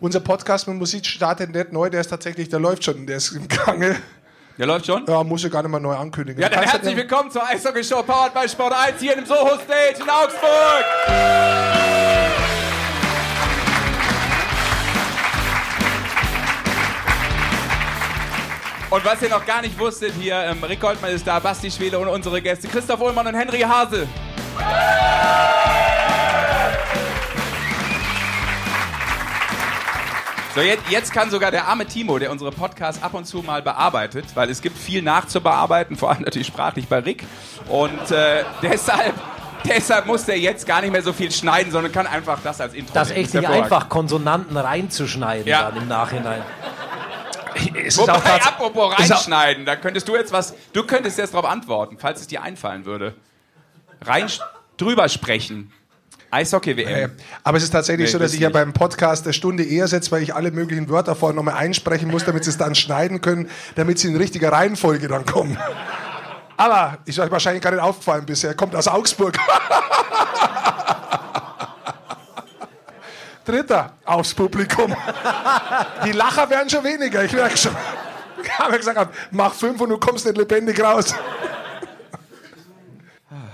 Unser Podcast mit Musik startet nicht neu, der ist tatsächlich, der läuft schon, der ist im Gange. Der läuft schon? Ja, muss ich gar nicht mal neu ankündigen. Ja, dann Kannst herzlich willkommen zur Eishockey Show Powered by Sport 1 hier im Soho Stage in Augsburg. Und was ihr noch gar nicht wusstet, hier ähm, Rick Goldmann ist da, Basti Schwele und unsere Gäste Christoph Ullmann und Henry Hase. So, jetzt, jetzt kann sogar der arme Timo, der unsere Podcasts ab und zu mal bearbeitet, weil es gibt viel nachzubearbeiten, vor allem natürlich sprachlich bei Rick. Und äh, deshalb, deshalb muss der jetzt gar nicht mehr so viel schneiden, sondern kann einfach das als Intro Das ist echt nicht einfach, Konsonanten reinzuschneiden Ja. dann im Nachhinein. Ist Wobei, apropos reinschneiden, da könntest du jetzt was, du könntest jetzt darauf antworten, falls es dir einfallen würde. Rein drüber sprechen. Eishockey-WM. Äh, Aber es ist tatsächlich Nee, so, dass das ich ja beim Podcast eine Stunde eher setze, weil ich alle möglichen Wörter vorher nochmal einsprechen muss, damit sie es dann schneiden können, damit sie in richtiger Reihenfolge dann kommen. Aber ist euch wahrscheinlich gar nicht aufgefallen bisher. Kommt aus Augsburg. Dritter aufs Publikum. Die Lacher werden schon weniger, ich merke schon. Ich habe gesagt, mach fünf und du kommst nicht lebendig raus.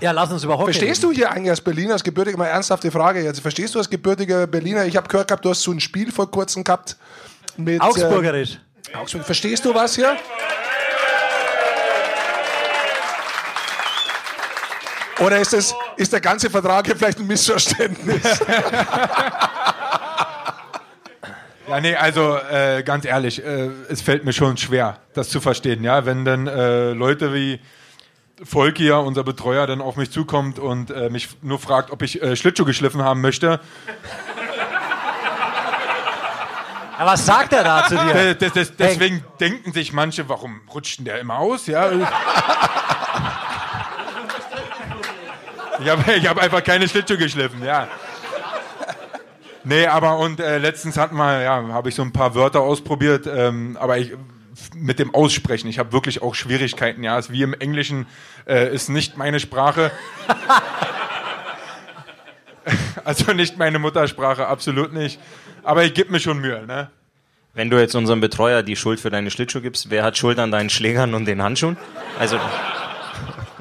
Ja, lass uns über Hockey Verstehst du hier eigentlich als Berliner, als gebürtiger, mal ernsthafte Frage jetzt, verstehst du als gebürtiger Berliner, ich habe gehört gehabt, du hast so ein Spiel vor kurzem gehabt mit... Augsburgerisch. Äh, Augsburg. Verstehst du was hier? Oder ist, das, ist der ganze Vertrag hier vielleicht ein Missverständnis? Ja, nee, also äh, ganz ehrlich, äh, es fällt mir schon schwer, das zu verstehen, ja, wenn dann äh, Leute wie Volk hier, unser Betreuer, dann auf mich zukommt und äh, mich nur fragt, ob ich äh, Schlittschuh geschliffen haben möchte. Ja, was sagt er da zu dir? Das, das, deswegen denken sich manche, warum rutscht denn der immer aus, ja? Ich habe hab einfach keine Schlittschuhe geschliffen, ja. Nee, aber und äh, letztens hatten wir, ja, habe ich so ein paar Wörter ausprobiert, ähm, aber ich mit dem Aussprechen, ich habe wirklich auch Schwierigkeiten, ja, ist wie im Englischen, äh, ist nicht meine Sprache. also nicht meine Muttersprache, absolut nicht. Aber ich gebe mir schon Mühe, ne? Wenn du jetzt unserem Betreuer die Schuld für deine Schlittschuhe gibst, wer hat Schuld an deinen Schlägern und den Handschuhen? Also,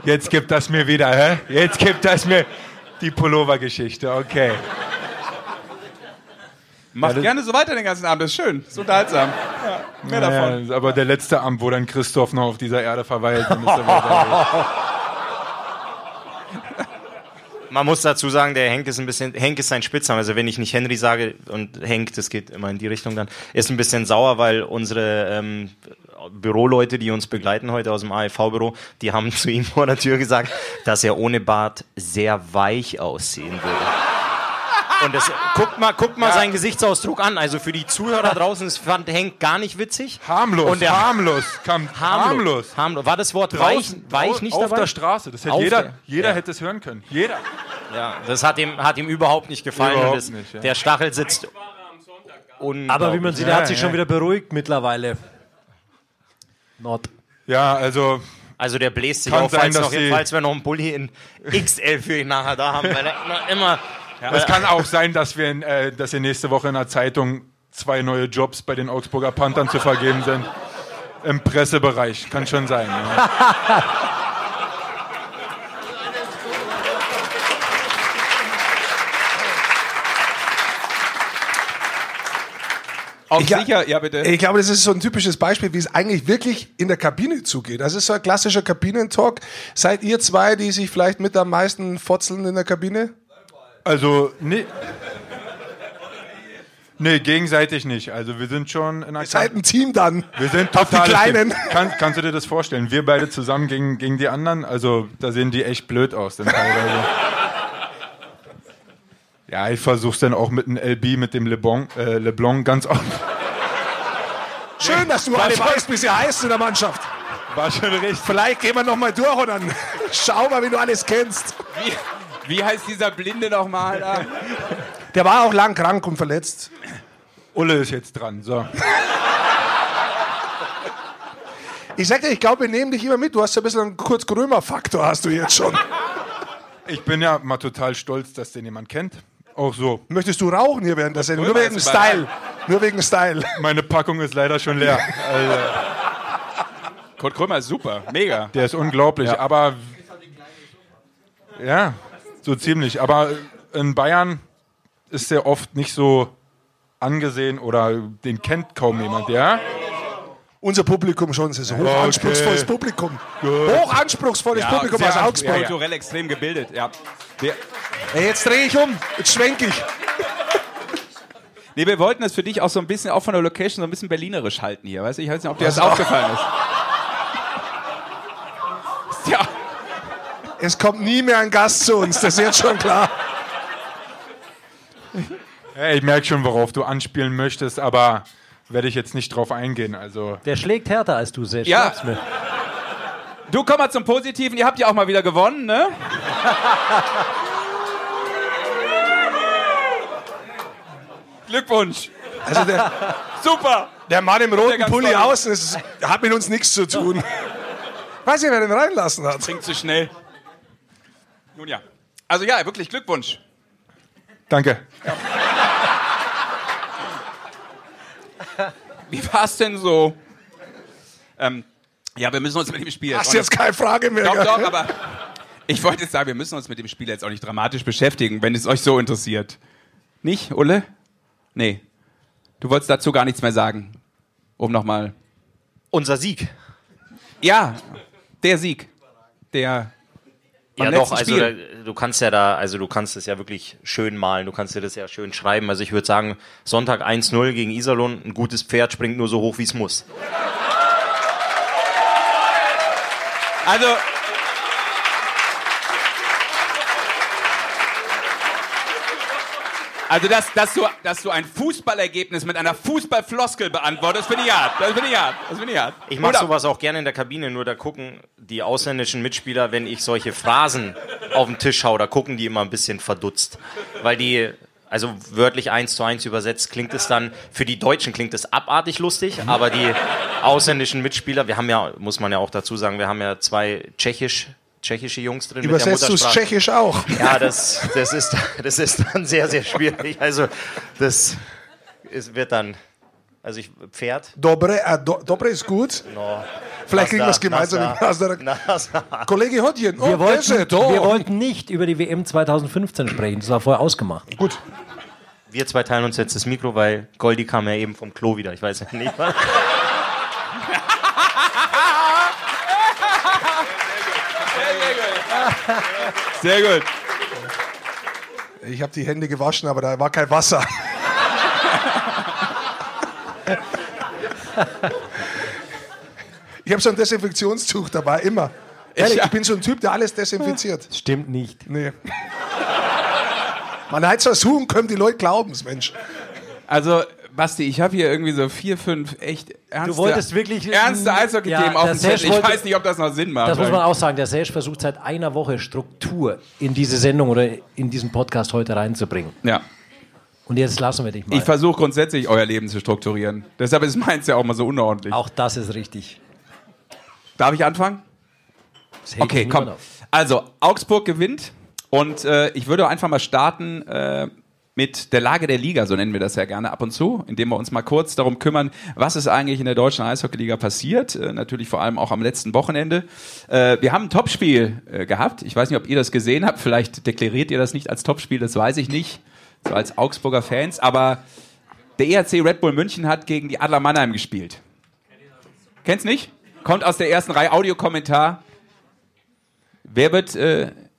Jetzt gibt das mir wieder, hä? Jetzt gibt das mir die Pullover-Geschichte, okay. Macht gerne so weiter den ganzen Abend, das ist schön, ist unterhaltsam. Ja, mehr davon. Ja, aber der letzte Amt, wo dann Christoph noch auf dieser Erde verweilt. dann ist er wieder- man muss dazu sagen, der Henk ist ein bisschen, Henk ist sein Spitzname. Also wenn ich nicht Henry sage und Henk, das geht immer in die Richtung dann, ist ein bisschen sauer, weil unsere ähm, Büroleute, die uns begleiten heute aus dem AEV-Büro, die haben zu ihm vor der Tür gesagt, dass er ohne Bart sehr weich aussehen würde. Und das, guckt mal, guckt mal seinen Gesichtsausdruck an. Also für die Zuhörer draußen, das fand Henk gar nicht witzig. harmlos, Und der- harmlos, kam harmlos. Harmlos. War das Wort weich, Draußen, weich nicht auf dabei? der Straße. Das hätte Auf jeder, der- jeder Ja. hätte es hören können. Jeder. Ja, das hat ihm, hat ihm überhaupt nicht gefallen. Überhaupt das, nicht, ja. Der Stachel sitzt. Aber wie man sieht, er Ja, hat sich ja. schon wieder beruhigt mittlerweile. Not. Ja, also Also der bläst sich Kann auf, sein, falls, noch, falls wir noch einen Bulli in XL für ihn nachher da haben, weil er immer, immer es kann auch sein, dass wir, in, äh, dass hier nächste Woche in der Zeitung zwei neue Jobs bei den Augsburger Panthern zu vergeben sind. Im Pressebereich. Kann schon sein. Ja. Auf Ich sicher, ja bitte. Ich glaube, das ist so ein typisches Beispiel, wie es eigentlich wirklich in der Kabine zugeht. Das ist so ein klassischer Kabinentalk. Seid ihr zwei, die sich vielleicht mit am meisten fotzeln in der Kabine? Also, nee. Nee, gegenseitig nicht. Also wir sind schon in einer Seid ein Team dann. Wir sind Auf die total Kleinen. Kann, kannst du dir das vorstellen? Wir beide zusammen gegen, gegen die anderen, also da sehen die echt blöd aus dann teilweise. Ja, ich versuch's dann auch mit einem LB, mit dem LeBlanc, äh, LeBlanc ganz oft. Schön, dass du alle weißt, wie sie heißt in der Mannschaft. War schon richtig. Vielleicht gehen wir noch mal durch und dann schau mal, wie du alles kennst. Wie, wie heißt dieser Blinde nochmal da? Der war auch lang krank und verletzt. Ulle ist jetzt dran. So. Ich sag dir, ich glaube, wir nehmen dich immer mit. Du hast ja ein bisschen einen Kurt-Grömer-Faktor, hast du jetzt schon. Ich bin ja mal total stolz, dass den jemand kennt. Auch so. Möchtest du rauchen hier während der Sendung? Nur wegen. Style. Nur wegen Style. Meine Packung ist leider schon leer. Also, Kurt Krömer ist super, mega. der ist unglaublich, Ja. aber ja, so ziemlich. Aber in Bayern ist der oft nicht so angesehen oder den kennt kaum jemand, ja? Unser Publikum schon, es ist ein hochanspruchsvolles Publikum. Hochanspruchsvolles Publikum sehr aus Augsburg. kulturell extrem gebildet, ja. Ey, jetzt drehe ich um, jetzt schwenke ich. nee, wir wollten das für dich auch so ein bisschen, auch von der Location, so ein bisschen berlinerisch halten hier. Weißt du, ich weiß nicht, ob dir das aufgefallen ist. Ja, Es kommt nie mehr ein Gast zu uns, das ist jetzt schon klar. ich merke schon, worauf du anspielen möchtest, aber werde ich jetzt nicht drauf eingehen. Also Der schlägt härter als du, Sesh. Ja. Mir. du komm mal zum Positiven. Ihr habt ja auch mal wieder gewonnen, ne? Glückwunsch. Also der, Super. der Mann im roten Pulli toll. außen ist, hat mit uns nichts zu tun. Weiß nicht, wer den reinlassen hat. Klingt zu schnell. Nun ja. Also ja, wirklich Glückwunsch. danke. Wie war's denn so? Ähm, ja, wir müssen uns mit dem Spiel jetzt Hast auch jetzt keine Frage mehr. Doch, doch, aber ich wollte jetzt sagen, wir müssen uns mit dem Spiel jetzt auch nicht dramatisch beschäftigen, wenn es euch so interessiert. Nicht, Ulle? Nee. Du wolltest dazu gar nichts mehr sagen. Um nochmal. Unser Sieg. Ja, der Sieg. Der. Beim Ja doch, also da, du kannst ja da, also du kannst es ja wirklich schön malen, du kannst dir das ja schön schreiben. Also ich würde sagen, Sonntag 1-0 gegen Iserlohn, ein gutes Pferd springt nur so hoch, wie es muss. Also. Also, dass, dass, du, dass du ein Fußballergebnis mit einer Fußballfloskel beantwortest, finde ich hart. Das finde ich hart. Das finde ich hart. Ich mache sowas auch gerne in der Kabine, nur da gucken die ausländischen Mitspieler, wenn ich solche Phrasen auf den Tisch hau, da gucken die immer ein bisschen verdutzt. Weil die, also wörtlich eins zu eins übersetzt, klingt es dann, für die Deutschen klingt es abartig lustig, aber die ausländischen Mitspieler, wir haben ja, muss man ja auch dazu sagen, wir haben ja zwei tschechisch, tschechische Jungs drin Übersetzt du mit es tschechisch auch? Ja, das, das, ist, das ist dann sehr, sehr schwierig. Also, das es wird dann, also ich, Pferd, Dobre, äh, do, Dobre ist gut. no. Vielleicht kriegen wir es gemeinsam. Nasa. Nasa. Kollege Hodjen, oh, Wir wollten, wir wollten nicht über die WM 2015 sprechen. Das war vorher ausgemacht. Gut. Wir zwei teilen uns jetzt das Mikro, weil Goldi kam ja eben vom Klo wieder. Ich weiß ja nicht. was. Sehr gut. Ich habe die Hände gewaschen, aber da war kein Wasser. Ich habe so ein Desinfektionstuch dabei, immer. Ehrlich, ich bin so ein Typ, der alles desinfiziert. Stimmt nicht. Nee. Man hat zwar suchen können, die Leute glauben es, Mensch. Also, Basti, ich habe hier irgendwie so vier, fünf echt ernste, Du wolltest wirklich- ernste Eishockey-Themen Ja, auf dem Zettel. Ich weiß nicht, ob das noch Sinn macht. Das muss man auch sagen. Der Sesh versucht seit einer Woche Struktur in diese Sendung oder in diesen Podcast heute reinzubringen. ja. Und jetzt lassen wir dich mal. Ich versuche grundsätzlich euer Leben zu strukturieren. Deshalb ist meins ja auch mal so unordentlich. Auch das ist richtig. Darf ich anfangen? Okay, komm. auf. Also, Augsburg gewinnt und äh, ich würde einfach mal starten äh, mit der Lage der Liga, so nennen wir das ja gerne ab und zu, indem wir uns mal kurz darum kümmern, was ist eigentlich in der deutschen Eishockeyliga passiert, äh, natürlich vor allem auch am letzten Wochenende. Äh, wir haben ein Topspiel äh, gehabt, ich weiß nicht, ob ihr das gesehen habt, vielleicht deklariert ihr das nicht als Topspiel, das weiß ich nicht, so als Augsburger Fans, aber der ERC Red Bull München hat gegen die Adler Mannheim gespielt. Kennst nicht? Kommt aus der ersten Reihe Audiokommentar. Wer wird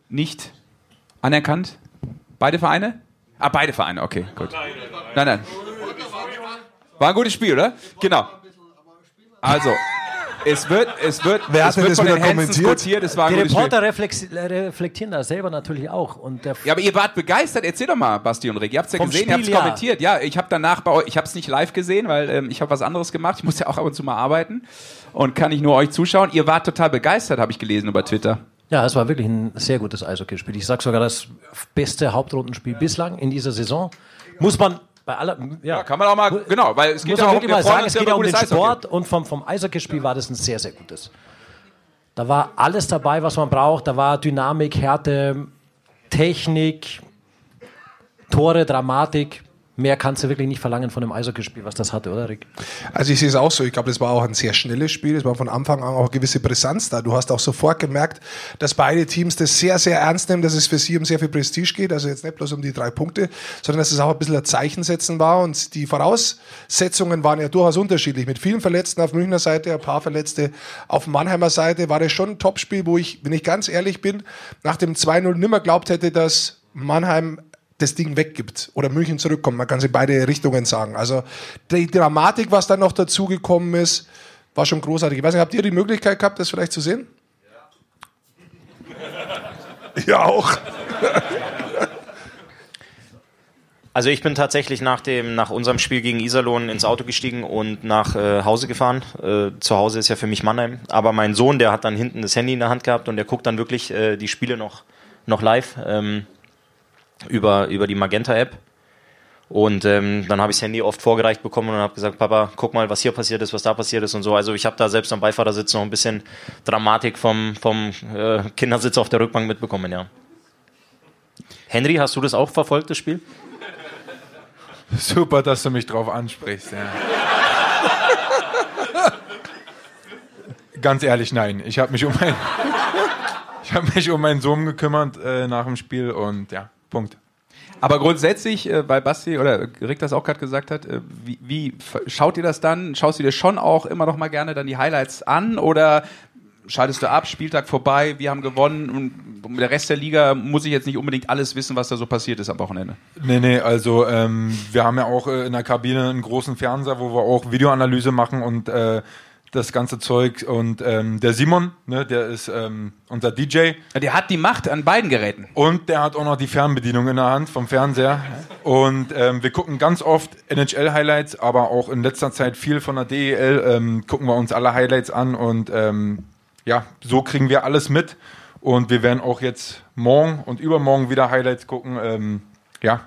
nicht anerkannt? Beide Vereine? Ah, beide Vereine, okay, gut. Nein, nein. War ein gutes Spiel, oder? Genau. Also, es wird, es wird, Wer hat es denn wird das von den wieder Hansons kommentiert? quotiert, es war ein Die gutes Spiel. Reporter reflex reflektieren das selber natürlich auch. Und der Ja, aber ihr wart begeistert. Erzähl doch mal, Basti und Rick. Ihr habt es ja Vom gesehen, ihr habt es Spiel, ja. kommentiert. Ja, ich habe danach bei euch, ich habe es nicht live gesehen, weil ähm, ich habe was anderes gemacht. Ich muss ja auch ab und zu mal arbeiten und kann nicht nur euch zuschauen. Ihr wart total begeistert, habe ich gelesen über Twitter. Ja, es war wirklich ein sehr gutes Eishockeyspiel. Ich sage sogar das beste Hauptrundenspiel bislang in dieser Saison. Muss man bei aller. Ja, Kann man auch mal, genau, weil es geht muss ja auch wirklich wir mal sagen, es geht ja um den. Sport und vom, vom Eishockeyspiel war das ein sehr, sehr gutes. Da war alles dabei, was man braucht. Da war Dynamik, Härte, Technik, Tore, Dramatik. Mehr kannst du wirklich nicht verlangen von einem Eishockeyspiel, was das hatte, oder Rick? Also ich sehe es auch so. Ich glaube, das war auch ein sehr schnelles Spiel. Es war von Anfang an auch eine gewisse Brisanz da. Du hast auch sofort gemerkt, dass beide Teams das sehr, sehr ernst nehmen, dass es für sie um sehr viel Prestige geht. Also jetzt nicht bloß um die drei Punkte, sondern dass es auch ein bisschen ein Zeichen setzen war. Und die Voraussetzungen waren ja durchaus unterschiedlich. Mit vielen Verletzten auf Münchner Seite, ein paar Verletzte auf Mannheimer Seite war das schon ein Topspiel, wo ich, wenn ich ganz ehrlich bin, nach dem 2-0 nimmer glaubt hätte, dass Mannheim das Ding weggibt oder München zurückkommt. Man kann sie beide Richtungen sagen. Also die Dramatik, was dann noch dazugekommen ist, war schon großartig. Ich weiß nicht, habt ihr die Möglichkeit gehabt, das vielleicht zu sehen? Ja, ja auch. Also ich bin tatsächlich nach dem nach unserem Spiel gegen Iserlohn ins Auto gestiegen und nach äh, Hause gefahren. Äh, zu Hause ist ja für mich Mannheim. Aber mein Sohn, der hat dann hinten das Handy in der Hand gehabt und der guckt dann wirklich äh, die Spiele noch noch live. Ähm, über, über die Magenta-App. Und ähm, dann habe ich das Handy oft vorgereicht bekommen und habe gesagt, Papa, guck mal, was hier passiert ist, was da passiert ist und so. Also ich habe da selbst am Beifahrersitz noch ein bisschen Dramatik vom, vom äh, Kindersitz auf der Rückbank mitbekommen, ja. Henry, hast du das auch verfolgt, das Spiel? Super, dass du mich drauf ansprichst. Ja. Ganz ehrlich, nein. Ich habe mich um ich habe mich um meinen Sohn gekümmert äh, nach dem Spiel und ja. Punkt. Aber grundsätzlich, äh, weil Basti oder Rick das auch gerade gesagt hat, äh, wie, wie schaut ihr das dann? Schaust du dir schon auch immer noch mal gerne dann die Highlights an oder schaltest du ab, Spieltag vorbei, wir haben gewonnen und der Rest der Liga muss ich jetzt nicht unbedingt alles wissen, was da so passiert ist am Wochenende. Nee, nee, also ähm, wir haben ja auch äh, in der Kabine einen großen Fernseher, wo wir auch Videoanalyse machen und äh, das ganze Zeug. Und ähm, der Simon, ne, der ist ähm, unser DJ. Der hat die Macht an beiden Geräten. Und der hat auch noch die Fernbedienung in der Hand vom Fernseher. Und ähm, wir gucken ganz oft NHL-Highlights, aber auch in letzter Zeit viel von der DEL. Ähm, gucken wir uns alle Highlights an und ähm, ja, so kriegen wir alles mit. Und wir werden auch jetzt morgen und übermorgen wieder Highlights gucken. Ähm, ja,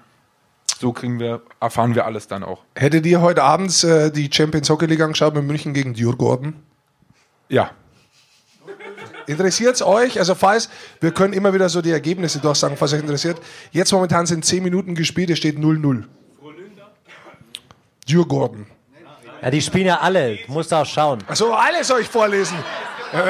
so kriegen wir, erfahren wir alles dann auch. Hättet ihr heute abends äh, die Champions Hockey League angeschaut mit München gegen Djurgården? Ja. Interessiert es euch? Also falls, wir können immer wieder so die Ergebnisse durchsagen, falls euch interessiert. Jetzt momentan sind 10 Minuten gespielt, es steht 0-0. Djurgården. Ja, die spielen ja alle. Du musst auch schauen. Achso, alles soll ich vorlesen.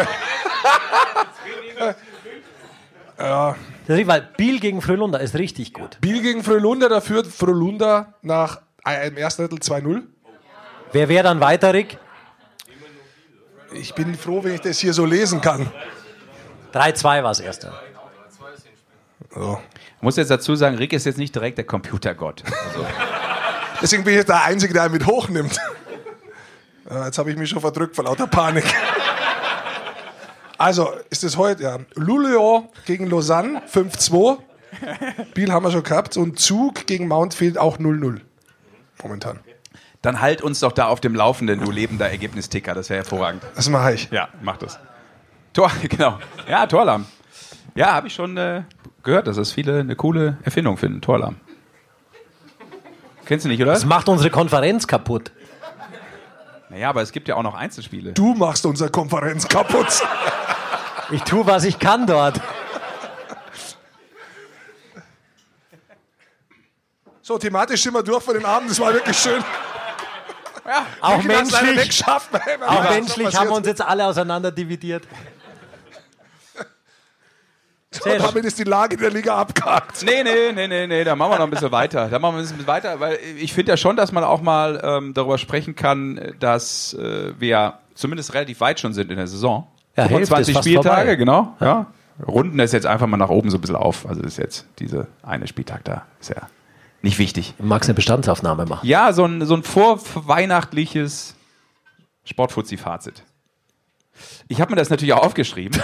ja. Weil Biel gegen Frölunda ist richtig gut. Biel gegen Frölunda, da führt Frölunda nach im ersten Drittel 2-0. Wer wäre dann weiter, Rick? Ich bin froh, wenn ich das hier so lesen kann. 3-2 war das erste. So. Ich muss jetzt dazu sagen, Rick ist jetzt nicht direkt der Computergott. Also. Deswegen bin ich jetzt der Einzige, der ihn mit hochnimmt. Jetzt habe ich mich schon verdrückt vor lauter Panik. Also, ist es heute, ja. Luleå gegen Lausanne 5-2. Biel haben wir schon gehabt. Und Zug gegen Mountfield auch 0-0. Momentan. Dann halt uns doch da auf dem Laufenden, du lebender Ergebnisticker. Das wäre hervorragend. Das mache ich. Ja, mach das. Tor, genau. Ja, Torlamm. Ja, habe ich schon äh, gehört, dass das viele eine coole Erfindung finden. Torlamm. Kennst du nicht, oder? Das macht unsere Konferenz kaputt. Naja, aber es gibt ja auch noch Einzelspiele. Du machst unsere Konferenz kaputt. ich tue, was ich kann dort. So, thematisch sind wir durch für den Abend. Das war wirklich schön. Ja, auch menschlich, auch menschlich haben wir uns jetzt alle auseinander dividiert. So, damit ist die Lage der Liga abgehakt. Nee, nee, nee, nee, nee, da machen wir noch ein bisschen weiter. Da machen wir ein bisschen weiter, weil ich finde ja schon, dass man auch mal ähm, darüber sprechen kann, dass äh, wir zumindest relativ weit schon sind in der Saison. Ja, 25 Spieltage, genau. Ja. ja. Runden das jetzt einfach mal nach oben so ein bisschen auf. Also das ist jetzt diese eine Spieltag da. Ist ja nicht wichtig. Du magst eine Bestandsaufnahme machen. Ja, so ein, so ein vorweihnachtliches Sportfuzzi-Fazit. Ich habe mir das natürlich auch aufgeschrieben.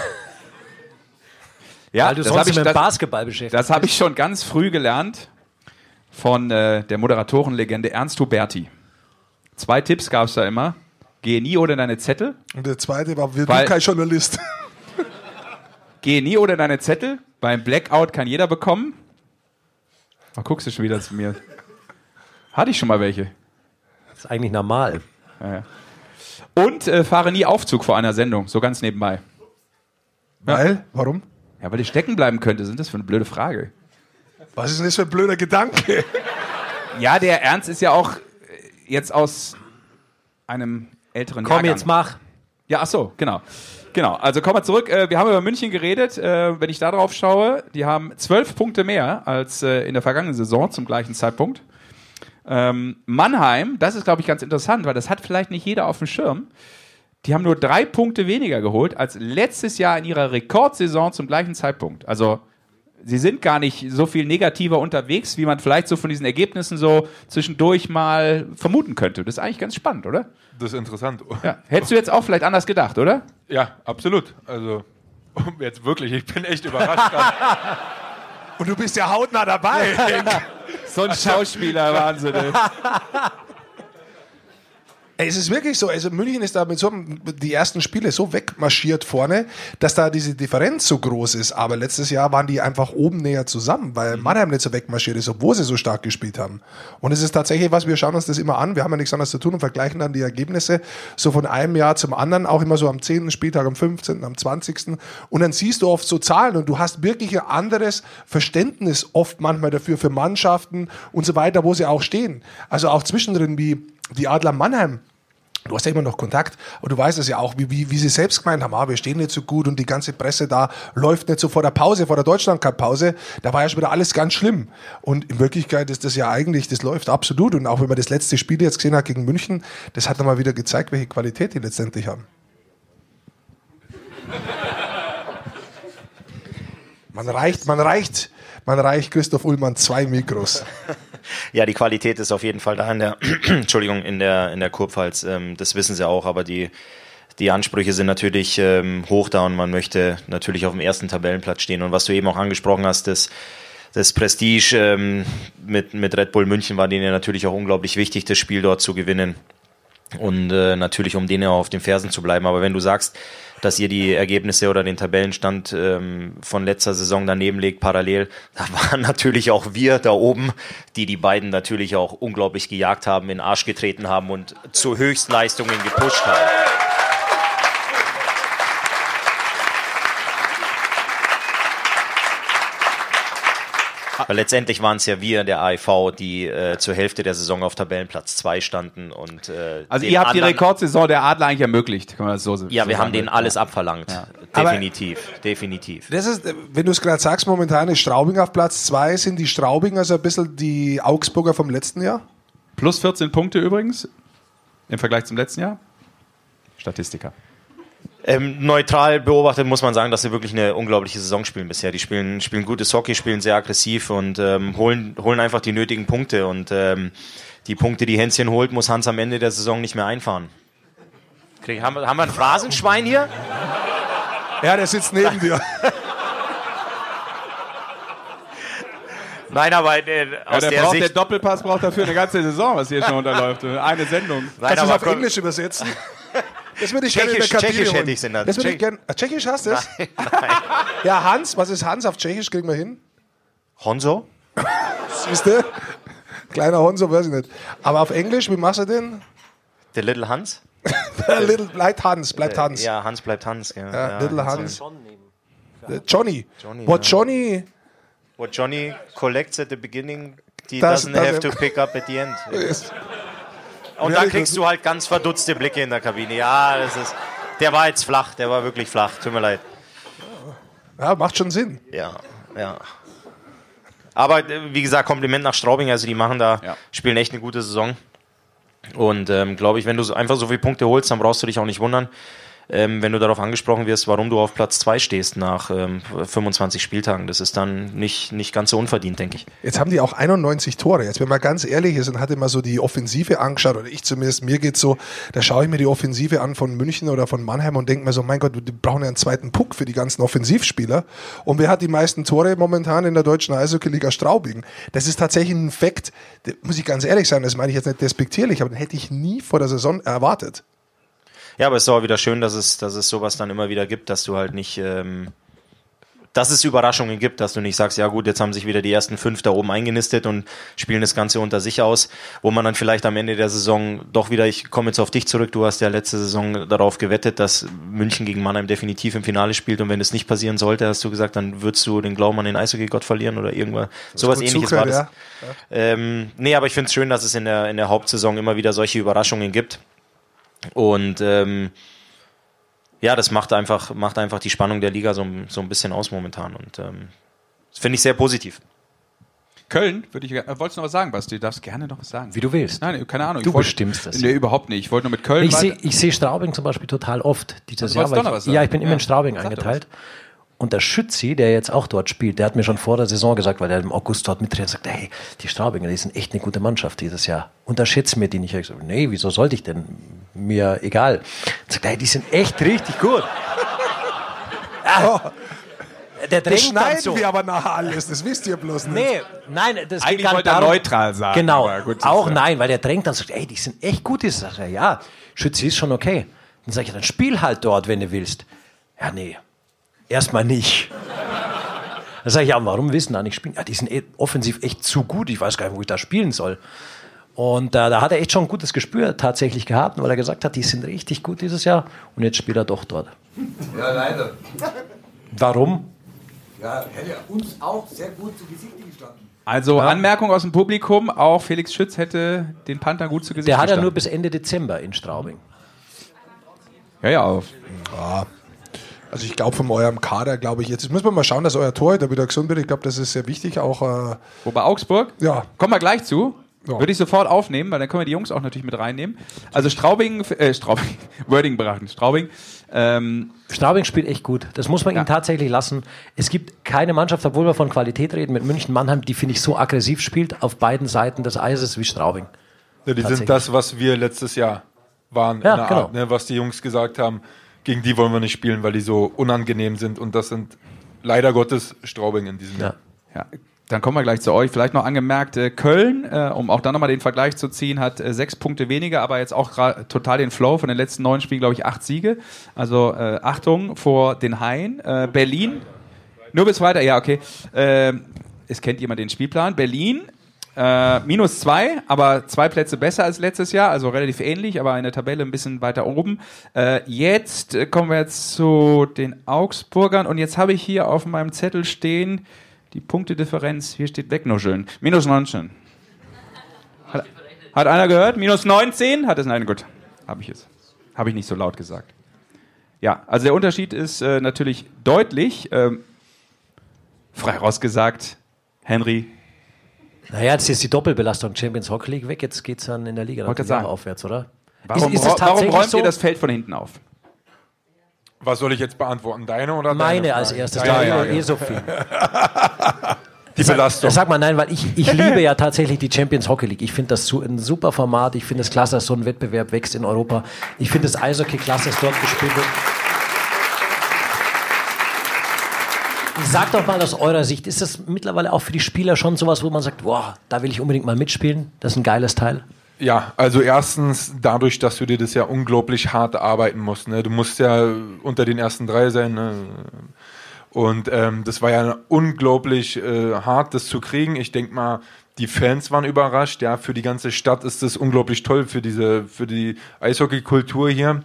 Ja, Weil du das sonst mit das, Basketball beschäftigt Das habe ich schon ganz früh gelernt von äh, der Moderatorenlegende Ernst Huberti. Zwei Tipps gab es da immer. Gehe nie ohne deine Zettel. Und der zweite war, wir kein Journalist. Gehe nie ohne deine Zettel. Beim Blackout kann jeder bekommen. Ach, guckst du schon wieder zu mir. Hatte ich schon mal welche. Das ist eigentlich normal. Ja, ja. Und äh, fahre nie Aufzug vor einer Sendung, so ganz nebenbei. Weil? Warum? Ja, weil ich stecken bleiben könnte. Sind das für eine blöde Frage? Was ist denn das für ein blöder Gedanke? Ja, der Ernst ist ja auch äh, jetzt aus einem älteren Komm, Jahrgang. jetzt mach. Ja, ach so, genau. Genau, also kommen wir zurück. Äh, Wir haben über München geredet. Äh, Wenn ich da drauf schaue, die haben zwölf Punkte mehr als in der vergangenen Saison zum gleichen Zeitpunkt. Ähm, Mannheim, das ist, glaube ich, ganz interessant, weil das hat vielleicht nicht jeder auf dem Schirm. Die haben nur drei Punkte weniger geholt als letztes Jahr in ihrer Rekordsaison zum gleichen Zeitpunkt. Also sie sind gar nicht so viel negativer unterwegs, wie man vielleicht so von diesen Ergebnissen so zwischendurch mal vermuten könnte. Das ist eigentlich ganz spannend, oder? Das ist interessant. Ja. Hättest du jetzt auch vielleicht anders gedacht, oder? Ja, absolut. Also jetzt wirklich, ich bin echt überrascht. gerade. Und du bist ja hautnah dabei. So ein Schauspieler, Wahnsinn. es ist wirklich so, also München ist da mit so einem, die ersten Spiele so wegmarschiert vorne, dass da diese Differenz so groß ist. Aber letztes Jahr waren die einfach oben näher zusammen, weil Mannheim nicht so wegmarschiert ist, obwohl sie so stark gespielt haben. Und es ist tatsächlich was, wir schauen uns das immer an, wir haben ja nichts anderes zu tun und vergleichen dann die Ergebnisse so von einem Jahr zum anderen, auch immer so am 10. Spieltag, am 15., am 20. Und dann siehst du oft so Zahlen und du hast wirklich ein anderes Verständnis oft manchmal dafür, für Mannschaften und so weiter, wo sie auch stehen. Also auch zwischendrin wie die Adler Mannheim. Du hast ja immer noch Kontakt und du weißt es ja auch, wie, wie, wie sie selbst gemeint haben, ah, wir stehen nicht so gut und die ganze Presse da läuft nicht so vor der Pause, vor der Deutschland-Cup-Pause. Da war ja schon wieder alles ganz schlimm. Und in Wirklichkeit ist das ja eigentlich, das läuft absolut. Und auch wenn man das letzte Spiel jetzt gesehen hat gegen München, das hat nochmal wieder gezeigt, welche Qualität die letztendlich haben. Man reicht, man reicht, man reicht Christoph Ullmann zwei Mikros. Ja, die Qualität ist auf jeden Fall da in der, Entschuldigung, in der, in der Kurpfalz. Ähm, das wissen sie auch, aber die, die Ansprüche sind natürlich ähm, hoch da und man möchte natürlich auf dem ersten Tabellenplatz stehen. Und was du eben auch angesprochen hast, das, das Prestige ähm, mit, mit Red Bull München war denen natürlich auch unglaublich wichtig, das Spiel dort zu gewinnen. Und äh, natürlich, um denen auch auf den Fersen zu bleiben. Aber wenn du sagst, dass ihr die Ergebnisse oder den Tabellenstand ähm, von letzter Saison daneben legt, parallel, da waren natürlich auch wir da oben, die die beiden natürlich auch unglaublich gejagt haben, in den Arsch getreten haben und zu Höchstleistungen gepusht haben. Weil letztendlich waren es ja wir, der AIV, die äh, zur Hälfte der Saison auf Tabellenplatz 2 standen und äh, Also ihr habt die anderen- Rekordsaison der Adler eigentlich ermöglicht, kann man das so so Ja, wir haben sagen. denen alles abverlangt. Aber- Definitiv, definitiv. Das ist, wenn du es gerade sagst, momentan ist Straubing auf Platz zwei. Sind die Straubinger so ein bisschen die Augsburger vom letzten Jahr? Plus 14 Punkte übrigens im Vergleich zum letzten Jahr. Statistiker. Ähm, neutral beobachtet muss man sagen, dass sie wirklich eine unglaubliche Saison spielen bisher. Die spielen, spielen gutes Hockey, spielen sehr aggressiv und ähm, holen, holen einfach die nötigen Punkte. Und ähm, die Punkte, die Hänschen holt, muss Hans am Ende der Saison nicht mehr einfahren. Krieg, haben, wir- haben wir ein Phrasenschwein hier? Ja, der sitzt neben dir. Nein, aber äh, Ja, aus der, der braucht, der Sicht. Doppelpass braucht dafür eine ganze Saison, was hier schon unterläuft. Eine Sendung. Nein, Kannst du es auf Englisch übersetzen? Das würde ich gerne in der Tschechisch- Kabine Tschechisch holen. hätte ich's in der- Das würde ich Tschech- gerne. Ah, Tschechisch hast du es? Ja, Hans, was ist Hans auf Tschechisch? Kriegen wir hin. Honzo? Siehst du? Kleiner Honso, weiß ich nicht. Aber auf Englisch, wie machst du den? Der Little Hans? Little, bleibt Hans, bleibt Hans. Ja, Hans bleibt Hans. Ja, Ja, ja, Little Hans. Hans. Äh, Johnny. Johnny, What ja. Johnny? What Johnny collects at the beginning, he Das- doesn't das- have to pick up at the end. Ist, Und dann kriegst du halt ganz verdutzte Blicke in der Kabine. Ja, das ist. Der war jetzt flach, der war wirklich flach. Tut mir leid. ja, macht schon Sinn. Ja, ja. Aber äh, wie gesagt, Kompliment nach Straubing. Also die machen da, Ja. spielen echt eine gute Saison. Und ähm, glaube ich, wenn du so einfach so viele Punkte holst, dann brauchst du dich auch nicht wundern, ähm, wenn du darauf angesprochen wirst, warum du auf Platz 2 stehst nach ähm, 25 Spieltagen. Das ist dann nicht, nicht ganz so unverdient, denke ich. Jetzt haben die auch 91 Tore. Jetzt, wenn man ganz ehrlich ist und hat immer so die Offensive angeschaut, oder ich zumindest, mir geht's so, da schaue ich mir die Offensive an von München oder von Mannheim und denke mir so, mein Gott, die brauchen ja einen zweiten Puck für die ganzen Offensivspieler. Und wer hat die meisten Tore momentan in der deutschen Eishockey-Liga Straubing? Das ist tatsächlich ein Fakt, muss ich ganz ehrlich sein, das meine ich jetzt nicht despektierlich, aber den hätte ich nie vor der Saison erwartet. Ja, aber es ist auch wieder schön, dass es, dass es sowas dann immer wieder gibt, dass du halt nicht ähm, dass es Überraschungen gibt, dass du nicht sagst, ja gut, jetzt haben sich wieder die ersten fünf da oben eingenistet und spielen das Ganze unter sich aus, wo man dann vielleicht am Ende der Saison doch wieder, ich komme jetzt auf dich zurück, du hast ja letzte Saison darauf gewettet, dass München gegen Mannheim definitiv im Finale spielt und wenn es nicht passieren sollte, hast du gesagt, dann würdest du den Glauben an den Eishockey-Gott verlieren oder irgendwas, sowas ähnliches zugehört, war das. Ja. Ähm, nee, aber ich finde es schön, dass es in der, in der Hauptsaison immer wieder solche Überraschungen gibt und ähm, ja, das macht einfach, macht einfach die Spannung der Liga so, so ein bisschen aus momentan. Und ähm, das finde ich sehr positiv. Köln, würde ich, äh, wolltest du noch was sagen, Basti? Du darfst gerne noch was sagen. Wie du willst. Nein, keine Ahnung. Du wollt, bestimmst das. Nee, überhaupt nicht. Ich wollte nur mit Köln. Ich sehe seh Straubing zum Beispiel total oft dieses also Jahr. Ich, ja, ich bin immer ja. in Straubing Sag eingeteilt. Und der Schützi, der jetzt auch dort spielt, der hat mir schon vor der Saison gesagt, weil er im August dort mittrainiert, sagt, hey, die Straubinger, die sind echt eine gute Mannschaft dieses Jahr. Unterschätzt mir die nicht. Ich gesagt, nee, wieso sollte ich denn? Mir egal. Er sagt, hey, die sind echt richtig gut. Oh. Der das schneiden so. wir aber nachher alles, das wisst ihr bloß nicht. Nee, nein, das Eigentlich geht wollte er neutral sagen. Genau, gut, auch nein, weil der drängt dann sagt, ey, die sind echt gut. Ich sage, ja, Schütze ist schon okay. Dann sage ich, dann spiel halt dort, wenn du willst. Ja, nee, erstmal nicht. Dann sage ich, ja, warum wissen da nicht spielen? Ja, die sind eh offensiv echt zu gut. Ich weiß gar nicht, wo ich da spielen soll. Und äh, da hat er echt schon ein gutes Gespür tatsächlich gehabt, weil er gesagt hat, die sind richtig gut dieses Jahr. Und jetzt spielt er doch dort. Ja, leider. Warum? Ja, hätte uns auch sehr gut zu Gesicht gestanden. Also ja. Anmerkung aus dem Publikum, auch Felix Schütz hätte den Panther gut zu Gesicht Der hat ja nur bis Ende Dezember in Straubing. Ja, ja, auf. Ja. Also ich glaube von eurem Kader, glaube ich, jetzt müssen wir mal schauen, dass euer Torhüter wieder gesund wird. Ich glaube, das ist sehr wichtig. Auch, äh Wo bei Augsburg? Ja. Kommen wir gleich zu. Ja. Würde ich sofort aufnehmen, weil dann können wir die Jungs auch natürlich mit reinnehmen. Also Straubing, äh, Straubing, Wording beraten, Straubing. Ähm, Straubing spielt echt gut. Das muss man ja. ihm tatsächlich lassen. Es gibt keine Mannschaft, obwohl wir von Qualität reden, mit München Mannheim, die finde ich so aggressiv spielt auf beiden Seiten des Eises wie Straubing. Ja, die sind das, was wir letztes Jahr waren, ja, genau. Art, ne, was die Jungs gesagt haben gegen die wollen wir nicht spielen, weil die so unangenehm sind. Und das sind leider Gottes Straubing in diesem Jahr. Ja. Dann kommen wir gleich zu euch. Vielleicht noch angemerkt, äh, Köln, äh, um auch da nochmal den Vergleich zu ziehen, hat äh, sechs Punkte weniger, aber jetzt auch total den Flow von den letzten neun Spielen, glaube ich, acht Siege. Also äh, Achtung vor den Haien. Äh, Berlin, nur bis weiter, ja, okay. Äh, es kennt jemand den Spielplan. Berlin äh, minus zwei, aber zwei Plätze besser als letztes Jahr, also relativ ähnlich, aber in der Tabelle ein bisschen weiter oben. Äh, jetzt kommen wir jetzt zu den Augsburgern und jetzt habe ich hier auf meinem Zettel stehen die Punktedifferenz, hier steht wegnuscheln. Minus 19. Hat, hat einer gehört? Minus 19? Hat es? Nein, gut. Habe ich es. Habe ich nicht so laut gesagt. Ja, also der Unterschied ist äh, natürlich deutlich. Ähm, frei rausgesagt, Henry naja, jetzt ist die Doppelbelastung Champions Hockey League weg, jetzt geht es dann in der Liga Wollte sagen. aufwärts, oder? Warum, ist, ist warum räumt so? ihr das Feld von hinten auf? Was soll ich jetzt beantworten? Deine oder deine? Meine als erstes, ja, ja, ja, eh so viel. Die Belastung. Sag mal nein, weil ich, ich liebe ja tatsächlich die Champions Hockey League. Ich finde das so ein super Format. Ich finde es klasse, dass so ein Wettbewerb wächst in Europa. Ich finde das Eishockey klasse, dass dort gespielt wird. Sag doch mal aus eurer Sicht, ist das mittlerweile auch für die Spieler schon sowas, wo man sagt, boah, da will ich unbedingt mal mitspielen? Das ist ein geiles Teil. Ja, also erstens dadurch, dass du dir das ja unglaublich hart arbeiten musst. Ne? Du musst ja unter den ersten drei sein. Ne? Und ähm, das war ja unglaublich äh, hart, das zu kriegen. Ich denke mal, die Fans waren überrascht. Ja, für die ganze Stadt ist das unglaublich toll für diese, für die Eishockey-Kultur hier.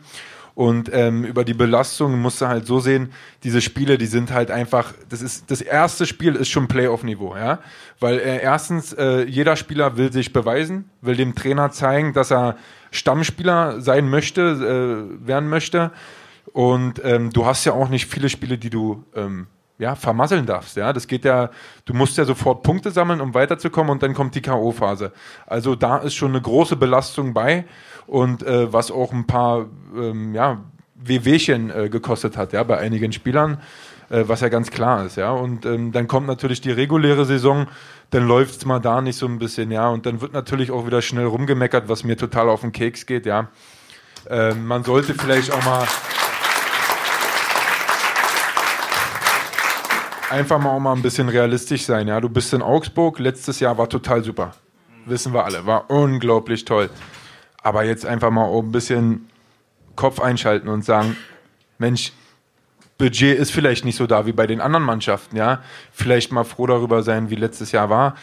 Und ähm, über die Belastung musst du halt so sehen, diese Spiele, die sind halt einfach, das ist das erste Spiel ist schon Playoff-Niveau, ja. Weil äh, erstens, äh, jeder Spieler will sich beweisen, will dem Trainer zeigen, dass er Stammspieler sein möchte, äh, werden möchte. Und ähm, du hast ja auch nicht viele Spiele, die du ähm, ja, vermasseln darfst. Ja, das geht ja, du musst ja sofort Punkte sammeln, um weiterzukommen und dann kommt die K.O.-Phase. Also da ist schon eine große Belastung bei und äh, was auch ein paar ähm, ja, Wehwehchen äh, gekostet hat, ja, bei einigen Spielern, äh, was ja ganz klar ist, ja. Und ähm, dann kommt natürlich die reguläre Saison, dann läuft es mal da nicht so ein bisschen, ja, und dann wird natürlich auch wieder schnell rumgemeckert, was mir total auf den Keks geht, ja. Ähm, man sollte vielleicht auch mal einfach mal auch mal ein bisschen realistisch sein, ja. Du bist in Augsburg, letztes Jahr war total super. Wissen wir alle, war unglaublich toll. Aber jetzt einfach mal ein bisschen Kopf einschalten und sagen, Mensch, Budget ist vielleicht nicht so da wie bei den anderen Mannschaften, ja. Vielleicht mal froh darüber sein, wie letztes Jahr war.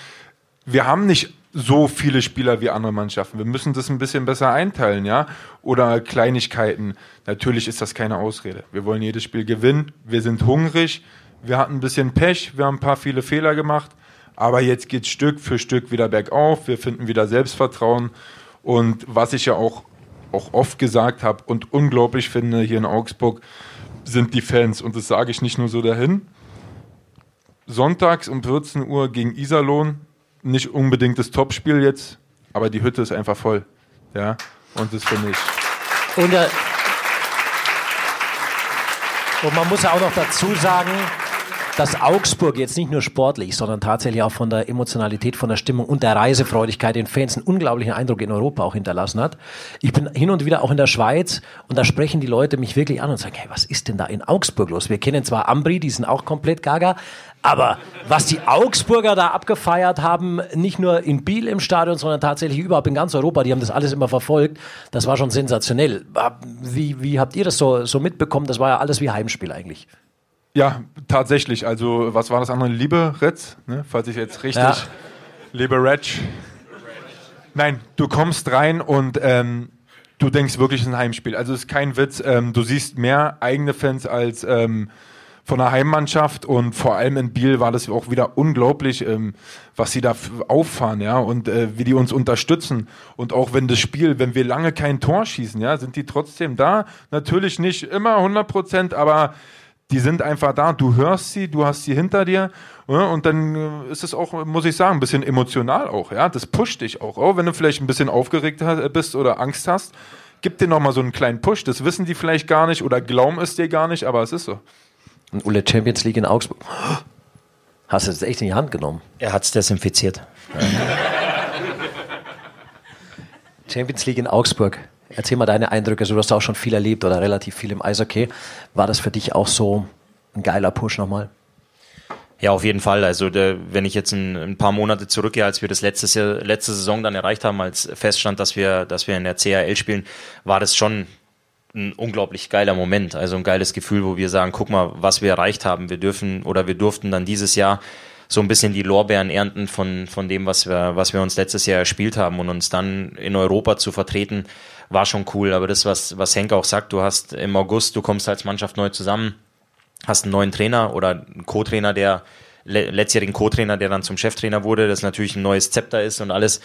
Wir haben nicht so viele Spieler wie andere Mannschaften. Wir müssen das ein bisschen besser einteilen, ja. Oder Kleinigkeiten. Natürlich ist das keine Ausrede. Wir wollen jedes Spiel gewinnen. Wir sind hungrig. Wir hatten ein bisschen Pech. Wir haben ein paar viele Fehler gemacht. Aber jetzt geht Stück für Stück wieder bergauf. Wir finden wieder Selbstvertrauen. Und was ich ja auch, auch oft gesagt habe und unglaublich finde hier in Augsburg, sind die Fans. Und das sage ich nicht nur so dahin. Sonntags um 14 Uhr gegen Iserlohn nicht unbedingt das Topspiel jetzt, aber die Hütte ist einfach voll. Ja, und das finde ich. Und, äh, und man muss ja auch noch dazu sagen, dass Augsburg jetzt nicht nur sportlich, sondern tatsächlich auch von der Emotionalität, von der Stimmung und der Reisefreudigkeit den Fans einen unglaublichen Eindruck in Europa auch hinterlassen hat. Ich bin hin und wieder auch in der Schweiz und da sprechen die Leute mich wirklich an und sagen, hey, was ist denn da in Augsburg los? Wir kennen zwar Ambri, die sind auch komplett gaga, aber was die Augsburger da abgefeiert haben, nicht nur in Biel im Stadion, sondern tatsächlich überhaupt in ganz Europa, die haben das alles immer verfolgt, das war schon sensationell. Wie, wie habt ihr das so, so mitbekommen? Das war ja alles wie Heimspiel eigentlich. Ja, tatsächlich. Also, was war das andere? Liebe Retz, ne? falls ich jetzt richtig. Ja. Liebe Retsch. Nein, du kommst rein und ähm, du denkst wirklich, es ist ein Heimspiel. Also, es ist kein Witz. Ähm, du siehst mehr eigene Fans als ähm, von der Heimmannschaft und vor allem in Biel war das auch wieder unglaublich, ähm, was sie da auffahren, ja, und äh, wie die uns unterstützen. Und auch wenn das Spiel, wenn wir lange kein Tor schießen, ja, sind die trotzdem da. Natürlich nicht immer 100 Prozent, aber die sind einfach da, du hörst sie, du hast sie hinter dir ja, und dann äh, ist es auch, muss ich sagen, ein bisschen emotional auch, ja, das pusht dich auch, auch wenn du vielleicht ein bisschen aufgeregt bist oder Angst hast, gib dir nochmal so einen kleinen Push, das wissen die vielleicht gar nicht oder glauben es dir gar nicht, aber es ist so. Und Ulle Champions League in Augsburg, hast du das echt in die Hand genommen? Er hat es desinfiziert. Champions League in Augsburg, Erzähl mal deine Eindrücke. Also, du hast auch schon viel erlebt oder relativ viel im Eishockey. War das für dich auch so ein geiler Push nochmal? Ja, auf jeden Fall. Also der, wenn ich jetzt ein, ein, paar Monate zurückgehe, als wir das letzte, Jahr, letzte Saison dann erreicht haben, als feststand, dass wir, dass wir in der CHL spielen, war das schon ein unglaublich geiler Moment. Also ein geiles Gefühl, wo wir sagen, guck mal, was wir erreicht haben. Wir dürfen oder wir durften dann dieses Jahr so ein bisschen die Lorbeeren ernten von, von dem, was wir, was wir uns letztes Jahr erspielt haben und uns dann in Europa zu vertreten war schon cool. Aber das, was, was Henke auch sagt, du hast im August, du kommst als Mannschaft neu zusammen, hast einen neuen Trainer oder einen Co-Trainer, der letztjährigen Co-Trainer, der dann zum Cheftrainer wurde, das natürlich ein neues Zepter ist und alles.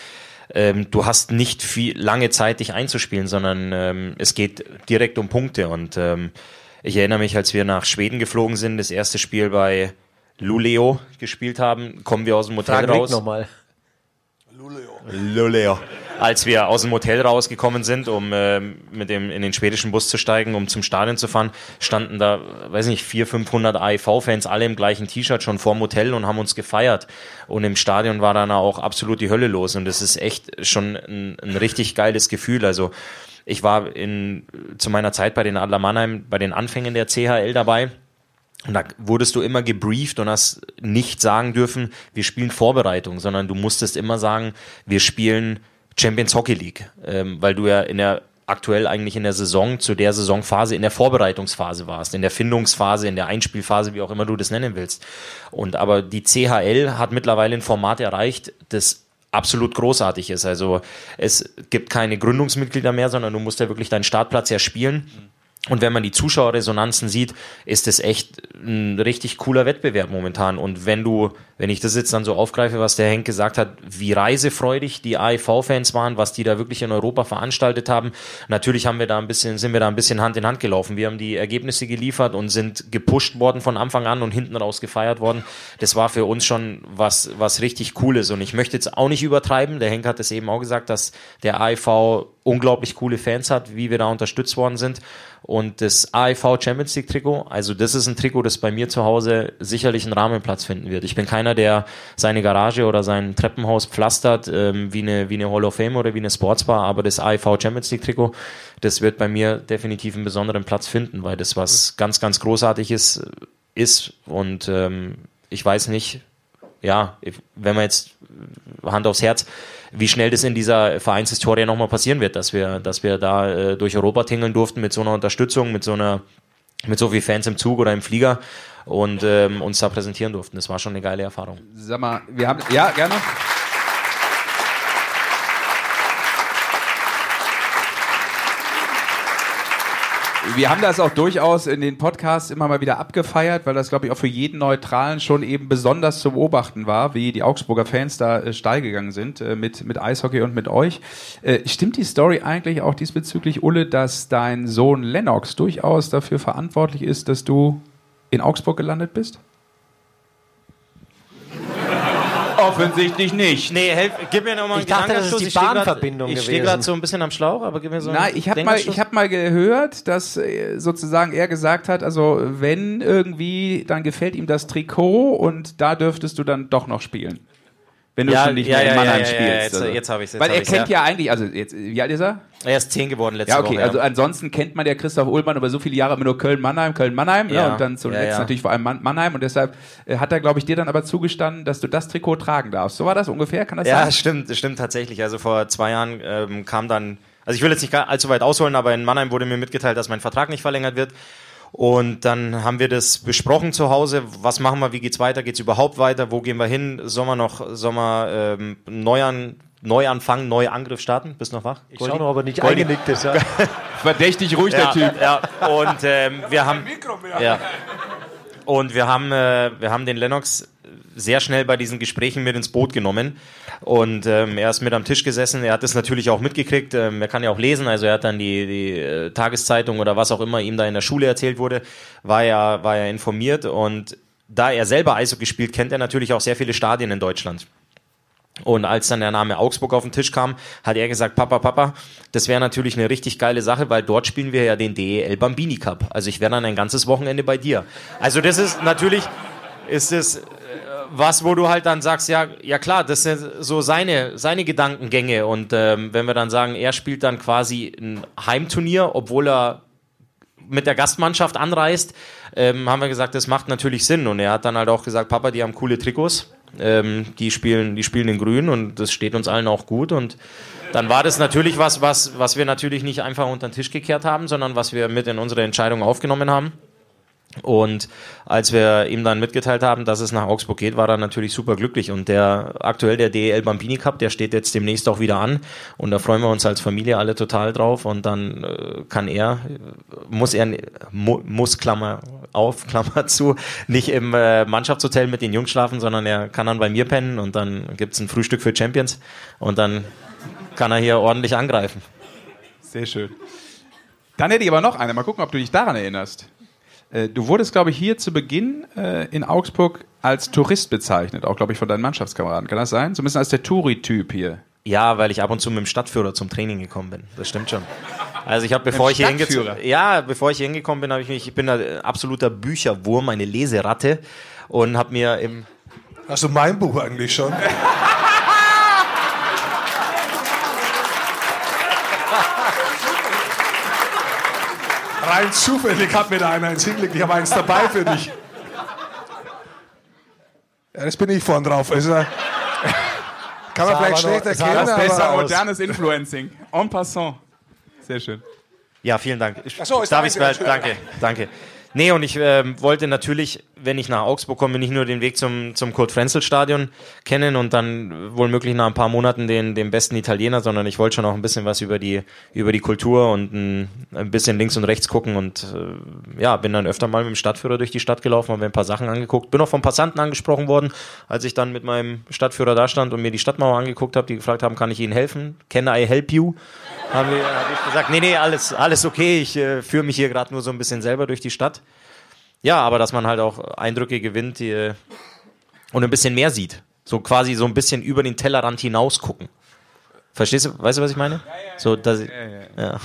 Ähm, du hast nicht viel lange Zeit, dich einzuspielen, sondern ähm, es geht direkt um Punkte. Und ähm, ich erinnere mich, als wir nach Schweden geflogen sind, das erste Spiel bei Luleo gespielt haben, kommen wir aus dem Hotel Frag raus. Nochmal. Luleo. Luleo als wir aus dem Hotel rausgekommen sind, um äh, mit dem in den schwedischen Bus zu steigen, um zum Stadion zu fahren, standen da, weiß nicht, 400, 500 AIV-Fans alle im gleichen T-Shirt schon vorm Hotel und haben uns gefeiert. Und im Stadion war dann auch absolut die Hölle los. Und das ist echt schon ein, ein richtig geiles Gefühl. Also ich war in, zu meiner Zeit bei den Adler Mannheim bei den Anfängen der CHL dabei. Und da wurdest du immer gebrieft und hast nicht sagen dürfen, wir spielen Vorbereitung, sondern du musstest immer sagen, wir spielen Champions Hockey League, ähm, weil du ja in der aktuell eigentlich in der Saison, zu der Saisonphase, in der Vorbereitungsphase warst, in der Findungsphase, in der Einspielphase, wie auch immer du das nennen willst. Und aber die CHL hat mittlerweile ein Format erreicht, das absolut großartig ist. Also es gibt keine Gründungsmitglieder mehr, sondern du musst ja wirklich deinen Startplatz erspielen. Und wenn man die Zuschauerresonanzen sieht, ist es echt ein richtig cooler Wettbewerb momentan. Und wenn du, wenn ich das jetzt dann so aufgreife, was der Henk gesagt hat, wie reisefreudig die AIV-Fans waren, was die da wirklich in Europa veranstaltet haben, natürlich haben wir da ein bisschen, sind wir da ein bisschen Hand in Hand gelaufen. Wir haben die Ergebnisse geliefert und sind gepusht worden von Anfang an und hinten raus gefeiert worden. Das war für uns schon was, was richtig Cooles. Und ich möchte jetzt auch nicht übertreiben. Der Henk hat es eben auch gesagt, dass der AIV unglaublich coole Fans hat, wie wir da unterstützt worden sind. Und das AIV Champions League Trikot, also das ist ein Trikot, das bei mir zu Hause sicherlich einen Rahmenplatz finden wird. Ich bin keiner, der seine Garage oder sein Treppenhaus pflastert, ähm, wie, eine, wie eine Hall of Fame oder wie eine Sportsbar, aber das AIV Champions League Trikot, das wird bei mir definitiv einen besonderen Platz finden, weil das was ganz, ganz Großartiges ist und ähm, ich weiß nicht, ja, wenn man jetzt Hand aufs Herz, wie schnell das in dieser Vereinshistorie nochmal passieren wird, dass wir, dass wir da äh, durch Europa tingeln durften mit so einer Unterstützung, mit so einer mit so vielen Fans im Zug oder im Flieger und ähm, uns da präsentieren durften. Das war schon eine geile Erfahrung. Sag mal, wir haben. Ja, gerne. Wir haben das auch durchaus in den Podcasts immer mal wieder abgefeiert, weil das, glaube ich, auch für jeden Neutralen schon eben besonders zu beobachten war, wie die Augsburger Fans da äh, steil gegangen sind äh, mit, mit Eishockey und mit euch. Äh, stimmt die Story eigentlich auch diesbezüglich, Ulle, dass dein Sohn Lennox durchaus dafür verantwortlich ist, dass du in Augsburg gelandet bist? Offensichtlich nicht. Nee, helf, gib mir nochmal einen Ich dachte, das ist die Ich stehe grad- Bahnverbindung Ich stehe gewesen. gerade so ein bisschen am Schlauch, aber gib mir so einen Nein, ich habe mal, ich hab mal gehört, dass äh, sozusagen er gesagt hat, also wenn irgendwie, dann gefällt ihm das Trikot und da dürftest du dann doch noch spielen. Wenn du Ja, schon nicht ja, mehr in ja, Mannheim ja, ja, spielst. ja, jetzt- also. jetzt hab ich's, jetzt Weil er kennt ja. ja. eigentlich, also jetzt, wie alt ist er? Er ist 10 geworden letzte Ja, okay, Woche. also ansonsten kennt man ja Christoph Ullmann über so viele Jahre immer nur Köln-Mannheim, Köln-Mannheim Ja. ne? und dann zuletzt Ja, ja. natürlich vor allem Mann- Mannheim und deshalb äh, hat er, glaube ich, dir dann aber zugestanden, dass du das Trikot tragen darfst. So war das ungefähr, kann das Ja, sein? stimmt, das stimmt tatsächlich. Also vor zwei Jahren ähm, kam dann, also ich will jetzt nicht allzu weit ausholen, aber in Mannheim wurde mir mitgeteilt, dass mein Vertrag nicht verlängert wird. Und dann haben wir das besprochen zu Hause. Was machen wir? Wie geht's weiter? Geht's überhaupt weiter? Wo gehen wir hin? Sollen wir noch, sollen wir ähm, Neuan, Neuanfang, Neuangriff starten? Bist du noch wach? Ich schau noch, aber nicht Goldi. eingenickt ist. Ja. Verdächtig ruhig, ja, der Typ. Ja, und ähm, wir haben ja. Und wir haben äh, wir haben den Lennox sehr schnell bei diesen Gesprächen mit ins Boot genommen und ähm, er ist mit am Tisch gesessen. Er hat das natürlich auch mitgekriegt. Ähm, er kann ja auch lesen, also er hat dann die die äh, Tageszeitung oder was auch immer ihm da in der Schule erzählt wurde, war ja war ja informiert und da er selber Eishockey spielt, kennt er natürlich auch sehr viele Stadien in Deutschland. Und als dann der Name Augsburg auf den Tisch kam, hat er gesagt, Papa, Papa, das wäre natürlich eine richtig geile Sache, weil dort spielen wir ja den DEL Bambini Cup. Also ich wäre dann ein ganzes Wochenende bei dir. Also das ist natürlich, ist es äh, was, wo du halt dann sagst, ja, ja klar, das sind so seine, seine Gedankengänge. Und ähm, wenn wir dann sagen, er spielt dann quasi ein Heimturnier, obwohl er mit der Gastmannschaft anreist, ähm, haben wir gesagt, das macht natürlich Sinn. Und er hat dann halt auch gesagt, Papa, die haben coole Trikots. Ähm, die spielen, die spielen in Grün und das steht uns allen auch gut. Und dann war das natürlich was, was, was wir natürlich nicht einfach unter den Tisch gekehrt haben, sondern was wir mit in unsere Entscheidung aufgenommen haben. Und als wir ihm dann mitgeteilt haben, dass es nach Augsburg geht, war er natürlich super glücklich. Und der aktuell der DEL Bambini Cup, der steht jetzt demnächst auch wieder an. Und da freuen wir uns als Familie alle total drauf. Und dann äh, kann er, muss er, mu, muss Klammer auf, Klammer zu, nicht im äh, Mannschaftshotel mit den Jungs schlafen, sondern er kann dann bei mir pennen und dann gibt's ein Frühstück für Champions. Und dann kann er hier ordentlich angreifen. Sehr schön. Dann hätte ich aber noch eine. Mal gucken, ob du dich daran erinnerst. Äh, Du wurdest, glaube ich, hier zu Beginn äh, in Augsburg als Tourist bezeichnet, auch, glaube ich, von deinen Mannschaftskameraden. Kann das sein? So ein bisschen als der Touri-Typ hier. Ja, weil ich ab und zu mit dem Stadtführer zum Training gekommen bin. Das stimmt schon. Also ich habe, bevor ich hier hingezogen, ja, bevor ich hier hingekommen bin, habe ich mich, ich bin ein absoluter Bücherwurm, eine Leseratte und habe mir im Hast du mein Buch eigentlich schon? Rein zufällig hat mir da einer eins hingelegt. Ich habe eins dabei für dich. Ja, das bin ich vorn drauf. Also, kann man Sah vielleicht aber schlecht erkennen, das besser aber aus. modernes Influencing. En passant. Sehr schön. Ja, vielen Dank. Ach so, ist Darf Einzige, behalten? Danke, danke. Nee, und ich ähm, wollte natürlich, wenn ich nach Augsburg komme, nicht nur den Weg zum, zum Kurt-Frenzel-Stadion kennen und dann wohl möglich nach ein paar Monaten den, den besten Italiener, sondern ich wollte schon auch ein bisschen was über die, über die Kultur und ein, ein bisschen links und rechts gucken und äh, ja, bin dann öfter mal mit dem Stadtführer durch die Stadt gelaufen, habe mir ein paar Sachen angeguckt, bin auch von Passanten angesprochen worden, als ich dann mit meinem Stadtführer da stand und mir die Stadtmauer angeguckt habe, die gefragt haben, kann ich Ihnen helfen? Can I help you? Habe hab ich gesagt, nee, nee, alles, alles okay, ich äh, führe mich hier gerade nur so ein bisschen selber durch die Stadt. Ja, aber dass man halt auch Eindrücke gewinnt die, äh, und ein bisschen mehr sieht. So quasi so ein bisschen über den Tellerrand hinaus gucken. Verstehst du, weißt du, was ich meine? So, dass, ja.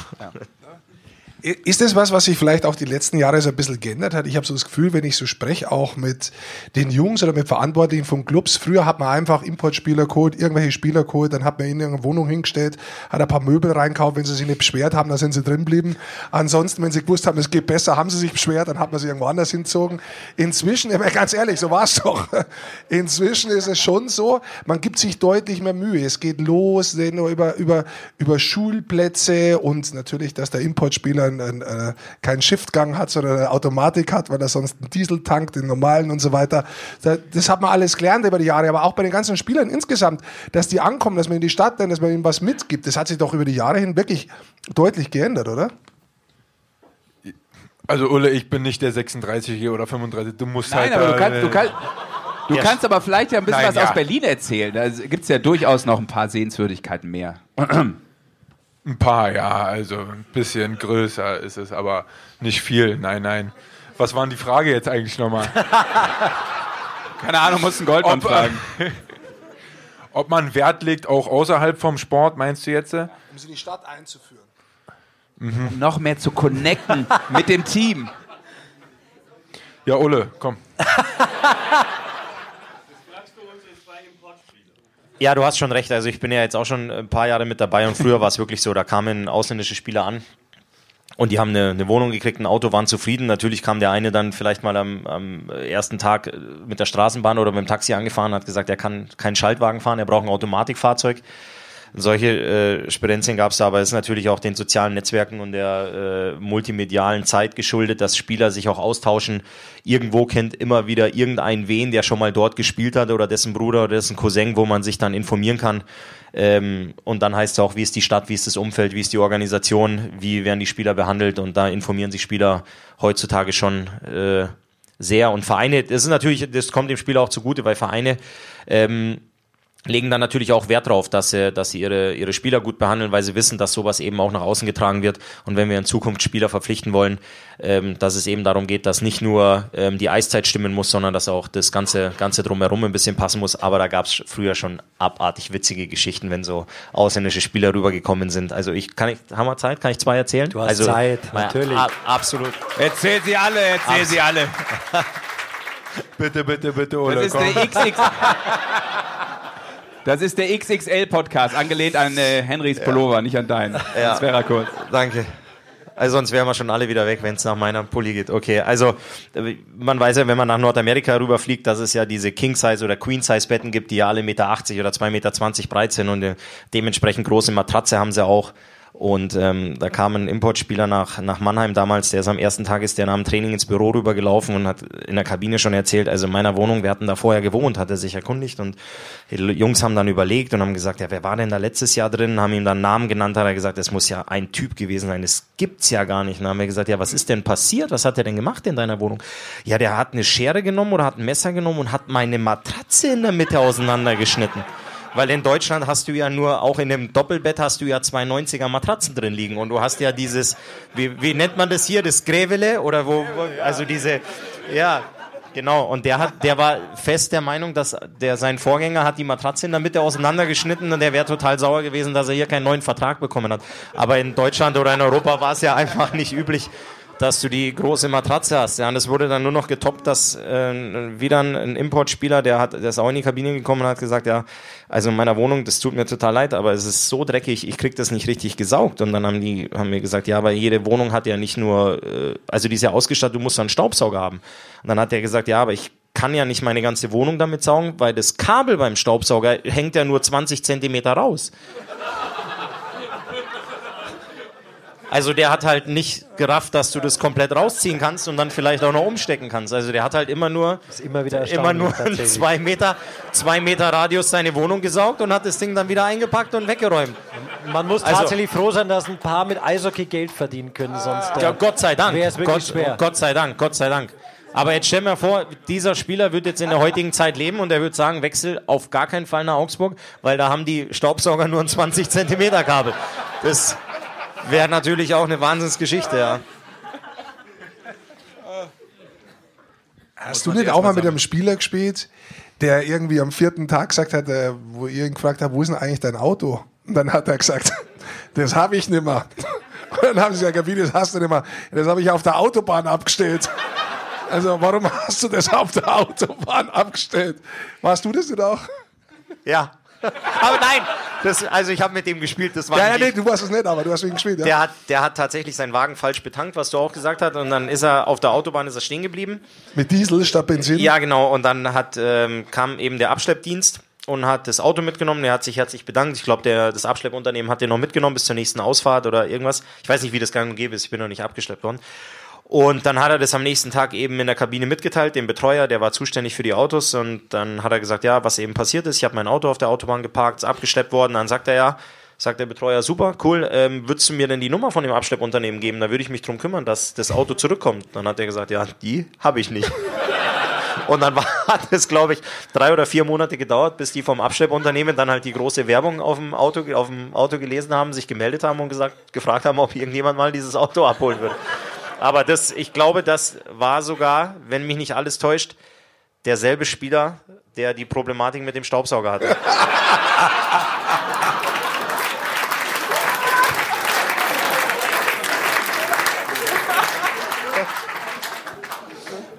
Ist das was, was sich vielleicht auch die letzten Jahre so ein bisschen geändert hat? Ich habe so das Gefühl, wenn ich so spreche, auch mit den Jungs oder mit Verantwortlichen von Clubs, früher hat man einfach Importspieler geholt, irgendwelche Spieler geholt, dann hat man ihnen eine Wohnung hingestellt, hat ein paar Möbel reinkauft, wenn sie sich nicht beschwert haben, dann sind sie drin geblieben. Ansonsten, wenn sie gewusst haben, es geht besser, haben sie sich beschwert, dann hat man sie irgendwo anders hinzogen. Inzwischen, ganz ehrlich, so war es doch. Inzwischen ist es schon so, man gibt sich deutlich mehr Mühe. Es geht los, nur über, über, über Schulplätze und natürlich, dass der Importspieler ein keinen äh, keinen Shiftgang hat, sondern eine Automatik hat, weil er sonst einen Diesel tankt, den normalen und so weiter. Da- Das hat man alles gelernt über die Jahre, aber auch bei den ganzen Spielern insgesamt, dass die ankommen, dass man in die Stadt, dass man ihnen was mitgibt, das hat sich doch über die Jahre hin wirklich deutlich geändert, oder? Also Ulle, ich bin nicht der 36 oder 35. Du musst Nein, halt. aber du äh, kannst, du kannst, du Ja. kannst aber vielleicht ja ein bisschen Nein, was ja. aus Berlin erzählen. Da gibt es ja durchaus noch ein paar Sehenswürdigkeiten mehr. Ein paar, ja, also ein bisschen größer ist es, aber nicht viel. Nein, nein. Was war denn die Frage jetzt eigentlich nochmal? Keine Ahnung, muss einen Goldmann Ob, äh, fragen. Ob man Wert legt, auch außerhalb vom Sport, meinst du jetzt? Um sie in die Stadt einzuführen. Um noch mehr zu connecten mit dem Team. Ja, Ulle, komm. Ja, du hast schon recht. Also ich bin ja jetzt auch schon ein paar Jahre mit dabei und früher war es wirklich so, da kamen ausländische Spieler an und die haben eine, eine Wohnung gekriegt, ein Auto, waren zufrieden. Natürlich kam der eine dann vielleicht mal am, am ersten Tag mit der Straßenbahn oder mit dem Taxi angefahren, hat gesagt, er kann keinen Schaltwagen fahren, er braucht ein Automatikfahrzeug. Solche äh, Spirenzien gab es da, aber es ist natürlich auch den sozialen Netzwerken und der äh, multimedialen Zeit geschuldet, dass Spieler sich auch austauschen. Irgendwo kennt immer wieder irgendein wen, der schon mal dort gespielt hat oder dessen Bruder oder dessen Cousin, wo man sich dann informieren kann. Ähm, und dann heißt es auch, wie ist die Stadt, wie ist das Umfeld, wie ist die Organisation, wie werden die Spieler behandelt und da informieren sich Spieler heutzutage schon äh, sehr. Und Vereine, das ist natürlich, das kommt dem Spieler auch zugute, weil Vereine ähm, legen dann natürlich auch Wert drauf, dass sie, dass sie ihre, ihre Spieler gut behandeln, weil sie wissen, dass sowas eben auch nach außen getragen wird. Und wenn wir in Zukunft Spieler verpflichten wollen, ähm, dass es eben darum geht, dass nicht nur ähm, die Eiszeit stimmen muss, sondern dass auch das ganze, ganze drumherum ein bisschen passen muss. Aber da gab es früher schon abartig witzige Geschichten, wenn so ausländische Spieler rübergekommen sind. Also ich kann ich, haben wir Zeit? Kann ich zwei erzählen? Du hast also, Zeit, ja, natürlich. a- absolut. Erzähl sie alle, erzähl sie alle. Bitte, bitte, bitte, Das Ulle, ist komm. der XX. Das ist der XXL-Podcast, angelehnt an äh, Henrys Pullover, nicht an deinen. Ja. Das wäre kurz. Danke. Also sonst wären wir schon alle wieder weg, wenn es nach meiner Pulli geht. Okay, also man weiß ja, wenn man nach Nordamerika rüberfliegt, dass es ja diese King-Size oder Queen-Size-Betten gibt, die ja alle 1,80 Meter oder 2,20 Meter breit sind und äh, dementsprechend große Matratze haben sie auch. Und ähm, da kam ein Importspieler nach, nach Mannheim damals, der ist am ersten Tag ist der nach dem Training ins Büro rübergelaufen und hat in der Kabine schon erzählt, also in meiner Wohnung, wir hatten da vorher gewohnt, hat er sich erkundigt und die Jungs haben dann überlegt und haben gesagt, ja, wer war denn da letztes Jahr drin, haben ihm dann Namen genannt, hat er gesagt, es muss ja ein Typ gewesen sein, das gibt's ja gar nicht. Und dann haben wir gesagt, ja, was ist denn passiert, was hat er denn gemacht in deiner Wohnung? Ja, der hat eine Schere genommen oder hat ein Messer genommen und hat meine Matratze in der Mitte auseinandergeschnitten. Weil in Deutschland hast du ja nur, auch in dem Doppelbett hast du ja zwei 90er Matratzen drin liegen und du hast ja dieses, wie, wie nennt man das hier, das Grävele oder wo, also diese, ja, genau. Und der hat, der war fest der Meinung, dass der, sein Vorgänger hat die Matratze in der Mitte auseinandergeschnitten und der wäre total sauer gewesen, dass er hier keinen neuen Vertrag bekommen hat. Aber in Deutschland oder in Europa war es ja einfach nicht üblich, dass du die große Matratze hast. Ja, und es wurde dann nur noch getoppt, dass äh, wieder ein, ein Importspieler, der hat, der ist auch in die Kabine gekommen und hat gesagt, ja, also in meiner Wohnung, das tut mir total leid, aber es ist so dreckig, ich krieg das nicht richtig gesaugt. Und dann haben die, haben mir gesagt, ja, weil jede Wohnung hat ja nicht nur, äh, also die ist ja ausgestattet, du musst einen Staubsauger haben. Und dann hat er gesagt, ja, aber ich kann ja nicht meine ganze Wohnung damit saugen, weil das Kabel beim Staubsauger hängt ja nur 20 Zentimeter raus. Also der hat halt nicht gerafft, dass du das komplett rausziehen kannst und dann vielleicht auch noch umstecken kannst. Also der hat halt immer nur, immer wieder immer nur zwei Meter, zwei Meter Radius seine Wohnung gesaugt und hat das Ding dann wieder eingepackt und weggeräumt. Man muss Also- tatsächlich froh sein, dass ein paar mit Eishockey Geld verdienen können, sonst. äh, Ja, Gott sei Dank. Wäre es wirklich Gott, schwer. Gott sei Dank, Gott sei Dank. Aber jetzt stell mir vor, dieser Spieler wird jetzt in der heutigen Zeit leben und er wird sagen, wechsel auf gar keinen Fall nach Augsburg, weil da haben die Staubsauger nur ein 20 Zentimeter Kabel. Das wäre natürlich auch eine Wahnsinnsgeschichte, ja. Hast du nicht auch mal mit einem Spieler gespielt, der irgendwie am vierten Tag gesagt hat, äh, wo ihr ihn gefragt habt, wo ist denn eigentlich dein Auto? Und dann hat er gesagt, das habe ich nicht mehr. Und dann haben sie gesagt, wie, das hast du nicht mehr. Das habe ich auf der Autobahn abgestellt. Also warum hast du das auf der Autobahn abgestellt? Warst du das nicht auch? Ja. Aber nein, das, also ich habe mit dem gespielt, das war Ja, ja, nee, du warst es nicht, aber du hast ihn gespielt. Ja? Der hat, der hat tatsächlich seinen Wagen falsch betankt, was du auch gesagt hast, und dann ist er auf der Autobahn ist er stehen geblieben. Mit Diesel statt Benzin. Ja, genau. Und dann hat, ähm, kam eben der Abschleppdienst und hat das Auto mitgenommen. Er hat sich herzlich bedankt. Ich glaube, das Abschleppunternehmen hat den noch mitgenommen bis zur nächsten Ausfahrt oder irgendwas. Ich weiß nicht, wie das gang und gäbe ist. Ich bin noch nicht abgeschleppt worden. Und dann hat er das am nächsten Tag eben in der Kabine mitgeteilt, dem Betreuer, der war zuständig für die Autos. Und dann hat er gesagt, ja, was eben passiert ist. Ich habe mein Auto auf der Autobahn geparkt, ist abgeschleppt worden. Dann sagt er ja, sagt der Betreuer, super, cool, ähm, würdest du mir denn die Nummer von dem Abschleppunternehmen geben? Da würde ich mich drum kümmern, dass das Auto zurückkommt. Dann hat er gesagt, ja, die habe ich nicht. Und dann war, hat es, glaube ich, drei oder vier Monate gedauert, bis die vom Abschleppunternehmen dann halt die große Werbung auf dem Auto, auf dem Auto gelesen haben, sich gemeldet haben und gesagt, gefragt haben, ob irgendjemand mal dieses Auto abholen würde. Aber das, ich glaube, das war sogar, wenn mich nicht alles täuscht, derselbe Spieler, der die Problematik mit dem Staubsauger hatte.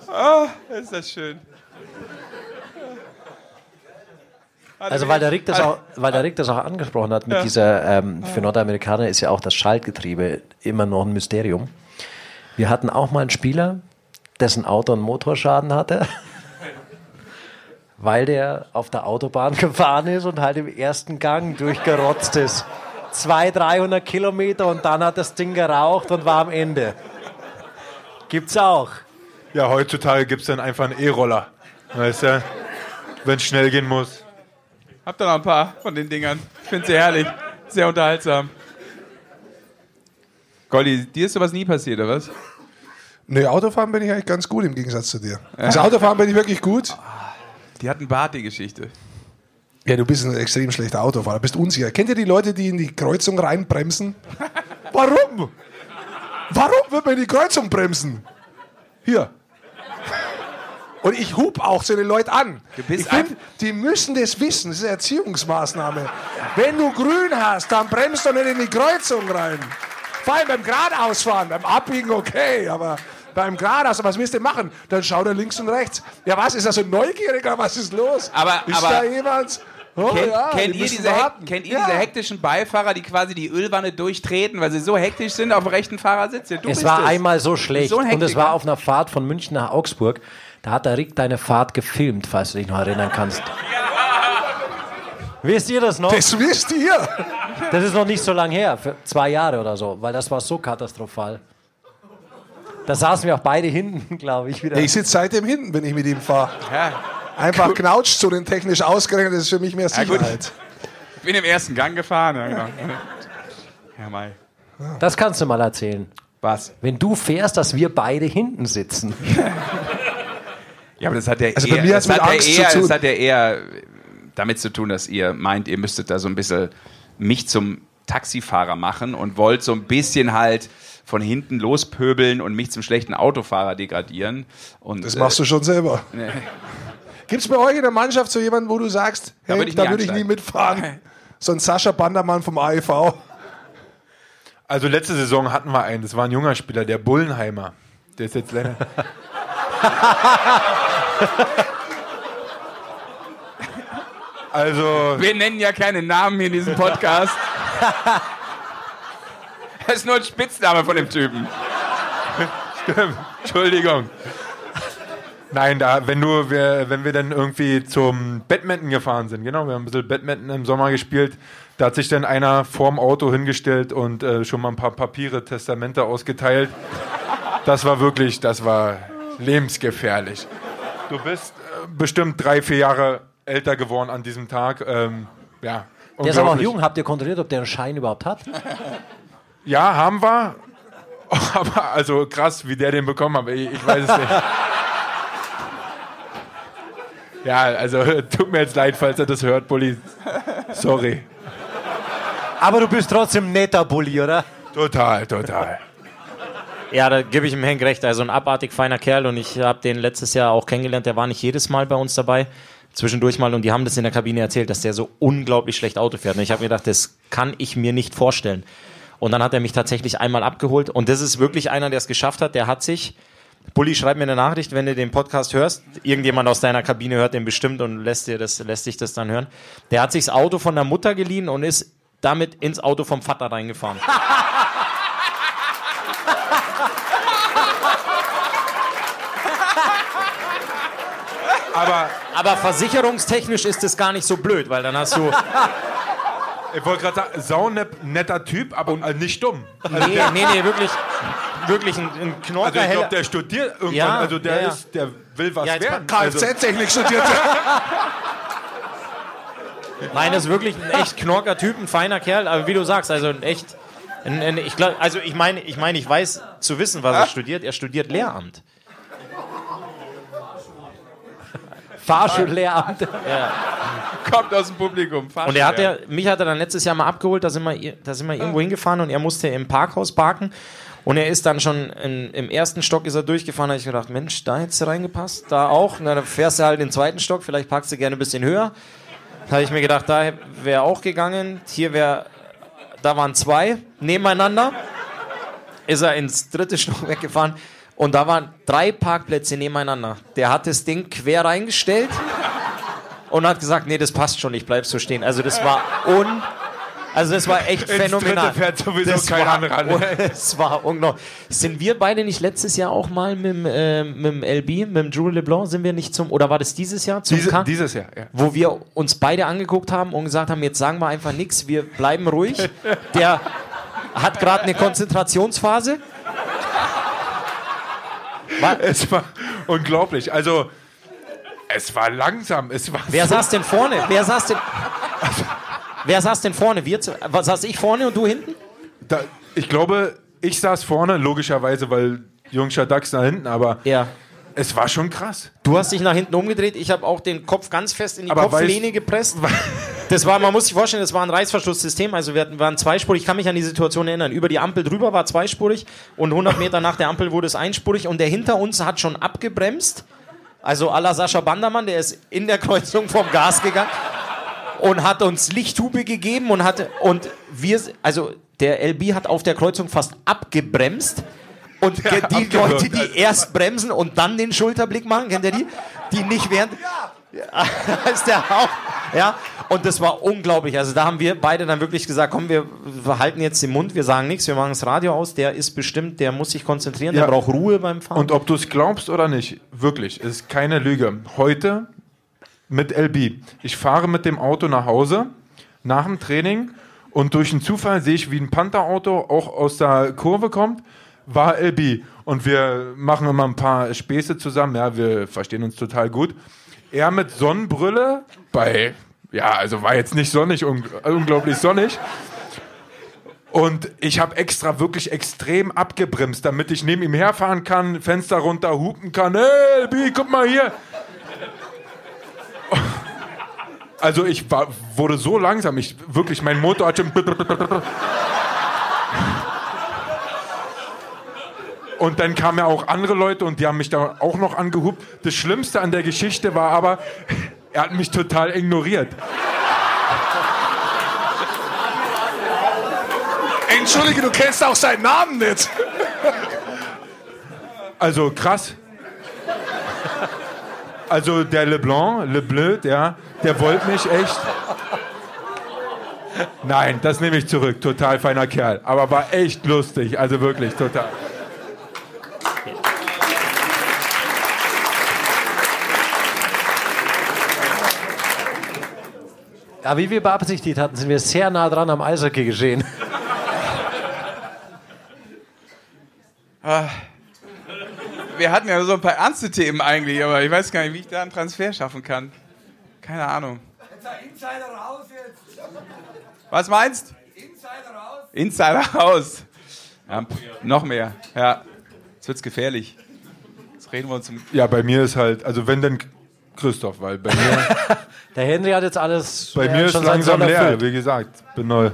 Oh, ist das schön. Also weil der Rick das auch, weil der Rick das auch angesprochen hat mit dieser, ähm, für Nordamerikaner ist ja auch das Schaltgetriebe immer noch ein Mysterium. Wir hatten auch mal einen Spieler, dessen Auto einen Motorschaden hatte, weil der auf der Autobahn gefahren ist und halt im ersten Gang durchgerotzt ist. 200, 300 Kilometer und dann hat das Ding geraucht und war am Ende. Gibt's auch. Ja, heutzutage gibt es dann einfach einen E-Roller. Weißt du, wenn es schnell gehen muss. Habt ihr noch ein paar von den Dingern? Ich finde sie herrlich. Sehr unterhaltsam. Goldi, dir ist sowas nie passiert, oder was? Nee, Autofahren bin ich eigentlich ganz gut im Gegensatz zu dir. Also Autofahren bin ich wirklich gut. Die hatten Bart, die Geschichte. Ja, du bist ein extrem schlechter Autofahrer, bist unsicher. Kennt ihr die Leute, die in die Kreuzung reinbremsen? Warum? Warum wird man in die Kreuzung bremsen? Hier. Und ich hub auch so eine Leute an. Ich finde, die müssen das wissen. Das ist eine Erziehungsmaßnahme. Wenn du grün hast, dann bremst du nicht in die Kreuzung rein. Vor allem beim Geradeausfahren, beim Abbiegen okay, aber beim Geradeaus, was willst du machen? Dann schau da links und rechts. Ja, was, ist er so neugierig oder was ist los? Aber- ist aber- da jemand? Oh, Kennt, ja, kennt, die ihr diese, kennt ihr Ja. diese hektischen Beifahrer, die quasi die Ölwanne durchtreten, weil sie so hektisch sind auf dem rechten Fahrersitz? Ja, du Es bist war es. einmal so schlecht So und es war auf einer Fahrt von München nach Augsburg. Da hat der Rick deine Fahrt gefilmt, falls du dich noch erinnern kannst. Wisst ihr das noch? Das wisst ihr. Das ist noch nicht so lang her, für zwei Jahre oder so, weil das war so katastrophal. Da saßen wir auch beide hinten, glaube ich, wieder. Ich sitze seitdem hinten, wenn ich mit ihm fahre. Ja, Einfach knautscht so den technisch ausgerechnet, das ist für mich mehr Ja. Sicherheit. ich bin im ersten Gang gefahren. Ja, genau. ja Mai. Das kannst du mal erzählen. Was? Wenn du fährst, dass wir beide hinten sitzen. Ja, aber das hat ja Also bei eher, mir das mit hat ja Angst zu eher, tun. das hat ja eher damit zu tun, dass ihr meint, ihr müsstet da so ein bisschen mich zum Taxifahrer machen und wollt so ein bisschen halt von hinten lospöbeln und mich zum schlechten Autofahrer degradieren. Und, Das machst du schon selber. Gibt es bei euch in der Mannschaft so jemanden, wo du sagst, Da hey, würd ich da nie würde ich nie einsteigen. mitfahren? So ein Sascha Bandermann vom AEV. Also letzte Saison hatten wir einen, das war ein junger Spieler, der Bullenheimer. Der ist jetzt leider. also, Wir nennen ja keine Namen hier in diesem Podcast. Das ist nur ein Spitzname von dem Typen. Entschuldigung. Nein, da, wenn du, wir, wenn wir dann irgendwie zum Badminton gefahren sind, genau, wir haben ein bisschen Badminton im Sommer gespielt, da hat sich dann einer vorm Auto hingestellt und äh, schon mal ein paar Papiere, Testamente ausgeteilt. Das war wirklich, das war lebensgefährlich. Du bist äh, bestimmt drei, vier Jahre älter geworden an diesem Tag. Ähm, ja, Der ist aber auch jung. Habt ihr kontrolliert, ob der einen Schein überhaupt hat? Ja, haben wir. Aber also krass, wie der den bekommen hat. Ich, ich weiß es nicht. Ja, also tut mir jetzt leid, falls er das hört, Bulli. Sorry. Aber du bist trotzdem netter Bulli, oder? Total, total. Ja, da gebe ich ihm Henk recht. Also ein abartig feiner Kerl und ich habe den letztes Jahr auch kennengelernt. Der war nicht jedes Mal bei uns dabei. Zwischendurch mal und die haben das in der Kabine erzählt, dass der so unglaublich schlecht Auto fährt. Und ich habe mir gedacht, das kann ich mir nicht vorstellen. Und dann hat er mich tatsächlich einmal abgeholt und das ist wirklich einer, der es geschafft hat. Der hat sich, Bulli, schreib mir eine Nachricht, wenn du den Podcast hörst. Irgendjemand aus deiner Kabine hört den bestimmt und lässt dir das, lässt dich das dann hören. Der hat sich das Auto von der Mutter geliehen und ist damit ins Auto vom Vater reingefahren. Aber, aber versicherungstechnisch ist es gar nicht so blöd, weil dann hast du. Ich wollte gerade sagen, sau ne- netter Typ, aber äh, nicht dumm. Also, Nee, nee, nee, wirklich, wirklich ein, ein also Knorker. ich glaube, der studiert irgendwann. Ja, also der ja, ja. ist, der will was werden. Also, Kfz-Technik studiert. Nein, das ist wirklich ein echt knorker Typ, ein feiner Kerl, aber wie du sagst, also ein echt. Ein, ein, ich glaub, also ich meine, ich meine, ich weiß zu wissen, was er studiert. Er studiert Lehramt. Fahrschullehramt. Kommt aus dem Publikum. Und er hat ja, mich hat er dann letztes Jahr mal abgeholt, da sind wir, da sind wir irgendwo hingefahren und er musste im Parkhaus parken. Und er ist dann schon in, im ersten Stock ist er durchgefahren, da habe ich gedacht, Mensch, da hättest du reingepasst, da auch. Na, dann fährst du halt in den zweiten Stock, vielleicht packst du gerne ein bisschen höher. Da habe ich mir gedacht, da wäre auch gegangen. Hier wäre, da waren zwei nebeneinander. Ist er ins dritte Stock weggefahren und da waren drei Parkplätze nebeneinander. Der hat das Ding quer reingestellt und hat gesagt, nee, das passt schon, ich bleib so stehen. Also das war un... Also das war echt Ins phänomenal. fährt sowieso das keiner war, dran. Es war unglaublich. Sind wir beide nicht letztes Jahr auch mal mit, dem, äh, mit dem LB, mit dem Drew LeBlanc, sind wir nicht zum, oder war das dieses Jahr? Zum diese, dieses Jahr, ja. wo wir uns beide angeguckt haben und gesagt haben, jetzt sagen wir einfach nichts, wir bleiben ruhig. Der hat gerade eine Konzentrationsphase. Es war unglaublich. Also, es war langsam. Es war Wer so, saß denn vorne? Wer saß denn, wer saß denn vorne? Wir, was saß ich vorne und du hinten? da, ich glaube, ich saß vorne, logischerweise, weil Jungscher Dax da hinten, aber Ja. Es war schon krass. Du hast dich nach hinten umgedreht, ich habe auch den Kopf ganz fest in die Aber Kopflehne gepresst. Das war, man muss sich vorstellen, das war ein Reißverschlusssystem, also wir hatten, waren zweispurig, ich kann mich an die Situation erinnern. Über die Ampel drüber war zweispurig und 100 Meter nach der Ampel wurde es einspurig und der hinter uns hat schon abgebremst. Also à la Sascha Bandermann, der ist in der Kreuzung vom Gas gegangen und hat uns Lichthupe gegeben und hatte, und wir, also der LB hat auf der Kreuzung fast abgebremst. Und ge- die. Leute, die erst bremsen und dann den Schulterblick machen, kennt ihr die? Die nicht während. Ja. ist der auch. Ja. Und das war unglaublich. Also da haben wir beide dann wirklich gesagt, komm, wir halten jetzt den Mund, wir sagen nichts, wir machen das Radio aus. Der ist bestimmt, der muss sich konzentrieren, Ja. der braucht Ruhe beim Fahren. Und ob du es glaubst oder nicht, wirklich, es ist keine Lüge. Heute mit LB. Ich fahre mit dem Auto nach Hause nach dem Training und durch einen Zufall sehe ich, wie ein Panther-Auto auch aus der Kurve kommt, war LB. Und wir machen immer ein paar Späße zusammen, ja, wir verstehen uns total gut. Er mit Sonnenbrille bei, ja, also war jetzt nicht sonnig, un unglaublich sonnig. Und ich habe extra wirklich extrem abgebremst, damit ich neben ihm herfahren kann, Fenster runter, hupen kann. Hey, B, guck mal hier. Also ich war, wurde so langsam, ich wirklich, mein Motor hat schon. Und dann kamen ja auch andere Leute und die haben mich da auch noch angehupt. Das Schlimmste an der Geschichte war aber, er hat mich total ignoriert. Entschuldige, du kennst auch seinen Namen nicht. Also krass. Also der Leblanc, Le Bleu, der, der wollte mich echt. Nein, das nehme ich zurück. Total feiner Kerl. Aber war echt lustig. Also wirklich, total. Ja, wie wir beabsichtigt hatten, sind wir sehr nah dran am Eishockey geschehen. Wir hatten ja so ein paar ernste Themen eigentlich, aber ich weiß gar nicht, wie ich da einen Transfer schaffen kann. Keine Ahnung. Insider raus jetzt. Was meinst? Insider raus. Insider raus. Ja, noch mehr. Ja. Jetzt wird's gefährlich. Jetzt reden wir uns zum. Ja, bei mir ist halt, also wenn denn Christoph, weil bei mir, Der Henry hat jetzt alles. bei mir ist langsam leer, erfüllt. wie gesagt. Bin neu.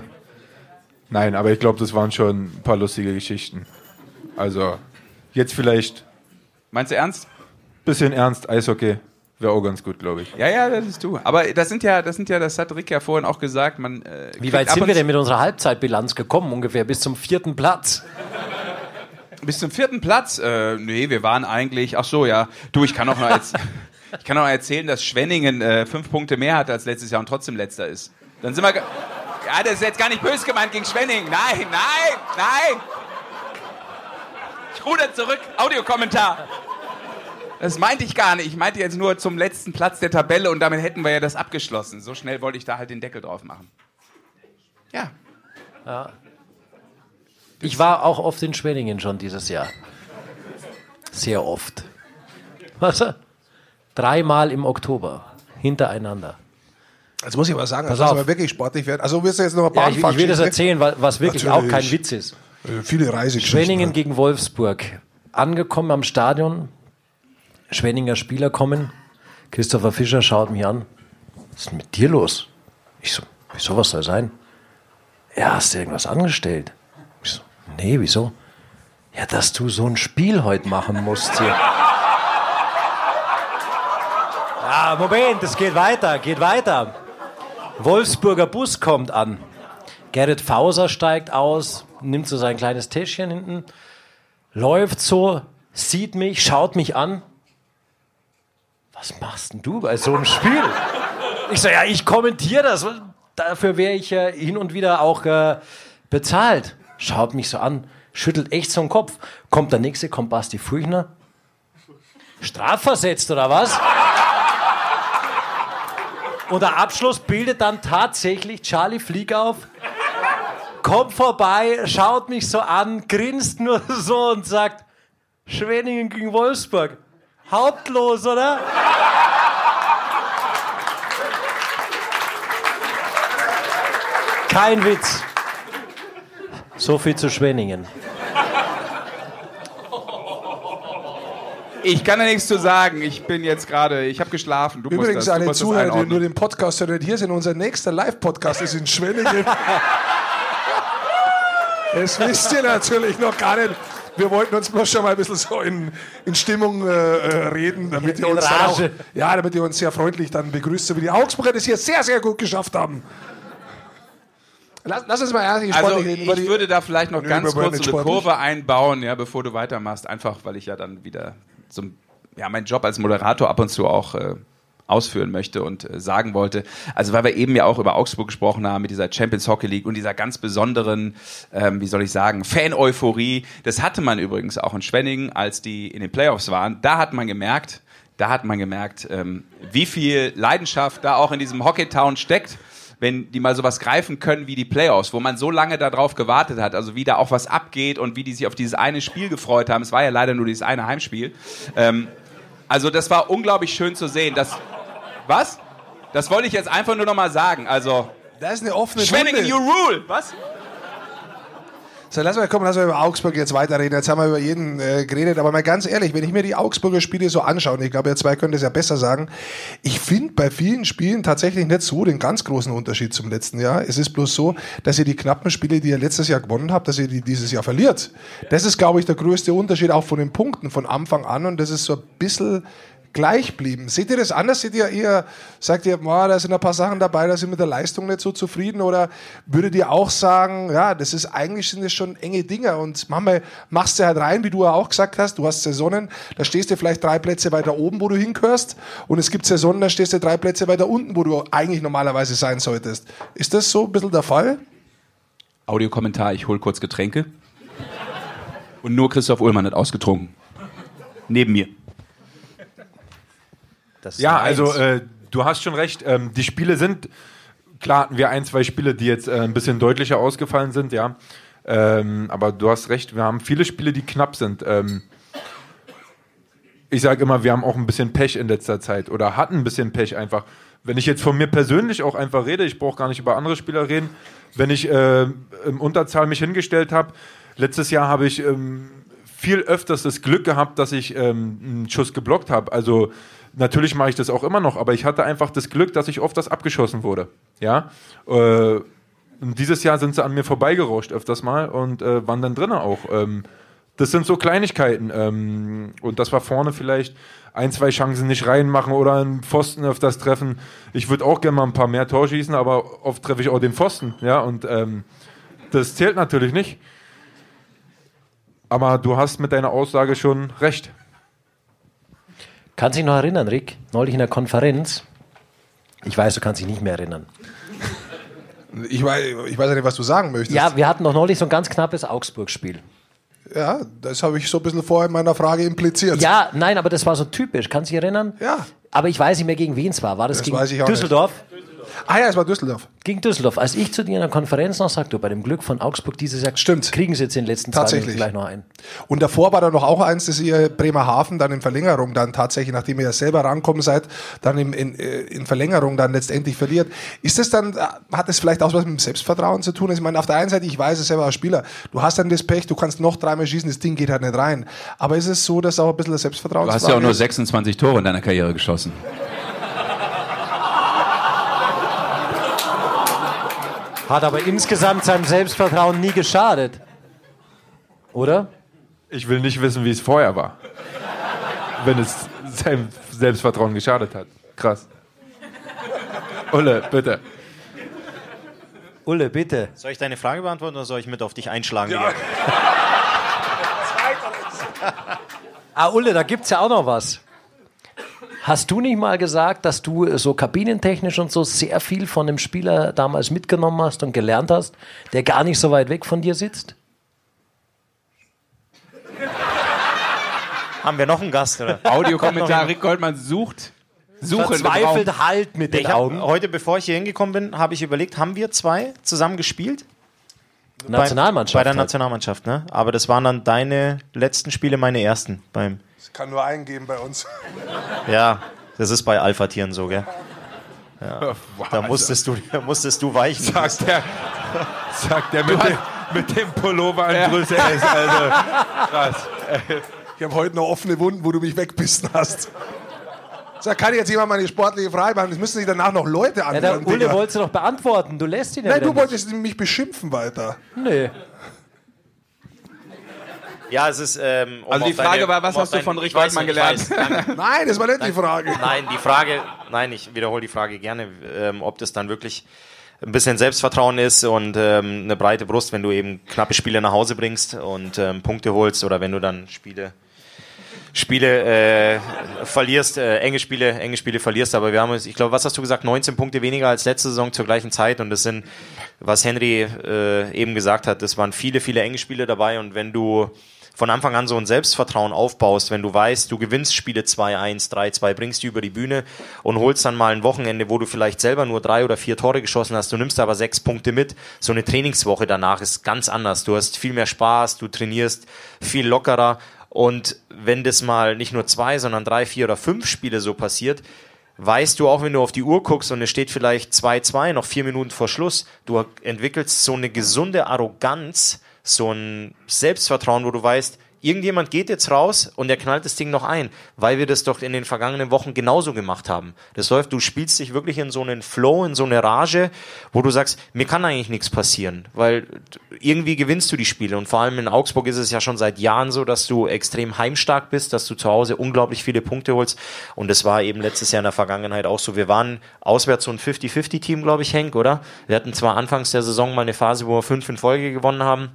Nein, aber ich glaube, das waren schon ein paar lustige Geschichten. Also, jetzt vielleicht Meinst du ernst? bisschen ernst, Eishockey wäre auch ganz gut, glaube ich. Ja, ja, das bist du. Aber das sind ja, das sind ja, das hat Rick ja vorhin auch gesagt. Man, äh, Wie weit sind wir denn mit unserer Halbzeitbilanz gekommen? Ungefähr bis zum vierten Platz. Bis zum vierten Platz? Äh, nee, wir waren eigentlich. Ach so, ja. Du, ich kann auch noch, erz ich kann auch erzählen, dass Schwenningen äh, fünf Punkte mehr hat als letztes Jahr und trotzdem letzter ist. Dann sind wir. Ja, das ist jetzt gar nicht böse gemeint gegen Schwenningen. Nein, nein, nein. Ich ruder zurück. Audiokommentar. Das meinte ich gar nicht. Ich meinte jetzt nur zum letzten Platz der Tabelle und damit hätten wir ja das abgeschlossen. So schnell wollte ich da halt den Deckel drauf machen. Ja. Ich war auch oft in Schwenningen schon dieses Jahr. Sehr oft. Was? Dreimal im Oktober. Hintereinander. Jetzt muss ich aber sagen, das muss aber wirklich sportlich werden. Also wirst du jetzt noch ein paar Ja, ich, ich will das erzählen, wa- was wirklich auch kein Natürlich. Witz ist. Äh, Viele Reisegeschichten. Schwenningen gegen Wolfsburg. Angekommen am Stadion. Schwenninger Spieler kommen. Christopher Fischer schaut mich an. Was ist denn mit dir los? Ich so, wieso, was soll sein? Ja, hast du irgendwas angestellt? Ich so, nee, wieso? Ja, dass du so ein Spiel heute machen musst hier. Ja, Moment, es geht weiter, geht weiter. Wolfsburger Bus kommt an. Gerrit Fauser steigt aus, nimmt so sein kleines Täschchen hinten, läuft so, sieht mich, schaut mich an. Was machst denn du bei so einem Spiel? Ich so, ja, ich kommentiere das. Dafür wäre ich äh, hin und wieder auch äh, bezahlt. Schaut mich so an, schüttelt echt so den Kopf. Kommt der nächste, kommt Basti Furchner. Strafversetzt oder was? Und der Abschluss bildet dann tatsächlich Charlie Fliegauf. Kommt vorbei, schaut mich so an, grinst nur so und sagt: Schwenningen gegen Wolfsburg. Hauptlos, oder? Kein Witz. So viel zu Schwenningen. Ich kann da nichts zu sagen. Ich bin jetzt gerade, ich habe geschlafen. Du Übrigens, musst das, du alle Zuhörer, die nur den Podcast hören, hier sind unser nächster Live-Podcast ist in Schwenningen. das wisst ihr natürlich noch gar nicht. Wir wollten uns bloß schon mal ein bisschen so in, in Stimmung äh, äh, reden, damit ihr uns auch, ja, damit ihr uns sehr freundlich dann begrüßt, so wie die Augsburger das hier sehr, sehr gut geschafft haben. Lass, lass uns mal ehrlich Also reden. ich die- würde da vielleicht noch ganz kurz eine. Kurve einbauen, ja, bevor du weitermachst, einfach weil ich ja dann wieder so ja, meinen Job als Moderator ab und zu auch äh, ausführen möchte und äh, sagen wollte. Also weil wir eben ja auch über Augsburg gesprochen haben mit dieser Champions Hockey League und dieser ganz besonderen, ähm, wie soll ich sagen, Fan-Euphorie. Das hatte man übrigens auch in Schwenningen, als die in den Playoffs waren. Da hat man gemerkt, da hat man gemerkt, ähm, wie viel Leidenschaft da auch in diesem Hockeytown steckt wenn die mal sowas greifen können wie die Playoffs, wo man so lange darauf gewartet hat, also wie da auch was abgeht und wie die sich auf dieses eine Spiel gefreut haben. Es war ja leider nur dieses eine Heimspiel. Ähm, also das war unglaublich schön zu sehen. Das, was? Das wollte ich jetzt einfach nur noch mal sagen. Also da ist eine offene Schwenningen, you rule. Was? So, lass mal, komm, lass mal über Augsburg jetzt weiterreden. Jetzt haben wir über jeden äh, geredet, aber mal ganz ehrlich, wenn ich mir die Augsburger Spiele so anschaue, und ich glaube, ihr zwei könnt es ja besser sagen, ich finde bei vielen Spielen tatsächlich nicht so den ganz großen Unterschied zum letzten Jahr. Es ist bloß so, dass ihr die knappen Spiele, die ihr letztes Jahr gewonnen habt, dass ihr die dieses Jahr verliert. Das ist, glaube ich, der größte Unterschied auch von den Punkten von Anfang an und das ist so ein bisschen gleich blieben. Seht ihr das anders? Seht ihr eher, sagt ihr, boah, da sind ein paar Sachen dabei, da sind mit der Leistung nicht so zufrieden? Oder würdet ihr auch sagen, ja, das ist eigentlich sind das schon enge Dinge und manchmal machst du halt rein, wie du ja auch gesagt hast, du hast Saisonen, da stehst du vielleicht drei Plätze weiter oben, wo du hingehörst und es gibt Saisonen, da stehst du drei Plätze weiter unten, wo du eigentlich normalerweise sein solltest. Ist das so ein bisschen der Fall? Audiokommentar, ich hol kurz Getränke. Und nur Christoph Ullmann hat ausgetrunken. Neben mir. Das Ja, also äh, du hast schon recht. Ähm, die Spiele sind, klar hatten wir ein, zwei Spiele, die jetzt äh, ein bisschen deutlicher ausgefallen sind, ja. Ähm, aber du hast recht, wir haben viele Spiele, die knapp sind. Ähm, ich sage immer, wir haben auch ein bisschen Pech in letzter Zeit oder hatten ein bisschen Pech einfach. Wenn ich jetzt von mir persönlich auch einfach rede, ich brauche gar nicht über andere Spieler reden, wenn ich äh, im Unterzahl mich hingestellt habe, letztes Jahr habe ich ähm, viel öfters das Glück gehabt, dass ich ähm, einen Schuss geblockt habe. Also natürlich mache ich das auch immer noch, aber ich hatte einfach das Glück, dass ich oft das abgeschossen wurde. Ja. Äh, dieses Jahr sind sie an mir vorbeigerauscht öfters mal und äh, waren dann drinnen auch. Ähm, das sind so Kleinigkeiten. Ähm, und das war vorne vielleicht ein, zwei Chancen nicht reinmachen oder einen Pfosten öfters treffen. Ich würde auch gerne mal ein paar mehr Tor schießen, aber oft treffe ich auch den Pfosten. Ja, und ähm, das zählt natürlich nicht. Aber du hast mit deiner Aussage schon recht. Kannst dich noch erinnern, Rick? Neulich in der Konferenz. Ich weiß, du kannst dich nicht mehr erinnern. Ich weiß, ich weiß ja nicht, was du sagen möchtest. Ja, wir hatten noch neulich so ein ganz knappes Augsburg-Spiel. Ja, das habe ich so ein bisschen vorher in meiner Frage impliziert. Ja, nein, aber das war so typisch. Kannst du dich erinnern? Ja. Aber ich weiß nicht mehr, gegen wen es war. War das, Das gegen Düsseldorf? Ah ja, es war Düsseldorf. Gegen Düsseldorf. Als ich zu dir in der Konferenz noch sagte, du, bei dem Glück von Augsburg dieses Jahr Stimmt. kriegen sie jetzt in den letzten zwei. Minuten gleich noch ein. Und davor war da noch auch eins, dass ihr Bremerhaven dann in Verlängerung dann tatsächlich, nachdem ihr ja selber rankommen seid, dann in, in, äh, in Verlängerung dann letztendlich verliert. Ist das dann, äh, hat das vielleicht auch was mit dem Selbstvertrauen zu tun? Ich meine, auf der einen Seite, ich weiß es selber als Spieler, du hast dann das Pech, du kannst noch dreimal schießen, das Ding geht halt nicht rein. Aber ist es so, dass auch ein bisschen das Selbstvertrauen Du hast ja auch nur 26 Tore in deiner Karriere geschossen. Hat aber insgesamt seinem Selbstvertrauen nie geschadet. Oder? Ich will nicht wissen, wie es vorher war. Wenn es seinem Selbstvertrauen geschadet hat. Krass. Ulle, bitte. Ulle, bitte. Soll ich deine Frage beantworten oder soll ich mit auf dich einschlagen? wieder? Ah, Ulle, da gibt's ja auch noch was. Hast du nicht mal gesagt, dass du so kabinentechnisch und so sehr viel von dem Spieler damals mitgenommen hast und gelernt hast, der gar nicht so weit weg von dir sitzt? Haben wir noch einen Gast? Oder? Audiokommentar, Rick Goldmann sucht, suchen. Verzweifelt halt mit den Ich hab, Augen. heute, bevor ich hier hingekommen bin, habe ich überlegt, haben wir zwei zusammen gespielt? Nationalmannschaft. Bei der halt. Nationalmannschaft, ne? Aber das waren dann deine letzten Spiele, meine ersten. Beim, Es kann nur einen geben bei uns. ja, das ist bei Alpha-Tieren so, gell? Da musstest du, da musstest du weichen. Sagt der, sagt der mit, dem, mit dem Pullover an Größe S. Also, krass. Ich habe heute noch offene Wunden, wo du mich wegbissen hast. Sag, kann jetzt jemand mal eine sportliche Frage machen? Das müssen sich danach noch Leute Ja, anhören. der Ulle Digga. wolltest du doch beantworten. Du lässt ihn ja Nein, du wolltest mich beschimpfen weiter. nicht. Nee. Ja, es ist. Ähm, um Also die auf deine- Frage war, was um hast du von Rick ich gelernt? weiß. Nein, das war nicht die Frage. Nein, die Frage, nein, ich wiederhole die Frage gerne, ähm, ob das dann wirklich ein bisschen Selbstvertrauen ist und ähm, eine breite Brust, wenn du eben knappe Spiele nach Hause bringst und ähm, Punkte holst oder wenn du dann Spiele Spiele äh, verlierst, äh, enge Spiele, enge Spiele verlierst, aber wir haben uns, ich glaube, was hast du gesagt, 19 Punkte weniger als letzte Saison zur gleichen Zeit und das sind, was Henry äh, eben gesagt hat, das waren viele, viele enge Spiele dabei und wenn du von Anfang an so ein Selbstvertrauen aufbaust, wenn du weißt, du gewinnst Spiele 2-1, 3-2, bringst die über die Bühne und holst dann mal ein Wochenende, wo du vielleicht selber nur drei oder vier Tore geschossen hast, du nimmst aber sechs Punkte mit. So eine Trainingswoche danach ist ganz anders. Du hast viel mehr Spaß, du trainierst viel lockerer und wenn das mal nicht nur zwei, sondern drei, vier oder fünf Spiele so passiert, weißt du auch, wenn du auf die Uhr guckst und es steht vielleicht 2-2, noch vier Minuten vor Schluss, du entwickelst so eine gesunde Arroganz, so ein Selbstvertrauen, wo du weißt, irgendjemand geht jetzt raus und er knallt das Ding noch ein, weil wir das doch in den vergangenen Wochen genauso gemacht haben. Das läuft, du spielst dich wirklich in so einen Flow, in so eine Rage, wo du sagst, mir kann eigentlich nichts passieren, weil irgendwie gewinnst du die Spiele und vor allem in Augsburg ist es ja schon seit Jahren so, dass du extrem heimstark bist, dass du zu Hause unglaublich viele Punkte holst und das war eben letztes Jahr in der Vergangenheit auch so. Wir waren auswärts so ein 50-50-Team, glaube ich, Henk, oder? Wir hatten zwar anfangs der Saison mal eine Phase, wo wir fünf in Folge gewonnen haben,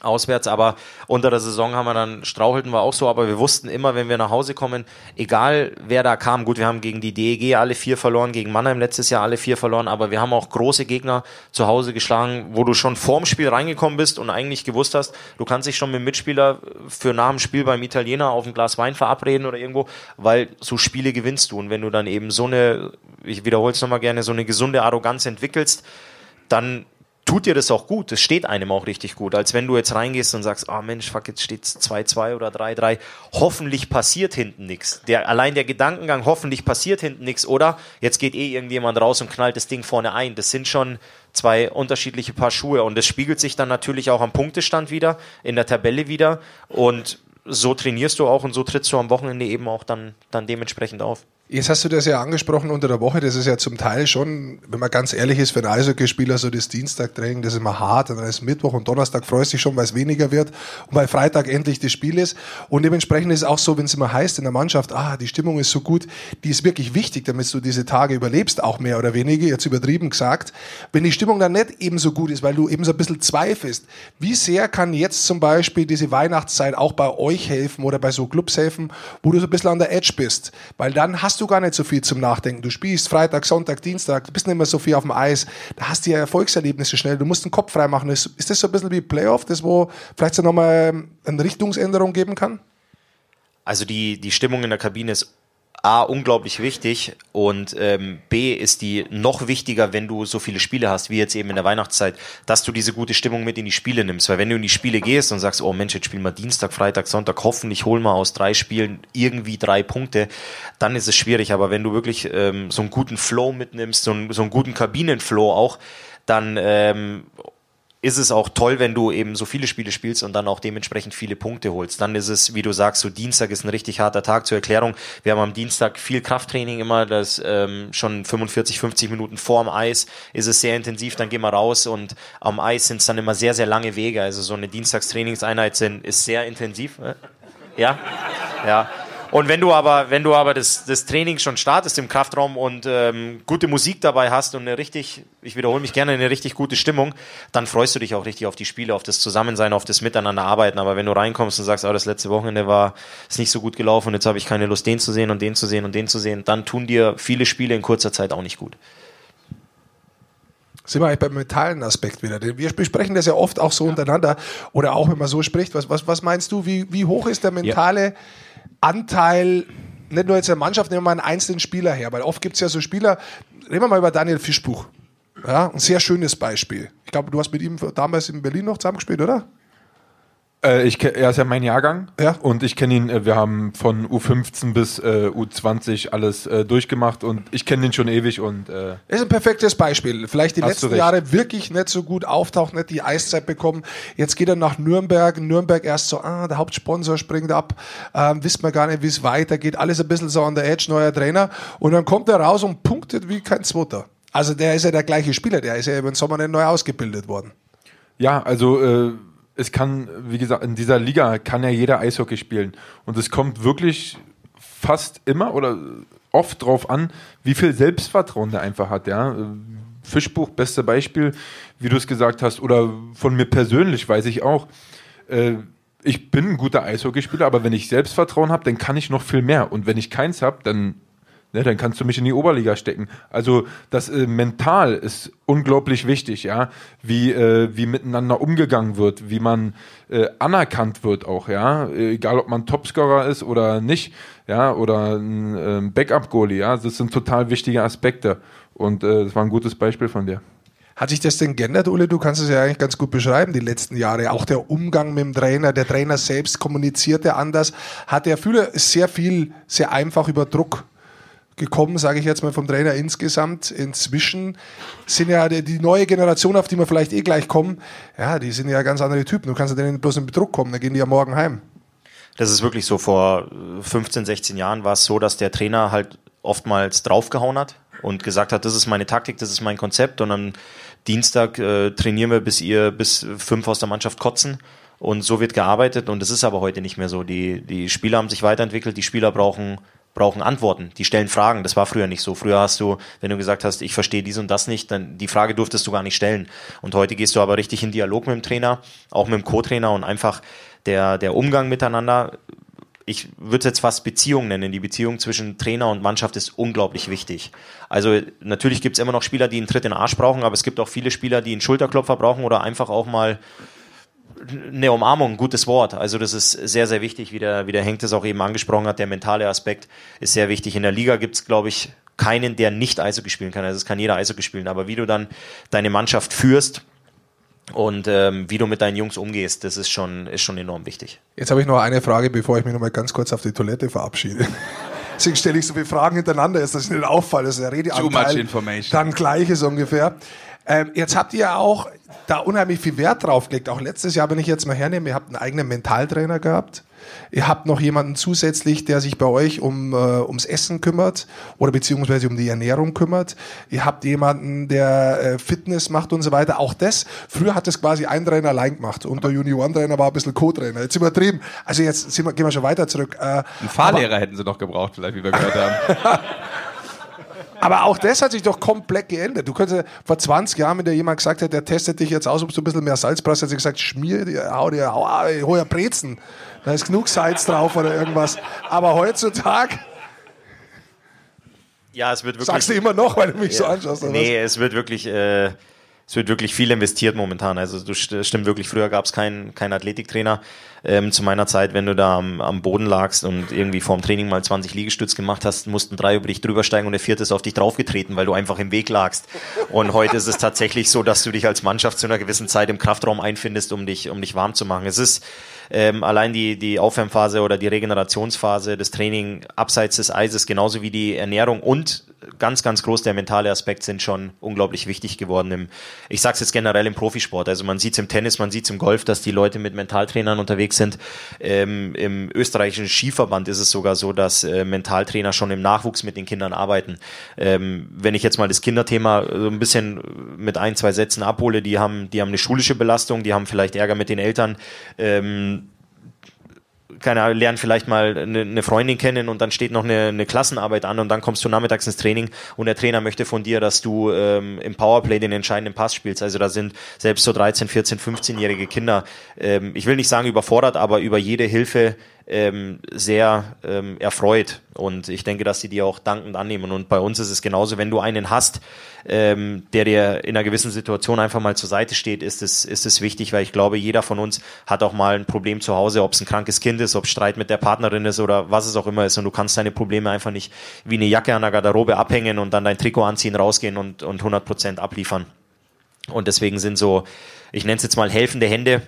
auswärts, aber unter der Saison haben wir dann, strauchelten wir auch so, aber wir wussten immer, wenn wir nach Hause kommen, egal wer da kam, gut, wir haben gegen die DEG alle vier verloren, gegen Mannheim letztes Jahr alle vier verloren, aber wir haben auch große Gegner zu Hause geschlagen, wo du schon vorm Spiel reingekommen bist und eigentlich gewusst hast, du kannst dich schon mit dem Mitspieler für nach dem Spiel beim Italiener auf ein Glas Wein verabreden oder irgendwo, weil so Spiele gewinnst du. Und wenn du dann eben so eine, ich wiederhole es nochmal gerne, so eine gesunde Arroganz entwickelst, dann tut dir das auch gut. Das steht einem auch richtig gut. Als wenn du jetzt reingehst und sagst, oh Mensch, fuck, jetzt steht's 2-2 oder 3-3. Hoffentlich passiert hinten nichts. Der, allein der Gedankengang, hoffentlich passiert hinten nichts. Oder jetzt geht eh irgendjemand raus und knallt das Ding vorne ein. Das sind schon zwei unterschiedliche Paar Schuhe. Und das spiegelt sich dann natürlich auch am Punktestand wieder, in der Tabelle wieder. Und so trainierst du auch und so trittst du am Wochenende eben auch dann, dann dementsprechend auf. Jetzt hast du das ja angesprochen unter der Woche. Das ist ja zum Teil schon, wenn man ganz ehrlich ist, für einen Eishockeyspieler so das Dienstagtraining, das ist immer hart. Und dann ist Mittwoch und Donnerstag freust dich schon, weil es weniger wird. Und bei Freitag endlich das Spiel ist. Und dementsprechend ist es auch so, wenn es immer heißt in der Mannschaft, ah, die Stimmung ist so gut, die ist wirklich wichtig, damit du diese Tage überlebst, auch mehr oder weniger, jetzt übertrieben gesagt. Wenn die Stimmung dann nicht eben so gut ist, weil du eben so ein bisschen zweifelst, wie sehr kann jetzt zum Beispiel diese Weihnachtszeit auch bei euch helfen oder bei so Clubs helfen, wo du so ein bisschen an der Edge bist? Weil dann hast hast du gar nicht so viel zum Nachdenken. Du spielst Freitag, Sonntag, Dienstag, du bist nicht mehr so viel auf dem Eis. Da hast du ja Erfolgserlebnisse schnell. Du musst den Kopf frei machen. Ist, ist das so ein bisschen wie Playoff, das wo vielleicht so nochmal eine Richtungsänderung geben kann? Also die, die Stimmung in der Kabine ist A, unglaublich wichtig und ähm, B, ist die noch wichtiger, wenn du so viele Spiele hast, wie jetzt eben in der Weihnachtszeit, dass du diese gute Stimmung mit in die Spiele nimmst. Weil wenn du in die Spiele gehst und sagst, oh Mensch, jetzt spielen wir Dienstag, Freitag, Sonntag, hoffentlich holen wir aus drei Spielen irgendwie drei Punkte, dann ist es schwierig. Aber wenn du wirklich ähm, so einen guten Flow mitnimmst, so einen, so einen guten Kabinenflow auch, dann ähm, ist es auch toll, wenn du eben so viele Spiele spielst und dann auch dementsprechend viele Punkte holst. Dann ist es, wie du sagst, so Dienstag ist ein richtig harter Tag. Zur Erklärung, wir haben am Dienstag viel Krafttraining immer, das ähm, schon 45, 50 Minuten vor dem Eis ist es sehr intensiv, dann gehen wir raus und am Eis sind es dann immer sehr, sehr lange Wege. Also so eine Dienstagstrainingseinheit sind, ist sehr intensiv. Äh? Ja, ja. Und wenn du aber, wenn du aber das, das Training schon startest im Kraftraum und ähm, gute Musik dabei hast und eine richtig, ich wiederhole mich gerne, eine richtig gute Stimmung, dann freust du dich auch richtig auf die Spiele, auf das Zusammensein, auf das Miteinander arbeiten. Aber wenn du reinkommst und sagst, oh, das letzte Wochenende war ist nicht so gut gelaufen und jetzt habe ich keine Lust, den zu sehen und den zu sehen und den zu sehen, dann tun dir viele Spiele in kurzer Zeit auch nicht gut sind wir eigentlich beim mentalen Aspekt wieder. Wir besprechen das ja oft auch so untereinander oder auch wenn man so spricht. Was, was, was meinst du, wie, wie hoch ist der mentale ja. Anteil, nicht nur jetzt der Mannschaft, nehmen wir mal einen einzelnen Spieler her, weil oft gibt es ja so Spieler, reden wir mal über Daniel Fischbuch. Ja, ein sehr schönes Beispiel. Ich glaube, du hast mit ihm damals in Berlin noch zusammengespielt, oder? Äh, ich, er ist ja mein Jahrgang ja. und ich kenne ihn, äh, wir haben von U15 bis äh, U20 alles äh, durchgemacht und ich kenne ihn schon ewig und äh, ist ein perfektes Beispiel. Vielleicht die letzten Jahre wirklich nicht so gut auftaucht, nicht die Eiszeit bekommen. Jetzt geht er nach Nürnberg, Nürnberg erst so, ah, der Hauptsponsor springt ab, ähm, wissen wir gar nicht, wie es weitergeht, alles ein bisschen so an der Edge, neuer Trainer und dann kommt er raus und punktet wie kein Zweiter. Also der ist ja der gleiche Spieler, der ist ja den Sommer nicht neu ausgebildet worden. Ja, also äh, es kann, wie gesagt, in dieser Liga kann ja jeder Eishockey spielen. Und es kommt wirklich fast immer oder oft drauf an, wie viel Selbstvertrauen der einfach hat, ja. Fischbuch, beste Beispiel, wie du es gesagt hast, oder von mir persönlich weiß ich auch, äh, ich bin ein guter Eishockeyspieler, aber wenn ich Selbstvertrauen habe, dann kann ich noch viel mehr. Und wenn ich keins habe, dann ne, dann kannst du mich in die Oberliga stecken. Also das äh, mental ist unglaublich wichtig, ja, wie äh, wie miteinander umgegangen wird, wie man äh, anerkannt wird auch, ja, egal ob man Topscorer ist oder nicht, ja, oder ein äh, Backup-Goalie, ja, das sind total wichtige Aspekte und äh, das war ein gutes Beispiel von dir. Hat sich das denn geändert, Ule? Du kannst es ja eigentlich ganz gut beschreiben, die letzten Jahre. Auch der Umgang mit dem Trainer, der Trainer selbst kommunizierte anders. Hat er viele sehr viel, sehr einfach über Druck gekommen, sage ich jetzt mal vom Trainer insgesamt. Inzwischen sind ja die, neue Generation, auf die wir vielleicht eh gleich kommen, ja, die sind ja ganz andere Typen. Du kannst ja denen bloß in Bedruck kommen, dann gehen die ja morgen heim. Das ist wirklich so. Vor 15, 16 Jahren war es so, dass der Trainer halt oftmals draufgehauen hat und gesagt hat, das ist meine Taktik, das ist mein Konzept und am Dienstag äh, trainieren wir, bis ihr, bis fünf aus der Mannschaft kotzen. Und so wird gearbeitet und das ist aber heute nicht mehr so. Die, die Spieler haben sich weiterentwickelt, die Spieler brauchen brauchen Antworten, die stellen Fragen. Das war früher nicht so. Früher hast du, wenn du gesagt hast, ich verstehe dies und das nicht, dann die Frage durftest du gar nicht stellen. Und heute gehst du aber richtig in Dialog mit dem Trainer, auch mit dem Co-Trainer und einfach der, der Umgang miteinander. Ich würde es jetzt fast Beziehung nennen. Die Beziehung zwischen Trainer und Mannschaft ist unglaublich wichtig. Also natürlich gibt es immer noch Spieler, die einen Tritt in den Arsch brauchen, aber es gibt auch viele Spieler, die einen Schulterklopfer brauchen oder einfach auch mal eine Umarmung, ein gutes Wort. Also das ist sehr, sehr wichtig, wie der, wie der Henk das auch eben angesprochen hat. Der mentale Aspekt ist sehr wichtig. In der Liga gibt es, glaube ich, keinen, der nicht Eishockey spielen kann. Also es kann jeder Eishockey spielen. Aber wie du dann deine Mannschaft führst, und ähm, wie du mit deinen Jungs umgehst, das ist schon, ist schon enorm wichtig. Jetzt habe ich noch eine Frage, bevor ich mich noch mal ganz kurz auf die Toilette verabschiede. Deswegen stelle ich so viele Fragen hintereinander, ist das nicht auffallen, das ist der Redeanteil. Too much information. Dann gleiches ungefähr. Ähm, jetzt habt ihr ja auch da unheimlich viel Wert drauf gelegt. Auch letztes Jahr, wenn ich jetzt mal hernehme, ihr habt einen eigenen Mentaltrainer gehabt. Ihr habt noch jemanden zusätzlich, der sich bei euch um, äh, ums Essen kümmert oder beziehungsweise um die Ernährung kümmert. Ihr habt jemanden, der äh, Fitness macht und so weiter. Auch das, früher hat das quasi ein Trainer allein gemacht und der Juniorentrainer war ein bisschen Co-Trainer. Jetzt übertrieben. Also jetzt wir, gehen wir schon weiter zurück. Äh, Ein Fahrlehrer hätten sie noch gebraucht, vielleicht, wie wir gehört haben. Aber auch das hat sich doch komplett geändert. Du könntest vor 20 Jahren, wenn dir jemand gesagt hätte, der testet dich jetzt aus, ob du ein bisschen mehr Salz brauchst, hätte gesagt, schmier dir, hau dir, hau, hau ja Brezen. Da ist genug Salz drauf oder irgendwas. Aber heutzutage, Ja, es wird wirklich. Sagst du immer noch, weil du mich so anschaust? Oder Nee, es wird wirklich, äh, es wird wirklich viel investiert momentan. Also du st- stimmt wirklich, früher gab es keinen keinen Athletiktrainer. Ähm, zu meiner Zeit, wenn du da am, am Boden lagst und irgendwie vorm Training mal 20 Liegestütz gemacht hast, mussten drei über dich drüber steigen und der vierte ist auf dich draufgetreten, weil du einfach im Weg lagst. Und heute ist es tatsächlich so, dass du dich als Mannschaft zu einer gewissen Zeit im Kraftraum einfindest, um dich, um dich warm zu machen. Es ist ähm, allein die, die Aufwärmphase oder die Regenerationsphase, das Training abseits des Eises, genauso wie die Ernährung und ganz, ganz groß der mentale Aspekt sind schon unglaublich wichtig geworden. Im, ich sage es jetzt generell im Profisport. Also man sieht es im Tennis, man sieht es im Golf, dass die Leute mit Mentaltrainern unterwegs sind. Ähm, Im österreichischen Skiverband ist es sogar so, dass äh, Mentaltrainer schon im Nachwuchs mit den Kindern arbeiten. Ähm, wenn ich jetzt mal das Kinderthema so ein bisschen mit ein, zwei Sätzen abhole, die haben, die haben eine schulische Belastung, die haben vielleicht Ärger mit den Eltern. Ähm, keine Ahnung, lernen vielleicht mal eine, eine Freundin kennen und dann steht noch eine, eine Klassenarbeit an und dann kommst du nachmittags ins Training und der Trainer möchte von dir, dass du ähm, im Powerplay den entscheidenden Pass spielst. Also da sind selbst so 13, 14, 15-jährige Kinder, ähm, ich will nicht sagen überfordert, aber über jede Hilfe ähm, sehr ähm, erfreut. Und ich denke, dass sie die auch dankend annehmen. Und bei uns ist es genauso, wenn du einen hast, ähm, der dir in einer gewissen Situation einfach mal zur Seite steht, ist es, ist es wichtig, weil ich glaube, jeder von uns hat auch mal ein Problem zu Hause, ob es ein krankes Kind ist, ob Streit mit der Partnerin ist oder was es auch immer ist. Und du kannst deine Probleme einfach nicht wie eine Jacke an der Garderobe abhängen und dann dein Trikot anziehen, rausgehen und, und 100 Prozent abliefern. Und deswegen sind so, ich nenne es jetzt mal helfende Hände,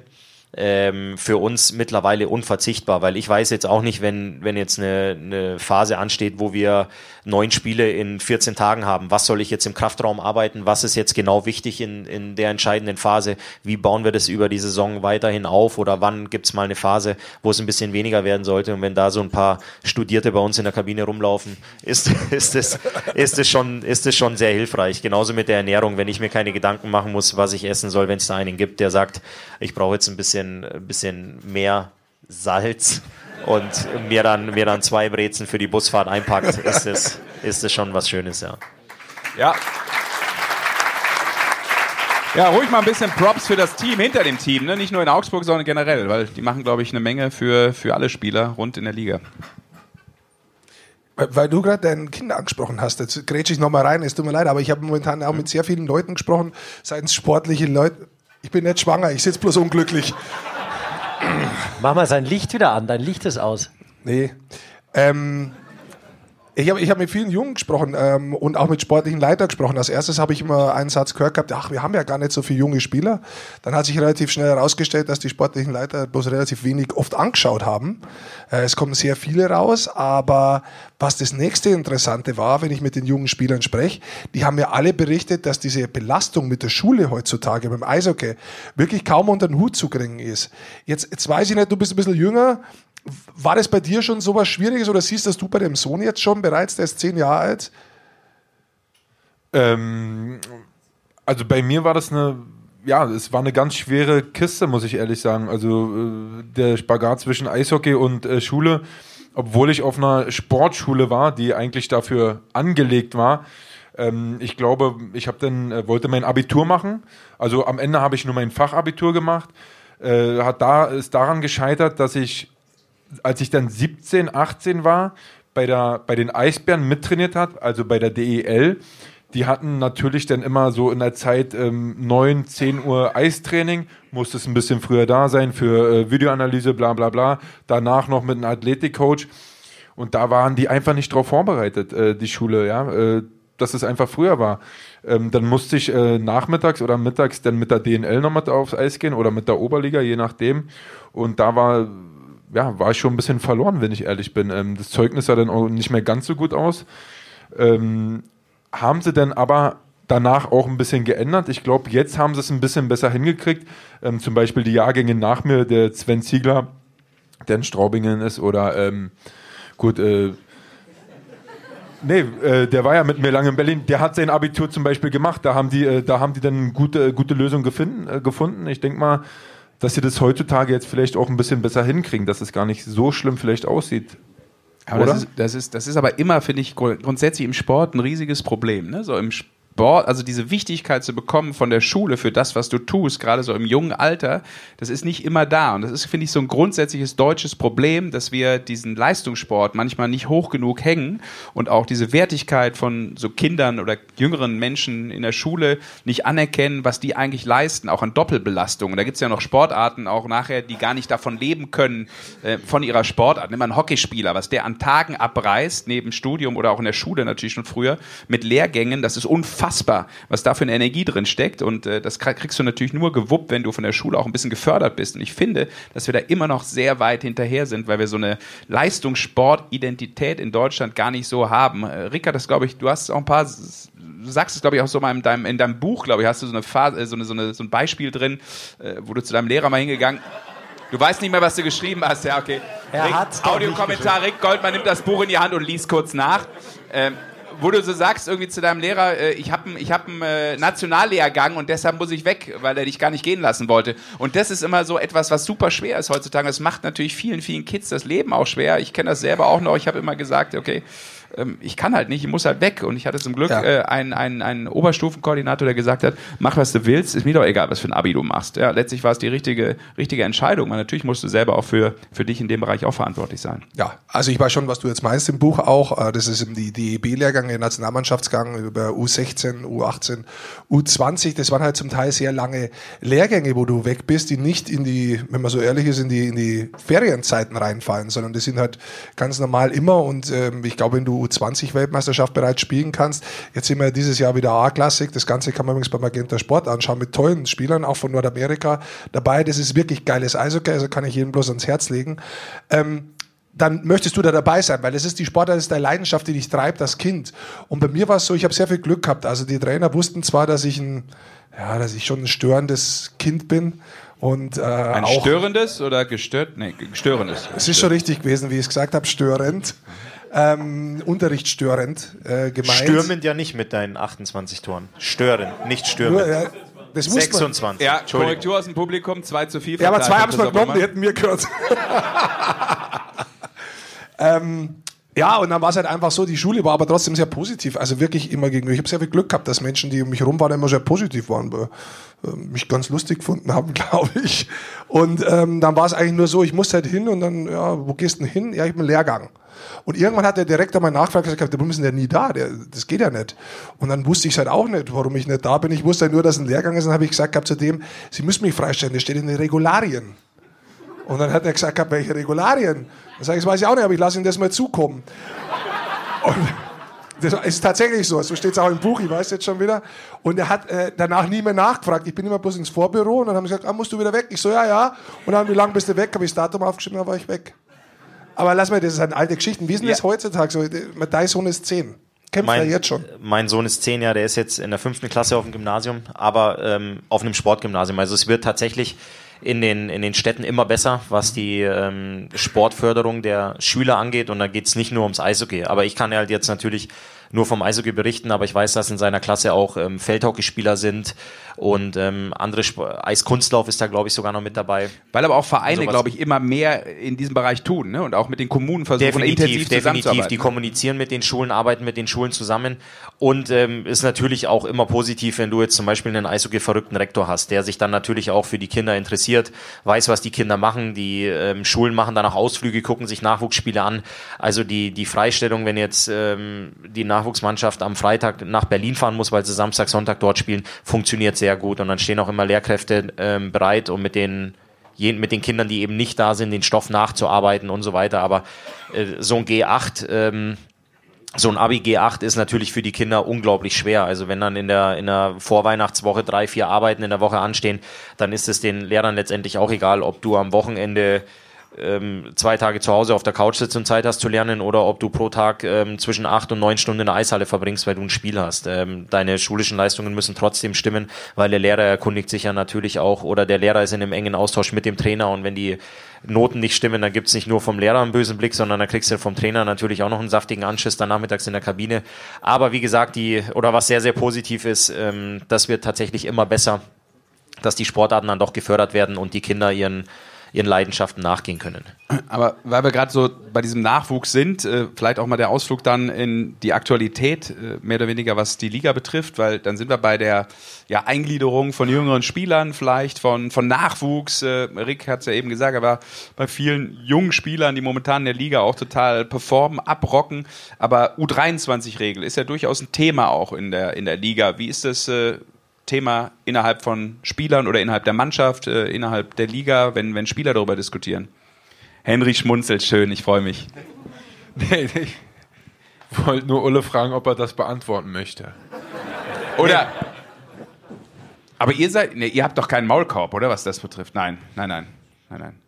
ähm, für uns mittlerweile unverzichtbar, weil ich weiß jetzt auch nicht, wenn, wenn jetzt eine, eine Phase ansteht, wo wir neun Spiele in 14 Tagen haben, was soll ich jetzt im Kraftraum arbeiten, was ist jetzt genau wichtig in, in der entscheidenden Phase, wie bauen wir das über die Saison weiterhin auf? Oder wann gibt's mal eine Phase, wo es ein bisschen weniger werden sollte? Und wenn da so ein paar Studierte bei uns in der Kabine rumlaufen, ist, ist, es, ist, es schon, ist es schon sehr hilfreich. Genauso mit der Ernährung, wenn ich mir keine Gedanken machen muss, was ich essen soll, wenn es da einen gibt, der sagt, ich brauche jetzt ein bisschen, ein bisschen mehr Salz und mir dann, mir dann zwei Brezen für die Busfahrt einpackt, ist es, ist es schon was Schönes, ja. Ja. Ja, ruhig mal ein bisschen Props für das Team hinter dem Team, ne? nicht nur in Augsburg, sondern generell, weil die machen, glaube ich, eine Menge für, für alle Spieler rund in der Liga. Weil, weil du gerade deine Kinder angesprochen hast, jetzt grätsche ich nochmal rein, es tut mir leid, aber ich habe momentan auch mit sehr vielen Leuten gesprochen, seien es sportliche Leute. Ich bin nicht schwanger, ich sitze bloß unglücklich. Mach mal sein Licht wieder an, dein Licht ist aus. Nee. Ähm, ich habe ich hab mit vielen Jungen gesprochen ähm, und auch mit sportlichen Leitern gesprochen. Als erstes habe ich immer einen Satz gehört gehabt, ach, wir haben ja gar nicht so viele junge Spieler. Dann hat sich relativ schnell herausgestellt, dass die sportlichen Leiter bloß relativ wenig oft angeschaut haben. Äh, es kommen sehr viele raus, aber was das nächste Interessante war, wenn ich mit den jungen Spielern spreche, die haben mir alle berichtet, dass diese Belastung mit der Schule heutzutage, beim Eishockey, wirklich kaum unter den Hut zu kriegen ist. Jetzt, jetzt weiß ich nicht, du bist ein bisschen jünger, war das bei dir schon sowas Schwieriges oder siehst das du bei dem Sohn jetzt schon bereits, der ist zehn Jahre alt? Ähm, also bei mir war das eine, ja, es war eine ganz schwere Kiste, muss ich ehrlich sagen. Also äh, der Spagat zwischen Eishockey und äh, Schule, obwohl ich auf einer Sportschule war, die eigentlich dafür angelegt war. Ähm, ich glaube, ich habe dann äh, wollte mein Abitur machen. Also am Ende habe ich nur mein Fachabitur gemacht. Hat da ist daran gescheitert, dass ich als ich dann 17, 18 war, bei, der, bei den Eisbären mittrainiert hat, also bei der DEL, die hatten natürlich dann immer so in der Zeit ähm, 9, 10 Uhr Eistraining, musste es ein bisschen früher da sein für äh, Videoanalyse, bla bla bla. Danach noch mit einem Athletikcoach. Und da waren die einfach nicht drauf vorbereitet, äh, die Schule, ja, äh, dass es einfach früher war. Ähm, dann musste ich äh, nachmittags oder mittags dann mit der DNL noch mit aufs Eis gehen oder mit der Oberliga, je nachdem. Und da war ja, war ich schon ein bisschen verloren, wenn ich ehrlich bin. Ähm, das Zeugnis sah dann auch nicht mehr ganz so gut aus. Ähm, haben sie denn aber danach auch ein bisschen geändert? Ich glaube, jetzt haben sie es ein bisschen besser hingekriegt. Ähm, zum Beispiel die Jahrgänge nach mir, der Sven Ziegler, der in Straubingen ist, oder ähm, gut, äh, Nee, äh, der war ja mit mir lange in Berlin. Der hat sein Abitur zum Beispiel gemacht. Da haben die, äh, da haben die dann eine gute, gute Lösung gefunden, äh, gefunden. Ich denke mal, dass sie das heutzutage jetzt vielleicht auch ein bisschen besser hinkriegen, dass es gar nicht so schlimm vielleicht aussieht. Aber Oder? das ist, das, ist, das ist aber immer, finde ich, gru- grundsätzlich im Sport ein riesiges Problem. Ne? So im, Sp- Sport, also diese Wichtigkeit zu bekommen von der Schule für das, was du tust, gerade so im jungen Alter, das ist nicht immer da. Und das ist, finde ich, so ein grundsätzliches deutsches Problem, dass wir diesen Leistungssport manchmal nicht hoch genug hängen und auch diese Wertigkeit von so Kindern oder jüngeren Menschen in der Schule nicht anerkennen, was die eigentlich leisten, auch an Doppelbelastung. Und da gibt es ja noch Sportarten auch nachher, die gar nicht davon leben können, äh, von ihrer Sportart. Nimm mal einen Hockeyspieler, was der an Tagen abreißt, neben Studium oder auch in der Schule natürlich schon früher, mit Lehrgängen, das ist unfassbar, was da für eine Energie drin steckt. Und äh, das kriegst du natürlich nur gewuppt, wenn du von der Schule auch ein bisschen gefördert bist. Und ich finde, dass wir da immer noch sehr weit hinterher sind, weil wir so eine Leistungssport-Identität in Deutschland gar nicht so haben. Äh, Rickard, das glaube ich, du hast auch ein paar du sagst es, glaube ich, auch so mal in deinem, in deinem Buch, glaube ich, hast du so, eine Phase, so, eine, so, eine, so ein Beispiel drin, äh, wo du zu deinem Lehrer mal hingegangen Du weißt nicht mehr, was du geschrieben hast, ja, okay. Er Rick, Audiokommentar, Rick Goldmann nimmt das Buch in die Hand und liest kurz nach. Ähm, wo du so sagst, irgendwie zu deinem Lehrer, äh, ich habe ich hab einen äh, Nationallehrgang und deshalb muss ich weg, weil er dich gar nicht gehen lassen wollte. Und das ist immer so etwas, was super schwer ist heutzutage. Das macht natürlich vielen, vielen Kids das Leben auch schwer. Ich kenne das selber auch noch. Ich habe immer gesagt, okay, ähm, ich kann halt nicht, ich muss halt weg. Und ich hatte zum Glück Ja. äh, einen, einen, einen Oberstufenkoordinator, der gesagt hat, mach was du willst, ist mir doch egal, was für ein Abi du machst. Ja, letztlich war es die richtige, richtige Entscheidung. weil natürlich musst du selber auch für, für dich in dem Bereich auch verantwortlich sein. Ja, also ich weiß schon, was du jetzt meinst im Buch auch. Äh, Das ist eben die DEB-Lehrgang, der Nationalmannschaftsgang über U16, U18, U20. Das waren halt zum Teil sehr lange Lehrgänge, wo du weg bist, die nicht in die, wenn man so ehrlich ist, in die, in die Ferienzeiten reinfallen, sondern die sind halt ganz normal immer. Und ähm, ich glaube, wenn du U20-Weltmeisterschaft bereits spielen kannst, jetzt sind wir dieses Jahr wieder A-Klassik. Das Ganze kann man übrigens bei Magenta Sport anschauen mit tollen Spielern, auch von Nordamerika dabei. Das ist wirklich geiles Eishockey, also kann ich jedem bloß ans Herz legen. Ähm, dann möchtest du da dabei sein, weil das ist die Sportart, das ist deine Leidenschaft, die dich treibt als Kind. Und bei mir war es so, ich habe sehr viel Glück gehabt. Also die Trainer wussten zwar, dass ich ein, ja, dass ich schon ein störendes Kind bin und äh, Ein auch störendes oder gestört? Nee, störendes. es ist schon richtig gewesen, wie ich es gesagt habe, störend, ähm, unterrichtsstörend äh, gemeint. Stürmend ja nicht mit deinen 28 Toren. Störend, nicht Nur, stürmend. äh, das wusste man. 26. Ja. Korrektur aus dem Publikum, 2 zu 4. Ja, aber zwei haben es genommen, die hätten mir gehört. ähm, ja, und dann war es halt einfach so, die Schule war aber trotzdem sehr positiv, also wirklich immer gegenüber. Ich habe sehr viel Glück gehabt, dass Menschen, die um mich herum waren, immer sehr positiv waren, äh, mich ganz lustig gefunden haben, glaube ich. Und ähm, dann war es eigentlich nur so, ich musste halt hin und dann, ja, wo gehst du denn hin? Ja, ich bin Lehrgang. Und irgendwann hat der Direktor mal nachgefragt gesagt, warum ist denn der nie da? Der, das geht ja nicht. Und dann wusste ich halt auch nicht, warum ich nicht da bin. Ich wusste halt nur, dass ein Lehrgang ist. Und dann habe ich gesagt gehabt zu dem, Sie müssen mich freistellen, das steht in den Regularien. Und dann hat er gesagt, gehabt, welche Regularien? Dann sage ich, das weiß ich auch nicht, aber ich lasse Ihnen das mal zukommen. Und das ist tatsächlich so, so steht es auch im Buch, ich weiß jetzt schon wieder. Und er hat äh, danach nie mehr nachgefragt. Ich bin immer bloß ins Vorbüro und dann haben sie gesagt, ah, musst du wieder weg? Ich so, ja, ja. Und dann, wie lange bist du weg? Habe ich das Datum aufgeschrieben, dann war ich weg. Aber lass mal, das ist eine alte Geschichte. Wie ist denn das Ja. heutzutage so? Dein Sohn ist zehn. Kämpft er jetzt schon. Mein Sohn ist zehn Jahre, der ist jetzt in der fünften Klasse auf dem Gymnasium, aber ähm, auf einem Sportgymnasium. Also es wird tatsächlich in den, in den Städten immer besser, was die ähm, Sportförderung der Schüler angeht. Und da geht es nicht nur ums Eishockey. Aber ich kann ja halt jetzt natürlich nur vom Eishockey berichten, aber ich weiß, dass in seiner Klasse auch ähm, Feldhockeyspieler sind und ähm, andere Sp Eiskunstlauf ist da, glaube ich, sogar noch mit dabei. Weil aber auch Vereine, glaube ich, immer mehr in diesem Bereich tun ne? und auch mit den Kommunen versuchen, Definitiv, intensiv definitiv. Die kommunizieren mit den Schulen, arbeiten mit den Schulen zusammen. Und ähm, ist natürlich auch immer positiv, wenn du jetzt zum Beispiel einen Eishockey-verrückten Rektor hast, der sich dann natürlich auch für die Kinder interessiert, weiß, was die Kinder machen. Die ähm, Schulen machen dann auch Ausflüge, gucken sich Nachwuchsspiele an. Also die, die Freistellung, wenn jetzt ähm, die Nachwuchsmannschaft am Freitag nach Berlin fahren muss, weil sie Samstag, Sonntag dort spielen, funktioniert sehr gut. Und dann stehen auch immer Lehrkräfte ähm, bereit, um mit den mit den Kindern, die eben nicht da sind, den Stoff nachzuarbeiten und so weiter. Aber äh, so ein G8, ähm, so ein Abi G8 ist natürlich für die Kinder unglaublich schwer. Also wenn dann in der, in der Vorweihnachtswoche drei, vier Arbeiten in der Woche anstehen, dann ist es den Lehrern letztendlich auch egal, ob du am Wochenende ähm, zwei Tage zu Hause auf der Couch sitzt und Zeit hast zu lernen oder ob du pro Tag ähm, zwischen acht und neun Stunden in der Eishalle verbringst, weil du ein Spiel hast. Ähm, deine schulischen Leistungen müssen trotzdem stimmen, weil der Lehrer erkundigt sich ja natürlich auch oder der Lehrer ist in einem engen Austausch mit dem Trainer und wenn die Noten nicht stimmen, dann gibt's nicht nur vom Lehrer einen bösen Blick, sondern dann kriegst du vom Trainer natürlich auch noch einen saftigen Anschiss dann nachmittags in der Kabine. Aber wie gesagt, die, oder was sehr, sehr positiv ist, ähm, das wird tatsächlich immer besser, dass die Sportarten dann doch gefördert werden und die Kinder ihren ihren Leidenschaften nachgehen können. Aber weil wir gerade so bei diesem Nachwuchs sind, äh, vielleicht auch mal der Ausflug dann in die Aktualität, äh, mehr oder weniger was die Liga betrifft, weil dann sind wir bei der ja, Eingliederung von jüngeren Spielern, vielleicht von, von Nachwuchs. Äh, Rick hat es ja eben gesagt, er war bei vielen jungen Spielern, die momentan in der Liga auch total performen, abrocken. Aber U23-Regel ist ja durchaus ein Thema auch in der, in der Liga. Wie ist das? Thema innerhalb von Spielern oder innerhalb der Mannschaft, äh, innerhalb der Liga, wenn, wenn Spieler darüber diskutieren? Henry schmunzelt schön, ich freue mich. Nee, nee. Ich wollte nur Ulle fragen, ob er das beantworten möchte. Oder. Aber ihr seid, nee, ihr habt doch keinen Maulkorb, oder was das betrifft? Nein, nein, nein, nein, nein.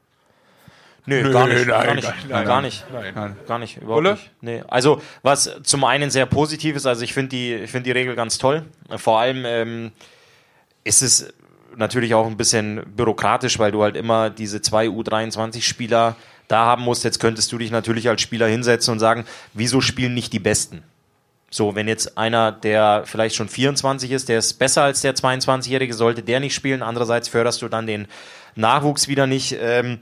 Nö, gar nicht. nein, gar nicht. nein, gar nicht. nein. Gar nicht. Überhaupt Ulle? nicht. Nee. Also, was zum einen sehr positiv ist, also ich finde die, ich finde die Regel ganz toll. Vor allem ähm, ist es natürlich auch ein bisschen bürokratisch, weil du halt immer diese zwei U23-Spieler da haben musst. Jetzt könntest du dich natürlich als Spieler hinsetzen und sagen, wieso spielen nicht die Besten? So, wenn jetzt einer, der vielleicht schon 24 ist, der ist besser als der 22-Jährige, sollte der nicht spielen. Andererseits förderst du dann den Nachwuchs wieder nicht. Ähm,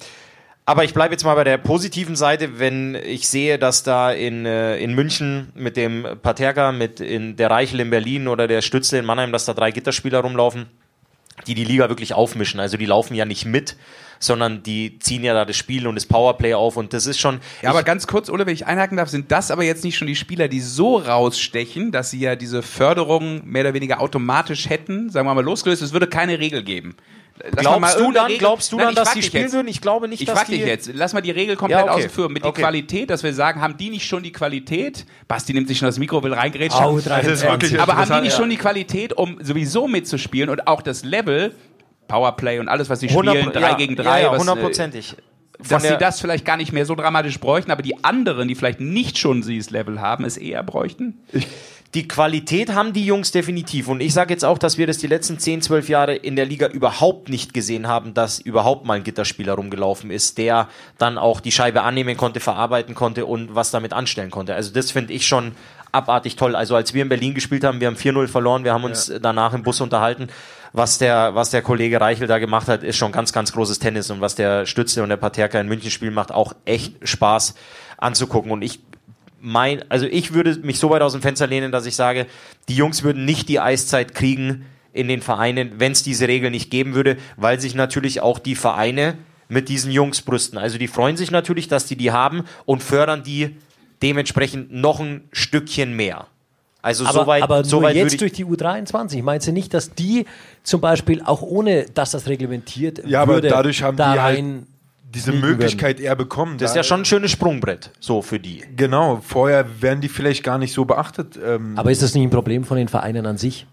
aber ich bleibe jetzt mal bei der positiven Seite, wenn ich sehe, dass da in, äh, in München mit dem Paterka, mit in der Reichel in Berlin oder der Stützle in Mannheim, dass da drei Gitterspieler rumlaufen, die die Liga wirklich aufmischen. Also die laufen ja nicht mit, sondern die ziehen ja da das Spiel und das Powerplay auf und das ist schon. Ja, aber ganz kurz, Ole, wenn ich einhaken darf, sind das aber jetzt nicht schon die Spieler, die so rausstechen, dass sie ja diese Förderung mehr oder weniger automatisch hätten, sagen wir mal losgelöst, es würde keine Regel geben. Lass mal glaubst du dann, Regel- glaubst du Nein, dann, ich dass die dich spielen jetzt. würden? Ich glaube nicht, Ich dass frage dich die jetzt, lass mal die Regel komplett Ja, okay. außen. Mit Okay. der Qualität, dass wir sagen, haben die nicht schon die Qualität? Basti nimmt sich schon das Mikro, will reingrätschen. Au, Das ist wirklich Aber haben die nicht ja. schon die Qualität, um sowieso mitzuspielen und auch das Level, Powerplay und alles, was sie 100 spielen, 3 ja, gegen 3, ja, äh, hundertprozentig. Von dass sie das vielleicht gar nicht mehr so dramatisch bräuchten, aber die anderen, die vielleicht nicht schon dieses Level haben, es eher bräuchten? Die Qualität haben die Jungs definitiv. Und ich sage jetzt auch, dass wir das die letzten 10, 12 Jahre in der Liga überhaupt nicht gesehen haben, dass überhaupt mal ein Gitterspieler rumgelaufen ist, der dann auch die Scheibe annehmen konnte, verarbeiten konnte und was damit anstellen konnte. Also das finde ich schon abartig toll. Also als wir in Berlin gespielt haben, wir haben 4-0 verloren, wir haben uns danach im Bus unterhalten. Was der, was der Kollege Reichel da gemacht hat, ist schon ganz, ganz großes Tennis. Und was der Stütze und der Paterka in München spielen, macht auch echt Spaß anzugucken. Und ich mein, also ich würde mich so weit aus dem Fenster lehnen, dass ich sage, die Jungs würden nicht die Eiszeit kriegen in den Vereinen, wenn es diese Regel nicht geben würde, weil sich natürlich auch die Vereine mit diesen Jungs brüsten. Also die freuen sich natürlich, dass die die haben und fördern die dementsprechend noch ein Stückchen mehr. Also Aber, soweit, aber nur soweit würde jetzt durch die U23. Meinst du nicht, dass die zum Beispiel, auch ohne dass das reglementiert Ja, aber würde, dadurch haben da die halt rein diese Möglichkeit eher bekommen. das ist ja schon ein schönes Sprungbrett, so für die. Genau, vorher werden die vielleicht gar nicht so beachtet. Ähm, Aber ist das nicht ein Problem von den Vereinen an sich?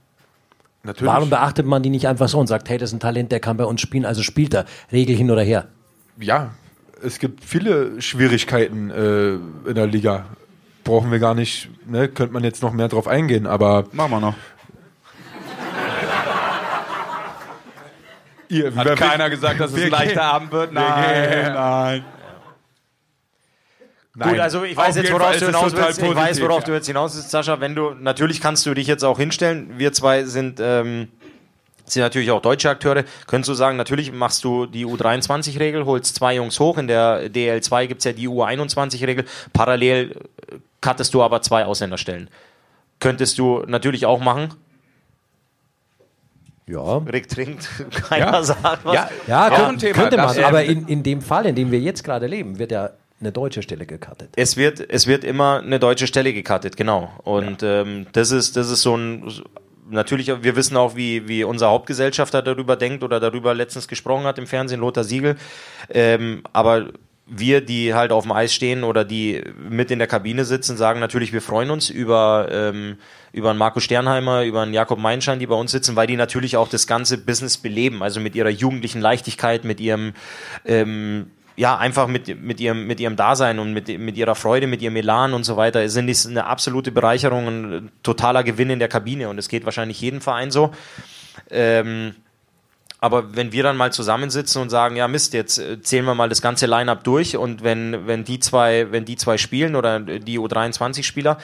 natürlich. Warum beachtet man die nicht einfach so und sagt, hey, das ist ein Talent, der kann bei uns spielen, also spielt er, Regel hin oder her? ja, es gibt viele Schwierigkeiten äh, in der Liga. Brauchen wir gar nicht, ne? könnte man jetzt noch mehr drauf eingehen, aber Machen wir noch. Ihr, Hat keiner gesagt, dass es ein leichter gehen- Abend wird? wir gehen- nein. Nein. Gut, also ich weiß Auf jetzt, worauf du hinaus willst. Ich weiß, positiv, worauf ja. du jetzt hinaus willst, Sascha. Wenn du, natürlich kannst du dich jetzt auch hinstellen. Wir zwei sind, ähm, sind natürlich auch deutsche Akteure. Könntest du sagen, natürlich machst du die U23-Regel, holst zwei Jungs hoch. In der DL2 gibt es ja die U21-Regel. Parallel äh, cuttest du aber zwei Ausländerstellen. Könntest du natürlich auch machen. Ja. Rick trinkt, keiner sagt was. Ja, Ja, ein Thema, könnte man. aber in, in dem Fall, in dem wir jetzt gerade leben, wird ja eine deutsche Stelle gecuttet. Es wird, es wird immer eine deutsche Stelle gecuttet, genau. Und ähm, das ist, das ist so ein natürlich, wir wissen auch, wie, wie unser Hauptgesellschafter darüber denkt oder darüber letztens gesprochen hat im Fernsehen, Lothar Siegel. Ähm, aber wir, die halt auf dem Eis stehen oder die mit in der Kabine sitzen, sagen natürlich, wir freuen uns über, ähm, über einen Marco Sternheimer, über einen Jakob Meinschein, die bei uns sitzen, weil die natürlich auch das ganze Business beleben, also mit ihrer jugendlichen Leichtigkeit, mit ihrem ähm, ja, einfach mit, mit, ihrem, mit ihrem Dasein und mit, mit ihrer Freude, mit ihrem Elan und so weiter, sind es eine absolute Bereicherung, ein totaler Gewinn in der Kabine und es geht wahrscheinlich jedem Verein so. Ähm, Aber wenn wir dann mal zusammensitzen und sagen, ja Mist, jetzt äh, zählen wir mal das ganze Line-up durch und wenn, wenn die zwei, wenn die zwei spielen oder die U23-Spieler,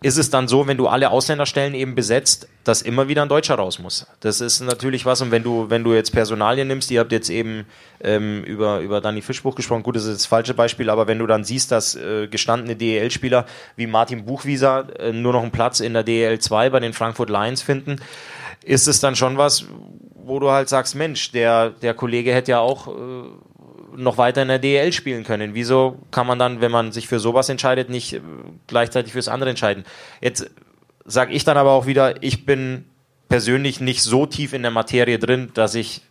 ist es dann so, wenn du alle Ausländerstellen eben besetzt, dass immer wieder ein Deutscher raus muss. Das ist natürlich was. Und wenn du, wenn du jetzt Personalien nimmst, ihr habt jetzt eben ähm, über, über Danny Fischbuch gesprochen, gut, das ist das falsche Beispiel, aber wenn du dann siehst, dass äh, gestandene DEL-Spieler wie Martin Buchwieser äh, nur noch einen Platz in der DEL 2 bei den Frankfurt Lions finden, ist es dann schon was, wo du halt sagst, Mensch, der, der Kollege hätte ja auch äh, noch weiter in der DEL spielen können. Wieso kann man dann, wenn man sich für sowas entscheidet, nicht äh, gleichzeitig fürs andere entscheiden? Jetzt sage ich dann aber auch wieder, ich bin persönlich nicht so tief in der Materie drin, dass ich,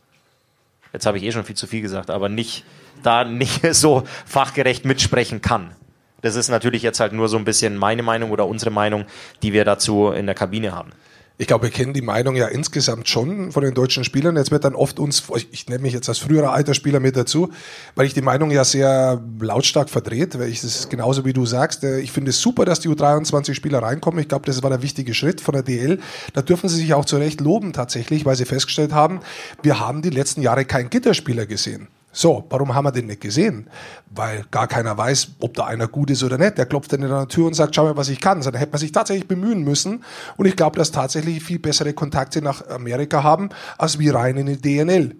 jetzt habe ich eh schon viel zu viel gesagt, aber nicht da nicht so fachgerecht mitsprechen kann. Das ist natürlich jetzt halt nur so ein bisschen meine Meinung oder unsere Meinung, die wir dazu in der Kabine haben. Ich glaube, wir kennen die Meinung ja insgesamt schon von den deutschen Spielern. Jetzt wird dann oft uns, ich nenne mich jetzt als früherer Altersspieler mit dazu, weil ich die Meinung ja sehr lautstark verdreht, weil ich das genauso wie du sagst. äh, Ich finde es super, dass die U23 Spieler reinkommen. Ich glaube, das war der wichtige Schritt von der DL. Da dürfen sie sich auch zu Recht loben tatsächlich, weil sie festgestellt haben, wir haben die letzten Jahre keinen Gitterspieler gesehen. So, warum haben wir den nicht gesehen? Weil gar keiner weiß, ob da einer gut ist oder nicht. Der klopft dann in der Tür und sagt, schau mal, was ich kann. Sondern hätte man sich tatsächlich bemühen müssen. Und ich glaube, dass tatsächlich viel bessere Kontakte nach Amerika haben, als wir rein in die DNL.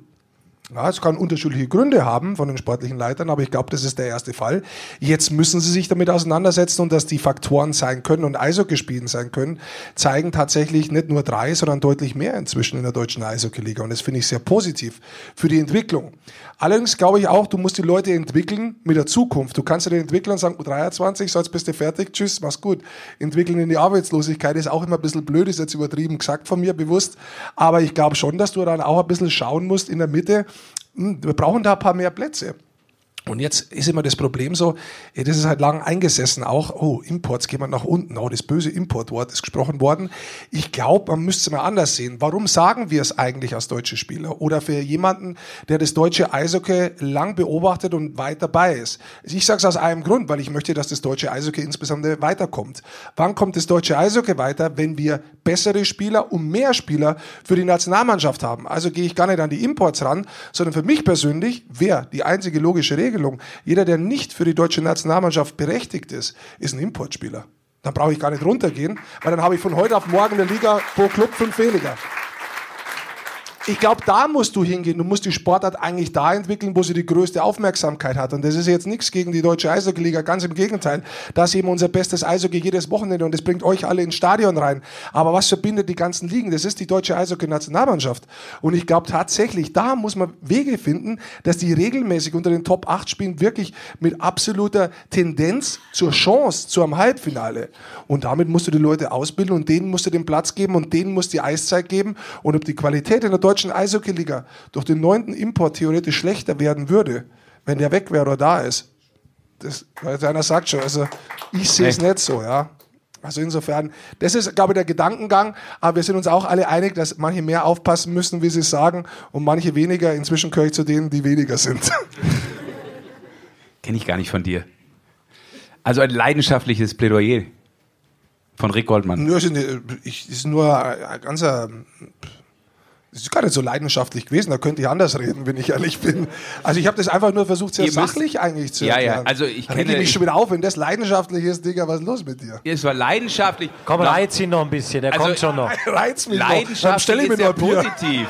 Ja, es kann unterschiedliche Gründe haben von den sportlichen Leitern, aber ich glaube, das ist der erste Fall. Jetzt müssen sie sich damit auseinandersetzen und dass die Faktoren sein können und Eishockey spielen sein können, zeigen tatsächlich nicht nur drei, sondern deutlich mehr inzwischen in der deutschen Eishockey-Liga. Und das finde ich sehr positiv für die Entwicklung. Allerdings glaube ich auch, du musst die Leute entwickeln mit der Zukunft. Du kannst ja den Entwicklern sagen, U23, so jetzt bist du fertig, tschüss, mach's gut. Entwickeln in die Arbeitslosigkeit ist auch immer ein bisschen blöd, ist jetzt übertrieben gesagt von mir bewusst. Aber ich glaube schon, dass du dann auch ein bisschen schauen musst in der Mitte, wir brauchen da ein paar mehr Plätze. Und jetzt ist immer das Problem so, das ist halt lang eingesessen auch, oh, Imports gehen wir nach unten, oh, das böse Importwort ist gesprochen worden. Ich glaube, man müsste es mal anders sehen. Warum sagen wir es eigentlich als deutsche Spieler? Oder für jemanden, der das deutsche Eishockey lang beobachtet und weit dabei ist? Ich sage es aus einem Grund, weil ich möchte, dass das deutsche Eishockey insbesondere weiterkommt. Wann kommt das deutsche Eishockey weiter? Wenn wir bessere Spieler und mehr Spieler für die Nationalmannschaft haben. Also gehe ich gar nicht an die Imports ran, sondern für mich persönlich wäre die einzige logische Regelung, jeder, der nicht für die deutsche Nationalmannschaft berechtigt ist, ist ein Importspieler. Dann brauche ich gar nicht runtergehen, weil dann habe ich von heute auf morgen in der Liga pro Club fünf weniger. Ich glaube, da musst du hingehen. Du musst die Sportart eigentlich da entwickeln, wo sie die größte Aufmerksamkeit hat. Und das ist jetzt nichts gegen die deutsche Eishockey-Liga, ganz im Gegenteil. Das ist eben unser bestes Eishockey jedes Wochenende und das bringt euch alle ins Stadion rein. Aber was verbindet die ganzen Ligen? Das ist die deutsche Eishockey-Nationalmannschaft. Und ich glaube tatsächlich, da muss man Wege finden, dass die regelmäßig unter den Top 8 spielen, wirklich mit absoluter Tendenz zur Chance zu einem Halbfinale. Und damit musst du die Leute ausbilden und denen musst du den Platz geben und denen musst du die Eiszeit geben. Und ob die Qualität in der deutschen Eishockey-Liga durch den neunten Import theoretisch schlechter werden würde, wenn der weg wäre oder da ist. Das, weil einer sagt schon, also ich sehe es nicht so, ja. Also insofern, das ist, glaube ich, der Gedankengang, aber wir sind uns auch alle einig, dass manche mehr aufpassen müssen, wie sie es sagen, und manche weniger. Inzwischen gehöre ich zu denen, die weniger sind. Kenne ich gar nicht von dir. Also ein leidenschaftliches Plädoyer von Rick Goldmann. Nur, ist nur ein ganzer. Es ist gar nicht so leidenschaftlich gewesen, da könnte ich anders reden, wenn ich ehrlich bin. Also ich habe das einfach nur versucht, sehr Ihr müsst- sachlich eigentlich zu Ja, ja, erklären. also ich kenne- mich schon wieder auf, wenn das leidenschaftlich ist, Digga, was ist los mit dir? Es war leidenschaftlich. Komm, Noch- reiz ihn noch ein bisschen, der Also- kommt schon noch. Reiz mich noch. Dann Leidenschaftlich stell ich mir ist ja positiv.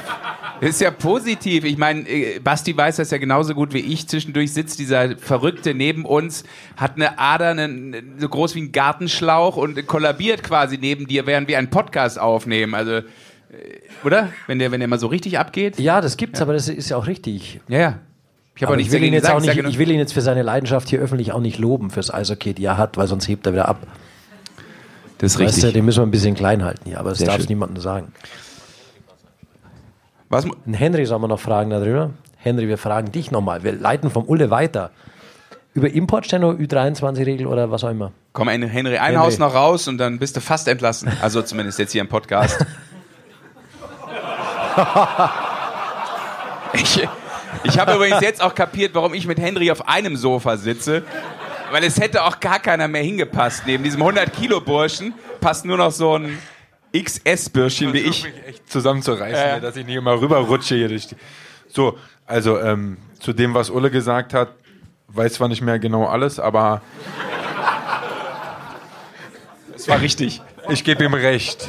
Ist ja positiv. Ich meine, äh, Basti weiß das ja genauso gut wie ich. Zwischendurch sitzt dieser Verrückte neben uns, hat eine Ader eine, so groß wie ein Gartenschlauch und kollabiert quasi neben dir, während wir einen Podcast aufnehmen. Also, oder? Wenn der, wenn der mal so richtig abgeht. Ja, das gibt's, aber das ist ja auch richtig. Ja, ja. Ich Aber ich will, ihn jetzt gesagt. auch nicht, ich will ihn jetzt für seine Leidenschaft hier öffentlich auch nicht loben fürs Eishockey, die er hat, weil sonst hebt er wieder ab. Das ist Weißt du, richtig. den müssen wir ein bisschen klein halten hier, aber das darf schön. niemandem sagen. Was, Henry sollen wir noch fragen darüber. Henry, wir fragen dich nochmal. Wir leiten vom Ulle weiter. Über Importstände, Ü23-Regel oder was auch immer. komm, Henry Einhaus Henry. noch raus und dann bist du fast entlassen. Also zumindest jetzt hier im Podcast. ich ich habe übrigens jetzt auch kapiert, warum ich mit Henry auf einem Sofa sitze. Weil es hätte auch gar keiner mehr hingepasst. Neben diesem 100-Kilo-Burschen passt nur noch so ein XS-Bürschchen wie ich. mich echt zusammenzureißen, hier, dass ich nicht immer rüberrutsche hier durch die. So, also ähm, zu dem, was Ulle gesagt hat, weiß zwar nicht mehr genau alles, aber Das war richtig. ich gebe ihm recht.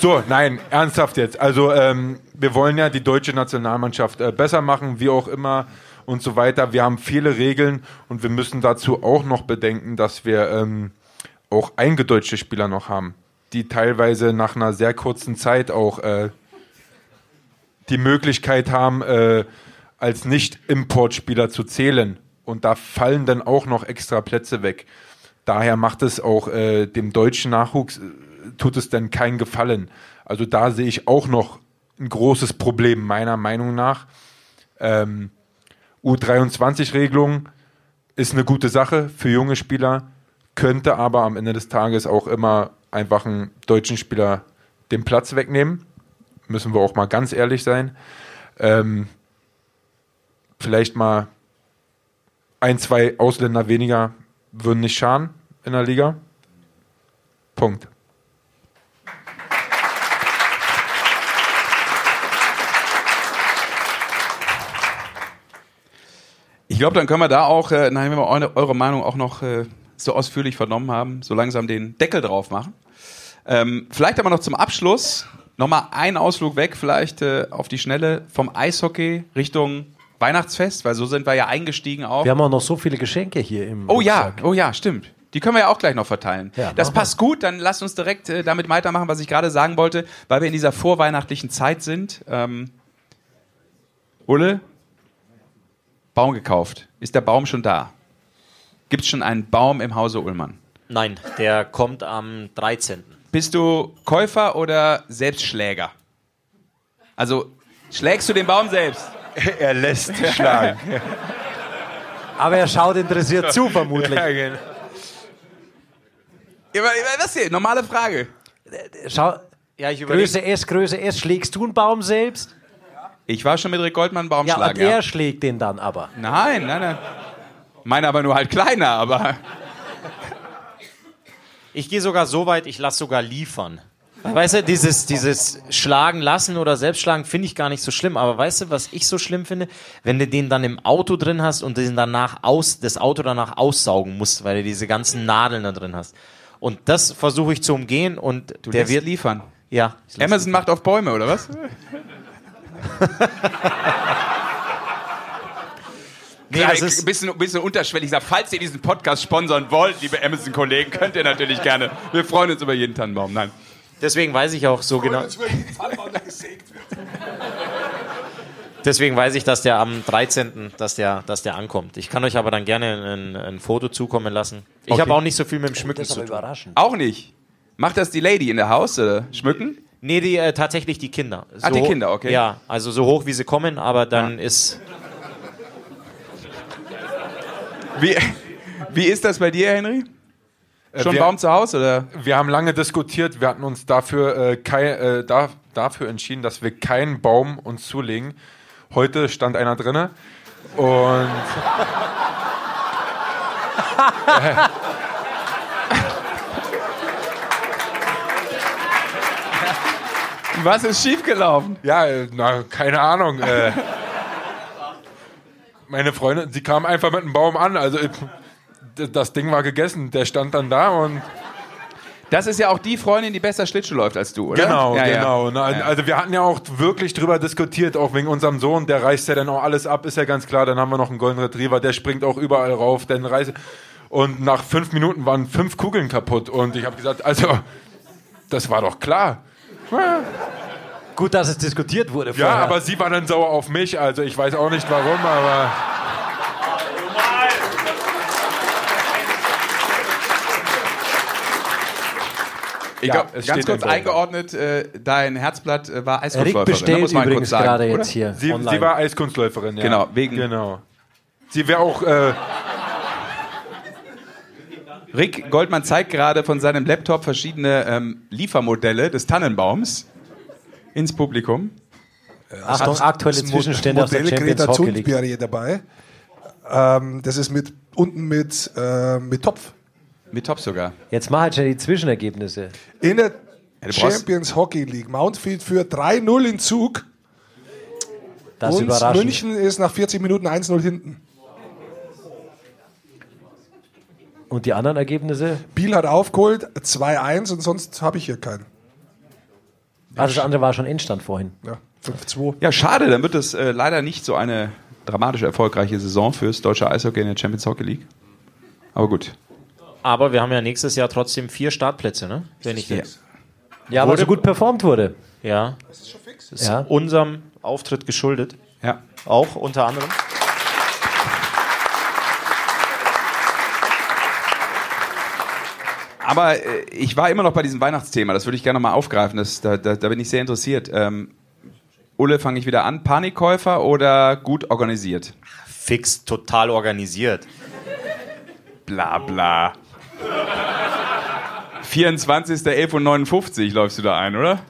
So, nein, ernsthaft jetzt. Also ähm, wir wollen ja die deutsche Nationalmannschaft äh, besser machen, wie auch immer und so weiter. Wir haben viele Regeln und wir müssen dazu auch noch bedenken, dass wir ähm, auch eingedeutschte Spieler noch haben, die teilweise nach einer sehr kurzen Zeit auch äh, die Möglichkeit haben, äh, als Nicht-Importspieler zu zählen. Und da fallen dann auch noch extra Plätze weg. Daher macht es auch äh, dem deutschen Nachwuchs, tut es dann keinen Gefallen. Also da sehe ich auch noch ein großes Problem, meiner Meinung nach. Ähm, U23-Regelung ist eine gute Sache für junge Spieler, könnte aber am Ende des Tages auch immer einfach einen deutschen Spieler den Platz wegnehmen. Müssen wir auch mal ganz ehrlich sein. Ähm, vielleicht mal ein, zwei Ausländer weniger würden nicht schaden in der Liga. Punkt. Glaube, dann können wir da auch, äh, nachdem wir eure, eure Meinung auch noch äh, so ausführlich vernommen haben, so langsam den Deckel drauf machen. Ähm, vielleicht aber noch zum Abschluss nochmal einen Ausflug weg, vielleicht äh, auf die Schnelle vom Eishockey Richtung Weihnachtsfest, weil so sind wir ja eingestiegen auch. Wir haben auch noch so viele Geschenke hier im Oh ja, Rucksack. oh ja, stimmt. Die können wir ja auch gleich noch verteilen. Ja, das passt gut, dann lasst uns direkt äh, damit weitermachen, was ich gerade sagen wollte, weil wir in dieser vorweihnachtlichen Zeit sind. Ähm, Ulle, Baum gekauft. Ist der Baum schon da? Gibt es schon einen Baum im Hause Ullmann? Nein, der kommt am 13. Bist du Käufer oder Selbstschläger? Also schlägst du den Baum selbst? er lässt schlagen. Aber er schaut interessiert zu, vermutlich. Ja, genau. Was hier? Normale Frage. Schau, Ja. Größe S, Größe S, schlägst du einen Baum selbst? Ich war schon mit Rick Goldmann Baum Ja, und schlagen. er Ja. schlägt den dann aber. Nein, nein, nein. Meine aber nur halt kleiner, aber. Ich gehe sogar so weit, ich lasse sogar liefern. Weißt du, dieses, dieses Schlagen lassen oder Selbstschlagen finde ich gar nicht so schlimm. Aber weißt du, was ich so schlimm finde? Wenn du den dann im Auto drin hast und den danach aus, das Auto danach aussaugen musst, weil du diese ganzen Nadeln da drin hast. Und das versuche ich zu umgehen und Du der wird liefern. Ja. Amazon macht auf Bäume, oder was? Nee, das ist, ein bisschen, bisschen unterschwellig. Ich sag, falls ihr diesen Podcast sponsern wollt, liebe Amazon-Kollegen, könnt ihr natürlich gerne. Wir freuen uns über jeden Tannenbaum. Nein. deswegen weiß ich auch so genau. Deswegen weiß ich, dass der am 13. dass der, dass der ankommt. Ich kann euch aber dann gerne ein, ein Foto zukommen lassen. Ich habe auch nicht so viel mit dem Schmücken Das ist zu tun. Auch nicht. Macht das die Lady in der Haus oder schmücken? Nee, die, äh, tatsächlich die Kinder. So Ah, die Kinder, okay. Ja, also so hoch wie sie kommen, aber dann ist. Wie, wie ist das bei dir, Henry? Schon wir- Baum zu Hause oder? Wir haben lange diskutiert, wir hatten uns dafür, äh, kei, äh, da, dafür entschieden, dass wir keinen Baum uns zulegen. Heute stand einer drinne und Was ist schiefgelaufen? ja, na, keine Ahnung. Äh, meine Freundin, sie kam einfach mit einem Baum an, also äh, das Ding war gegessen, der stand dann da und Das ist ja auch die Freundin, die besser Schlittschuh läuft als du, oder? Genau, ja, genau. Ja. Na, Ja. Also wir hatten ja auch wirklich drüber diskutiert, auch wegen unserem Sohn, der reißt ja dann auch alles ab, ist ja ganz klar. Dann haben wir noch einen Golden Retriever, der springt auch überall rauf, dann reißt und nach fünf Minuten waren fünf Kugeln kaputt und ich habe gesagt, also das war doch klar. Gut, dass es diskutiert wurde Ja, vorher. aber sie war dann sauer auf mich, also ich weiß auch nicht warum, aber Ich Ja, ganz kurz eingeordnet, äh, dein Herzblatt äh, war Rick Eiskunstläuferin. ne? bestellt Muss man kurz übrigens sagen, gerade oder? jetzt hier sie, sie war Eiskunstläuferin, ja. Genau, wegen- Genau. Sie wäre auch äh, Rick Goldmann zeigt gerade von seinem Laptop verschiedene ähm, Liefermodelle des Tannenbaums ins Publikum. Achtung, aktuelle Zwischenstände aus der Modell Champions Greta Hockey League. Thunberg dabei. Ähm, das ist mit unten mit, äh, mit Topf. Mit Top sogar. Jetzt mach halt schnell die Zwischenergebnisse. In der Champions Hockey League. Mountfield führt 3-0 in Zug. Das ist und überraschend. München ist nach 40 Minuten 1-0 hinten. Und die anderen Ergebnisse? Biel hat aufgeholt 2-1 und sonst habe ich hier keinen. Also das andere war schon Endstand vorhin. Ja, 5-2. Ja, schade, dann wird es äh, leider nicht so eine dramatisch erfolgreiche Saison fürs deutsche Eishockey in der Champions Hockey League. Aber gut. Aber wir haben ja nächstes Jahr trotzdem vier Startplätze, ne? Wenn ich Ja. Ja, weil so gut performt wurde. Ja, Ja. unserem Auftritt geschuldet. Ja. Auch unter anderem. Aber äh, ich war immer noch bei diesem Weihnachtsthema, das würde ich gerne mal aufgreifen, das, da, da, da bin ich sehr interessiert. Ähm, Ulle, fange ich wieder an. Panikkäufer oder gut organisiert? Fix total organisiert. Bla bla. 24.11.59 läufst du da ein, oder?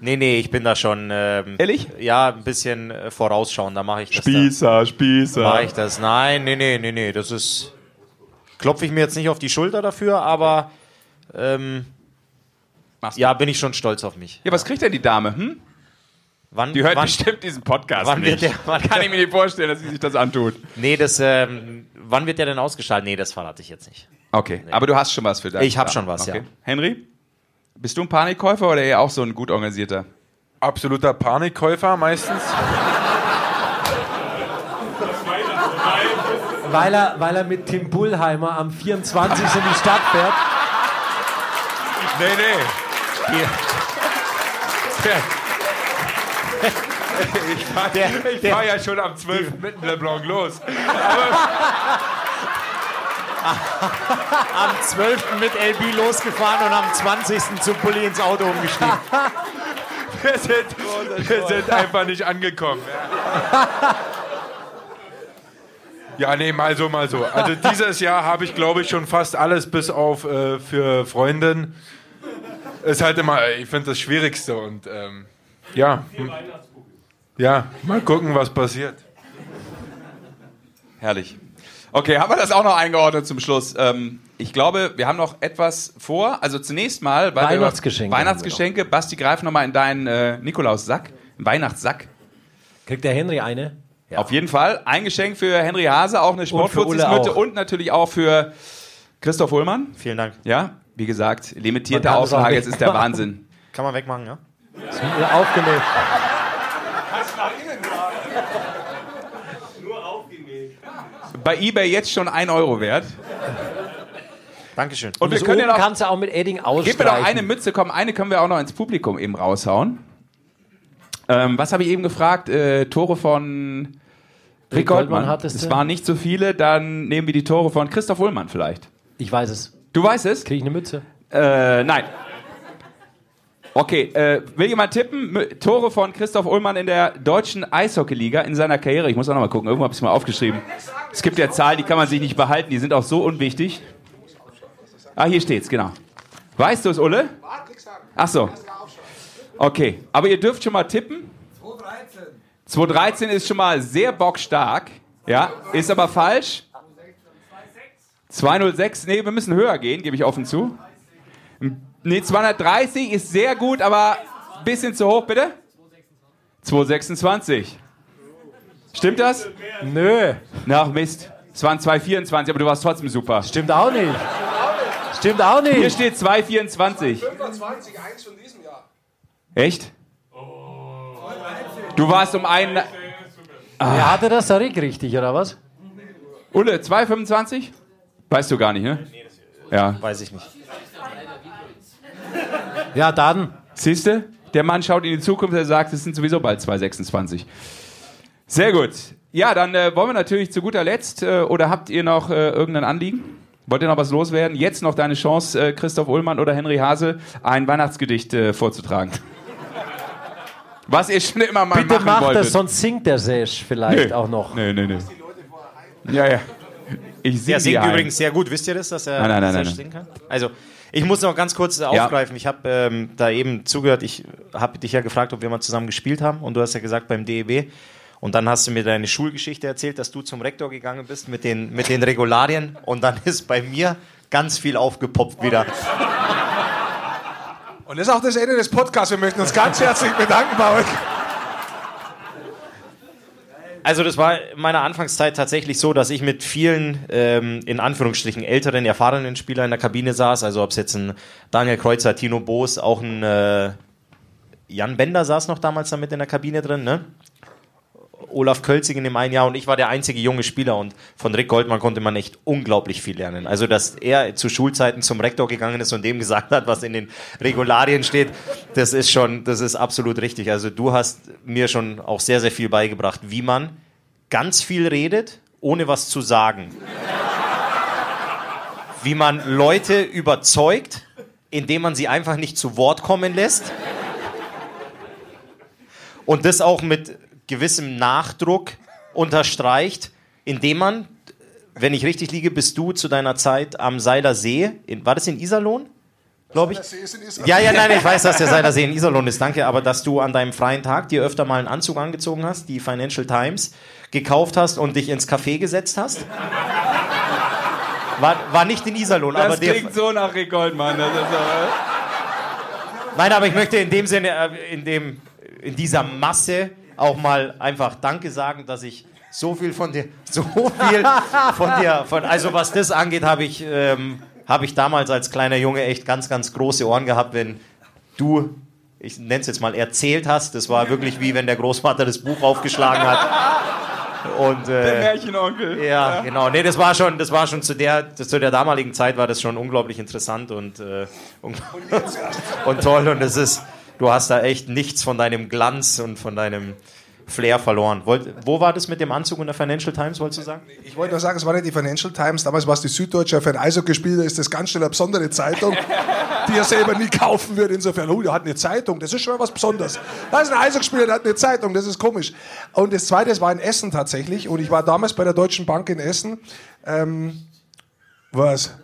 Nee, nee, ich bin da schon. Ähm, Ehrlich? Ja, ein bisschen äh, vorausschauend, da mache ich das. Spießer, Spießer. Mache ich das? Nein, nee, nee, nee, nee, das ist. Klopfe ich mir jetzt nicht auf die Schulter dafür, aber. Ähm, ja, bin ich schon stolz auf mich. Ja, was kriegt denn die Dame? Hm? Wann, Die hört wann, bestimmt diesen Podcast wann nicht. wird der- wann- Kann ich mir nicht vorstellen, dass sie sich das antut. Nee, das. Ähm, wann wird der denn ausgestrahlt? Nee, das verrate ich jetzt nicht. Okay, aber du hast schon was für deine Ich hab Dame. schon was, okay. ja. Henry? Bist du ein Panikkäufer oder eher auch so ein gut organisierter? Absoluter Panikkäufer meistens. Weil er, weil er mit Tim Bullheimer am 24. in die Stadt fährt. Nee, nee. Ich fahre Der- fahr ja schon am 12. mit dem LeBlanc los. Am 12. mit LB losgefahren und am 20. zum Bulli ins Auto umgestiegen. Wir sind, wir sind einfach nicht angekommen. Ja, nee, mal so, mal so. Also dieses Jahr habe ich, glaube ich, schon fast alles bis auf äh, für Freundin. Ist halt immer, ich finde das Schwierigste und ähm, ja. Ja, mal gucken, was passiert. Herrlich. Okay, haben wir das auch noch eingeordnet zum Schluss? Ähm, ich glaube, wir haben noch etwas vor. Also zunächst mal weil wir- Weihnachtsgeschenke Weihnachtsgeschenke. Basti, greif nochmal in deinen äh, Nikolaus-Sack, einen Weihnachtssack. Kriegt der Henry eine? Ja. Auf jeden Fall. Ein Geschenk für Henry Hase, auch eine Sportfutzis-Mütte auch. und natürlich auch für Christoph Ullmann. Vielen Dank. Ja, wie gesagt, limitierte Auflage, jetzt ist der. Wahnsinn. Kann man wegmachen, ja? Aufgenäht. Bei eBay jetzt schon 1 Euro wert. Dankeschön. Und wir Das können ja noch, kannst du auch mit Edding gib mir doch ausstreichen. eine Mütze, komm, eine können wir auch noch ins Publikum eben raushauen. Ähm, was habe ich eben gefragt? Äh, Tore von Rick Goldmann Es waren nicht so viele, dann nehmen wir die Tore von Christoph Ullmann vielleicht. Ich weiß es. Du weißt es? Kriege ich eine Mütze? Äh, nein. Okay, äh, will jemand tippen? M Tore von Christoph Ullmann in der deutschen Eishockeyliga in seiner Karriere. Ich muss auch noch mal gucken. Irgendwo habe ich es mal aufgeschrieben. Es gibt ja Zahlen, die kann man sich nicht behalten. Die sind auch so unwichtig. Ah, hier steht's, genau. Weißt du es, Ulle? Ach so. Okay, aber ihr dürft schon mal tippen. 213 ist schon mal sehr bockstark. Ja, ist aber falsch. 206, nee, wir müssen höher gehen, gebe ich offen zu. Nee, 230 ist sehr gut, aber ein bisschen zu hoch, bitte. 226. Stimmt das? Nö. Na, Mist. Es waren 224, aber du warst trotzdem super. Stimmt auch nicht. Stimmt auch Hier nicht. steht 224. 25, eins von diesem Jahr. Echt? Du warst um einen. Wer hatte das da Rick richtig, oder was? Ulle, 225? Weißt du gar nicht, ne? Ja. Weiß ich nicht. Ja, dann. Siehst du? Der Mann schaut in die Zukunft, er sagt, es sind sowieso bald 226. Sehr gut. Ja, dann äh, wollen wir natürlich zu guter Letzt, äh, oder habt ihr noch äh, irgendein Anliegen? Wollt ihr noch was loswerden? Jetzt noch deine Chance, äh, Christoph Ullmann oder Henry Hase, ein Weihnachtsgedicht äh, vorzutragen. Was ihr schon immer mal Bitte machen mach wolltet. das, sonst singt der Sesh vielleicht auch noch. Nee, nee, nee. Ja, ja. Ich singe Der singt ein. übrigens sehr gut. Wisst ihr das, dass er Nein, nein, nein, sehr nein. singen kann? Also, ich muss noch ganz kurz aufgreifen. Ich habe ähm, da eben zugehört. Ich habe dich ja gefragt, ob wir mal zusammen gespielt haben. Und du hast ja gesagt beim DEB. Und dann hast du mir deine Schulgeschichte erzählt, dass du zum Rektor gegangen bist mit den, mit den Regularien. Und dann ist bei mir ganz viel aufgepoppt wieder. Und das ist auch das Ende des Podcasts. Wir möchten uns ganz herzlich bedanken bei euch. Also das war in meiner Anfangszeit tatsächlich so, dass ich mit vielen ähm, in Anführungsstrichen älteren, erfahrenen Spielern in der Kabine saß. Also ob es jetzt ein Daniel Kreuzer, Tino Boos, auch ein äh, Jan Bender saß noch damals damit in der Kabine drin, ne? Olaf Kölzig in dem einen Jahr und ich war der einzige junge Spieler und von Rick Goldmann konnte man echt unglaublich viel lernen. Also, dass er zu Schulzeiten zum Rektor gegangen ist und dem gesagt hat, was in den Regularien steht, das ist schon, das ist absolut richtig. Also, du hast mir schon auch sehr, sehr viel beigebracht, wie man ganz viel redet, ohne was zu sagen. Wie man Leute überzeugt, indem man sie einfach nicht zu Wort kommen lässt. Und das auch mit gewissem Nachdruck unterstreicht, indem man, wenn ich richtig liege, bist du zu deiner Zeit am Seiler See, in, war das in Iserlohn? Glaube ich. Ja, ja, nein, ich weiß, dass der Seiler See in Iserlohn ist, danke, aber dass du an deinem freien Tag dir öfter mal einen Anzug angezogen hast, die Financial Times gekauft hast und dich ins Café gesetzt hast. War, war nicht in Iserlohn, Das aber der. klingt so nach Rick Goldmann. Das ist aber Nein, aber ich möchte in dem Sinne, äh, in, dem, in dieser Masse auch mal einfach Danke sagen, dass ich so viel von dir, so viel von dir, von, also was das angeht, habe ich, ähm, habe ich damals als kleiner Junge echt ganz, ganz große Ohren gehabt, wenn du, ich nenne es jetzt mal, erzählt hast. Das war wirklich wie wenn der Großvater das Buch aufgeschlagen hat. Und, der äh, Märchenonkel. ja, genau. Nee, das war schon, das war schon zu der, das, zu der damaligen Zeit war das schon unglaublich interessant und, äh, und, und toll. Und es ist, du hast da echt nichts von deinem Glanz und von deinem Flair verloren. Wollt, wo war das mit dem Anzug in der Financial Times, wolltest du sagen? Ich wollte nur sagen, es war nicht die Financial Times, damals war es die Süddeutsche. Für ein Eishockeyspieler ist das ganz schnell eine besondere Zeitung, die er selber nie kaufen wird. Insofern, oh, der hat eine Zeitung, das ist schon mal was Besonderes. Da ist ein Eishockeyspieler, der hat eine Zeitung, das ist komisch. Und das Zweite, war in Essen tatsächlich. Und ich war damals bei der Deutschen Bank in Essen. Ähm, was?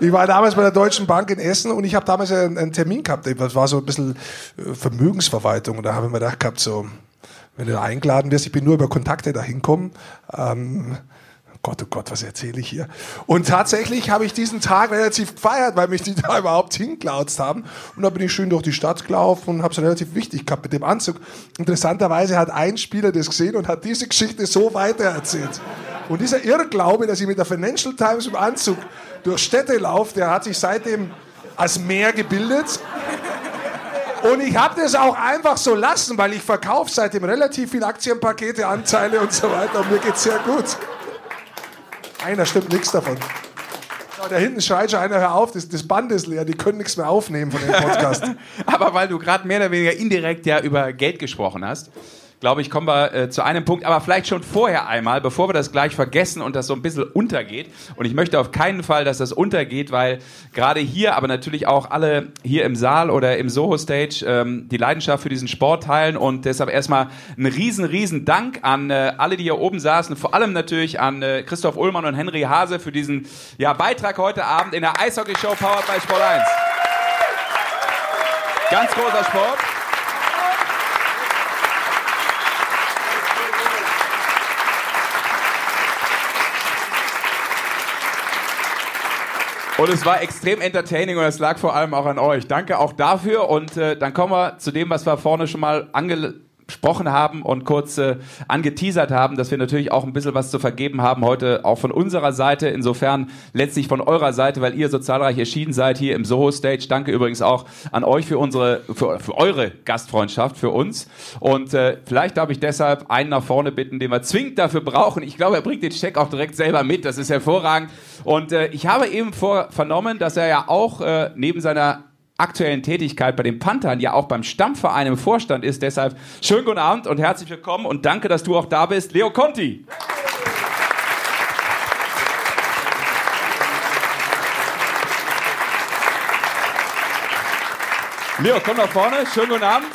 Ich war damals bei der Deutschen Bank in Essen und ich habe damals einen, Termin gehabt. Das war so ein bisschen äh, Vermögensverwaltung. Und da habe ich mir gedacht gehabt, so, wenn du da eingeladen wirst, ich bin nur über Kontakte da hinkommen. Ähm, Gott, oh Gott, was erzähle ich hier? Und tatsächlich habe ich diesen Tag relativ gefeiert, weil mich die da überhaupt hinklautzt haben. Und da bin ich schön durch die Stadt gelaufen und habe es relativ wichtig gehabt mit dem Anzug. Interessanterweise hat ein Spieler das gesehen und hat diese Geschichte so weitererzählt. Und dieser Irrglaube, dass ich mit der Financial Times im Anzug durch Städte laufe, der hat sich seitdem als mehr gebildet. Und ich habe das auch einfach so lassen, weil ich verkaufe seitdem relativ viel Aktienpakete, Anteile und so weiter. Und mir geht's sehr gut. Einer stimmt nichts davon. Da hinten schreit schon einer, hör auf, das, das Band ist leer, die können nichts mehr aufnehmen von dem Podcast. Aber weil du gerade mehr oder weniger indirekt ja über Geld gesprochen hast, glaube ich, kommen wir äh, zu einem Punkt, aber vielleicht schon vorher einmal, bevor wir das gleich vergessen und das so ein bisschen untergeht. Und ich möchte auf keinen Fall, dass das untergeht, weil gerade hier, aber natürlich auch alle hier im Saal oder im Soho Stage ähm, die Leidenschaft für diesen Sport teilen und deshalb erstmal einen riesen, riesen Dank an äh, alle, die hier oben saßen, vor allem natürlich an äh, Christoph Ullmann und Henry Hase für diesen ja, Beitrag heute Abend in der Eishockey-Show Powered by Sport 1. Ganz großer Sport. Und es war extrem entertaining und es lag vor allem auch an euch. Danke auch dafür. Und äh, dann kommen wir zu dem, was wir vorne schon mal angesprochen haben und kurz äh, angeteasert haben, dass wir natürlich auch ein bisschen was zu vergeben haben heute auch von unserer Seite. Insofern letztlich von eurer Seite, weil ihr so zahlreich erschienen seid hier im Soho Stage. Danke übrigens auch an euch für unsere, für, für eure Gastfreundschaft, für uns. Und äh, vielleicht darf ich deshalb einen nach vorne bitten, den wir zwingend dafür brauchen. Ich glaube, er bringt den Check auch direkt selber mit. Das ist hervorragend. Und äh, ich habe eben vor, vernommen, dass er ja auch äh, neben seiner aktuellen Tätigkeit bei den Panthern ja auch beim Stammverein im Vorstand ist. Deshalb schönen guten Abend und herzlich willkommen und danke, dass du auch da bist, Leo Conti. Leo, komm nach vorne. Schönen guten Abend.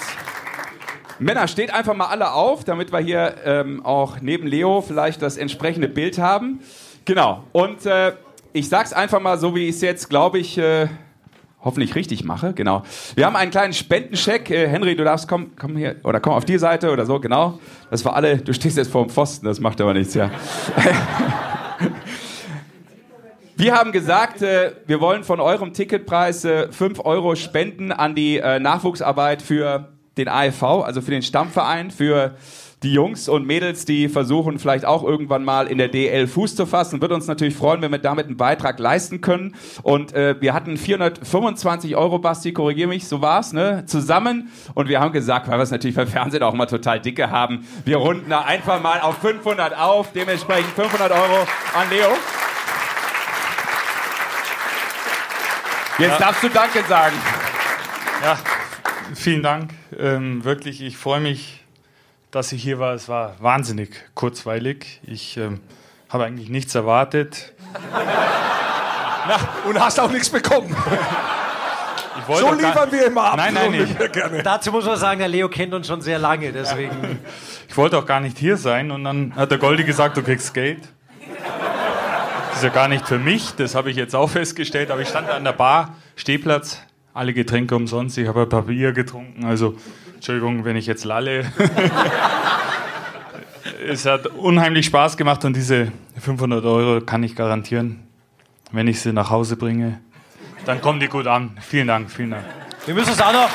Männer, steht einfach mal alle auf, damit wir hier ähm, auch neben Leo vielleicht das entsprechende Bild haben. Genau. Und äh, ich sag's einfach mal so, wie ich es jetzt, glaube ich, äh, hoffentlich richtig mache. Genau. Wir haben einen kleinen Spendencheck. Äh, Henry, du darfst kommen, komm hier oder komm auf die Seite oder so. Genau. Das war alle. Du stehst jetzt vor dem Pfosten. Das macht aber nichts. Ja. Wir haben gesagt, äh, wir wollen von eurem Ticketpreis äh, 5 Euro spenden an die äh, Nachwuchsarbeit für den AFV, also für den Stammverein, für die Jungs und Mädels, die versuchen vielleicht auch irgendwann mal in der DL Fuß zu fassen. Wird uns natürlich freuen, wenn wir damit einen Beitrag leisten können. Und äh, wir hatten 425 Euro, Basti, korrigiere mich, so war's, ne? Zusammen. Und wir haben gesagt, weil wir es natürlich beim Fernsehen auch mal total dicke haben, wir runden da einfach mal auf 500 auf. Dementsprechend 500 Euro an Leo. Jetzt darfst du Danke sagen. Ja, vielen Dank. Ähm, wirklich, ich freue mich, dass ich hier war. Es war wahnsinnig kurzweilig. Ich ähm, habe eigentlich nichts erwartet. Und hast auch nichts bekommen. So liefern wir immer ab. Nein, nein, So nicht. liefern wir gerne. Dazu muss man sagen, der Leo kennt uns schon sehr lange, deswegen. Ich wollte auch gar nicht hier sein und dann hat der Goldi gesagt, du kriegst Geld. Das ist ja gar nicht für mich, das habe ich jetzt auch festgestellt, aber ich stand an der Bar, Stehplatz, alle Getränke umsonst, ich habe ein paar Bier getrunken, also Entschuldigung, wenn ich jetzt lalle. es hat unheimlich Spaß gemacht und diese 500 Euro kann ich garantieren, wenn ich sie nach Hause bringe, dann kommen die gut an. Vielen Dank, vielen Dank. Wir müssen uns auch noch.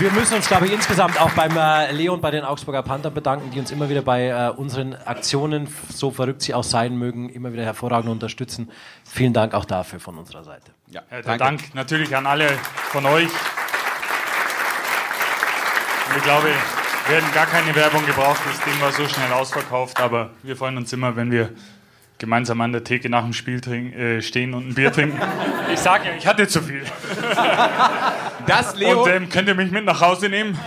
Wir müssen uns, glaube ich, insgesamt auch beim äh, Leo und bei den Augsburger Panther bedanken, die uns immer wieder bei äh, unseren Aktionen, so verrückt sie auch sein mögen, immer wieder hervorragend unterstützen. Vielen Dank auch dafür von unserer Seite. Ja, Ja, der Dank natürlich an alle von euch. Und ich glaube, wir hätten gar keine Werbung gebraucht. Das Ding war so schnell ausverkauft. Aber wir freuen uns immer, wenn wir gemeinsam an der Theke nach dem Spiel trink, äh, stehen und ein Bier trinken. Ich sage ja, ich hatte zu viel. Das Leo. Und ähm, könnt ihr mich mit nach Hause nehmen?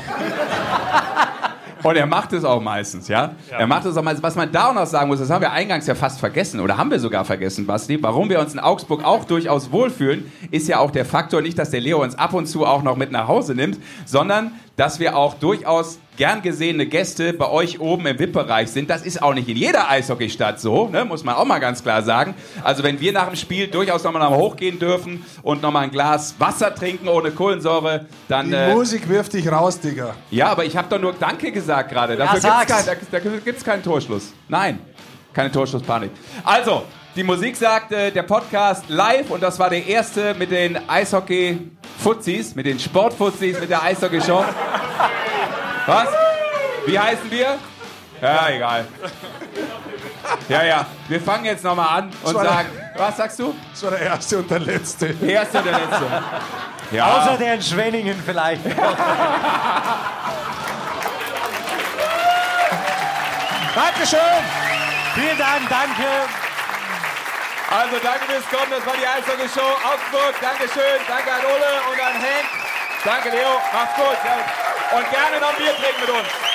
Und er macht es auch meistens, ja? Er macht es auch meistens. Was man da auch noch sagen muss, das haben wir eingangs ja fast vergessen oder haben wir sogar vergessen, Basti. Warum wir uns in Augsburg auch durchaus wohlfühlen, ist ja auch der Faktor nicht, dass der Leo uns ab und zu auch noch mit nach Hause nimmt, sondern dass wir auch durchaus gern gesehene Gäste bei euch oben im VIP-Bereich sind. Das ist auch nicht in jeder Eishockeystadt so, ne? muss man auch mal ganz klar sagen. Also wenn wir nach dem Spiel durchaus nochmal hochgehen dürfen und nochmal ein Glas Wasser trinken ohne Kohlensäure, dann... Die äh, Musik wirft dich raus, Digga. ja, aber ich habe doch nur Danke gesagt gerade. Dafür Ja, gibt's kein, da, da gibt's keinen Torschluss. Nein, keine Torschlusspanik. Also, die Musik sagt, äh, der Podcast live und das war der erste mit den Eishockey-Fuzis, mit den Sport-Fuzis, mit der Eishockey-Show. Was? Wie heißen wir? Ja, egal. Ja, ja. Wir fangen jetzt nochmal an und sagen, was sagst du? Das war der erste und der letzte. Der erste und der letzte. Ja. Außer der in Schwenningen vielleicht. Dankeschön. Vielen Dank, danke. Also danke fürs Kommen, das war die Eishockey Show Augsburg. Dankeschön, danke an Ole und an Henk. Danke Leo, macht's gut. Und gerne noch ein Bier trinken mit uns.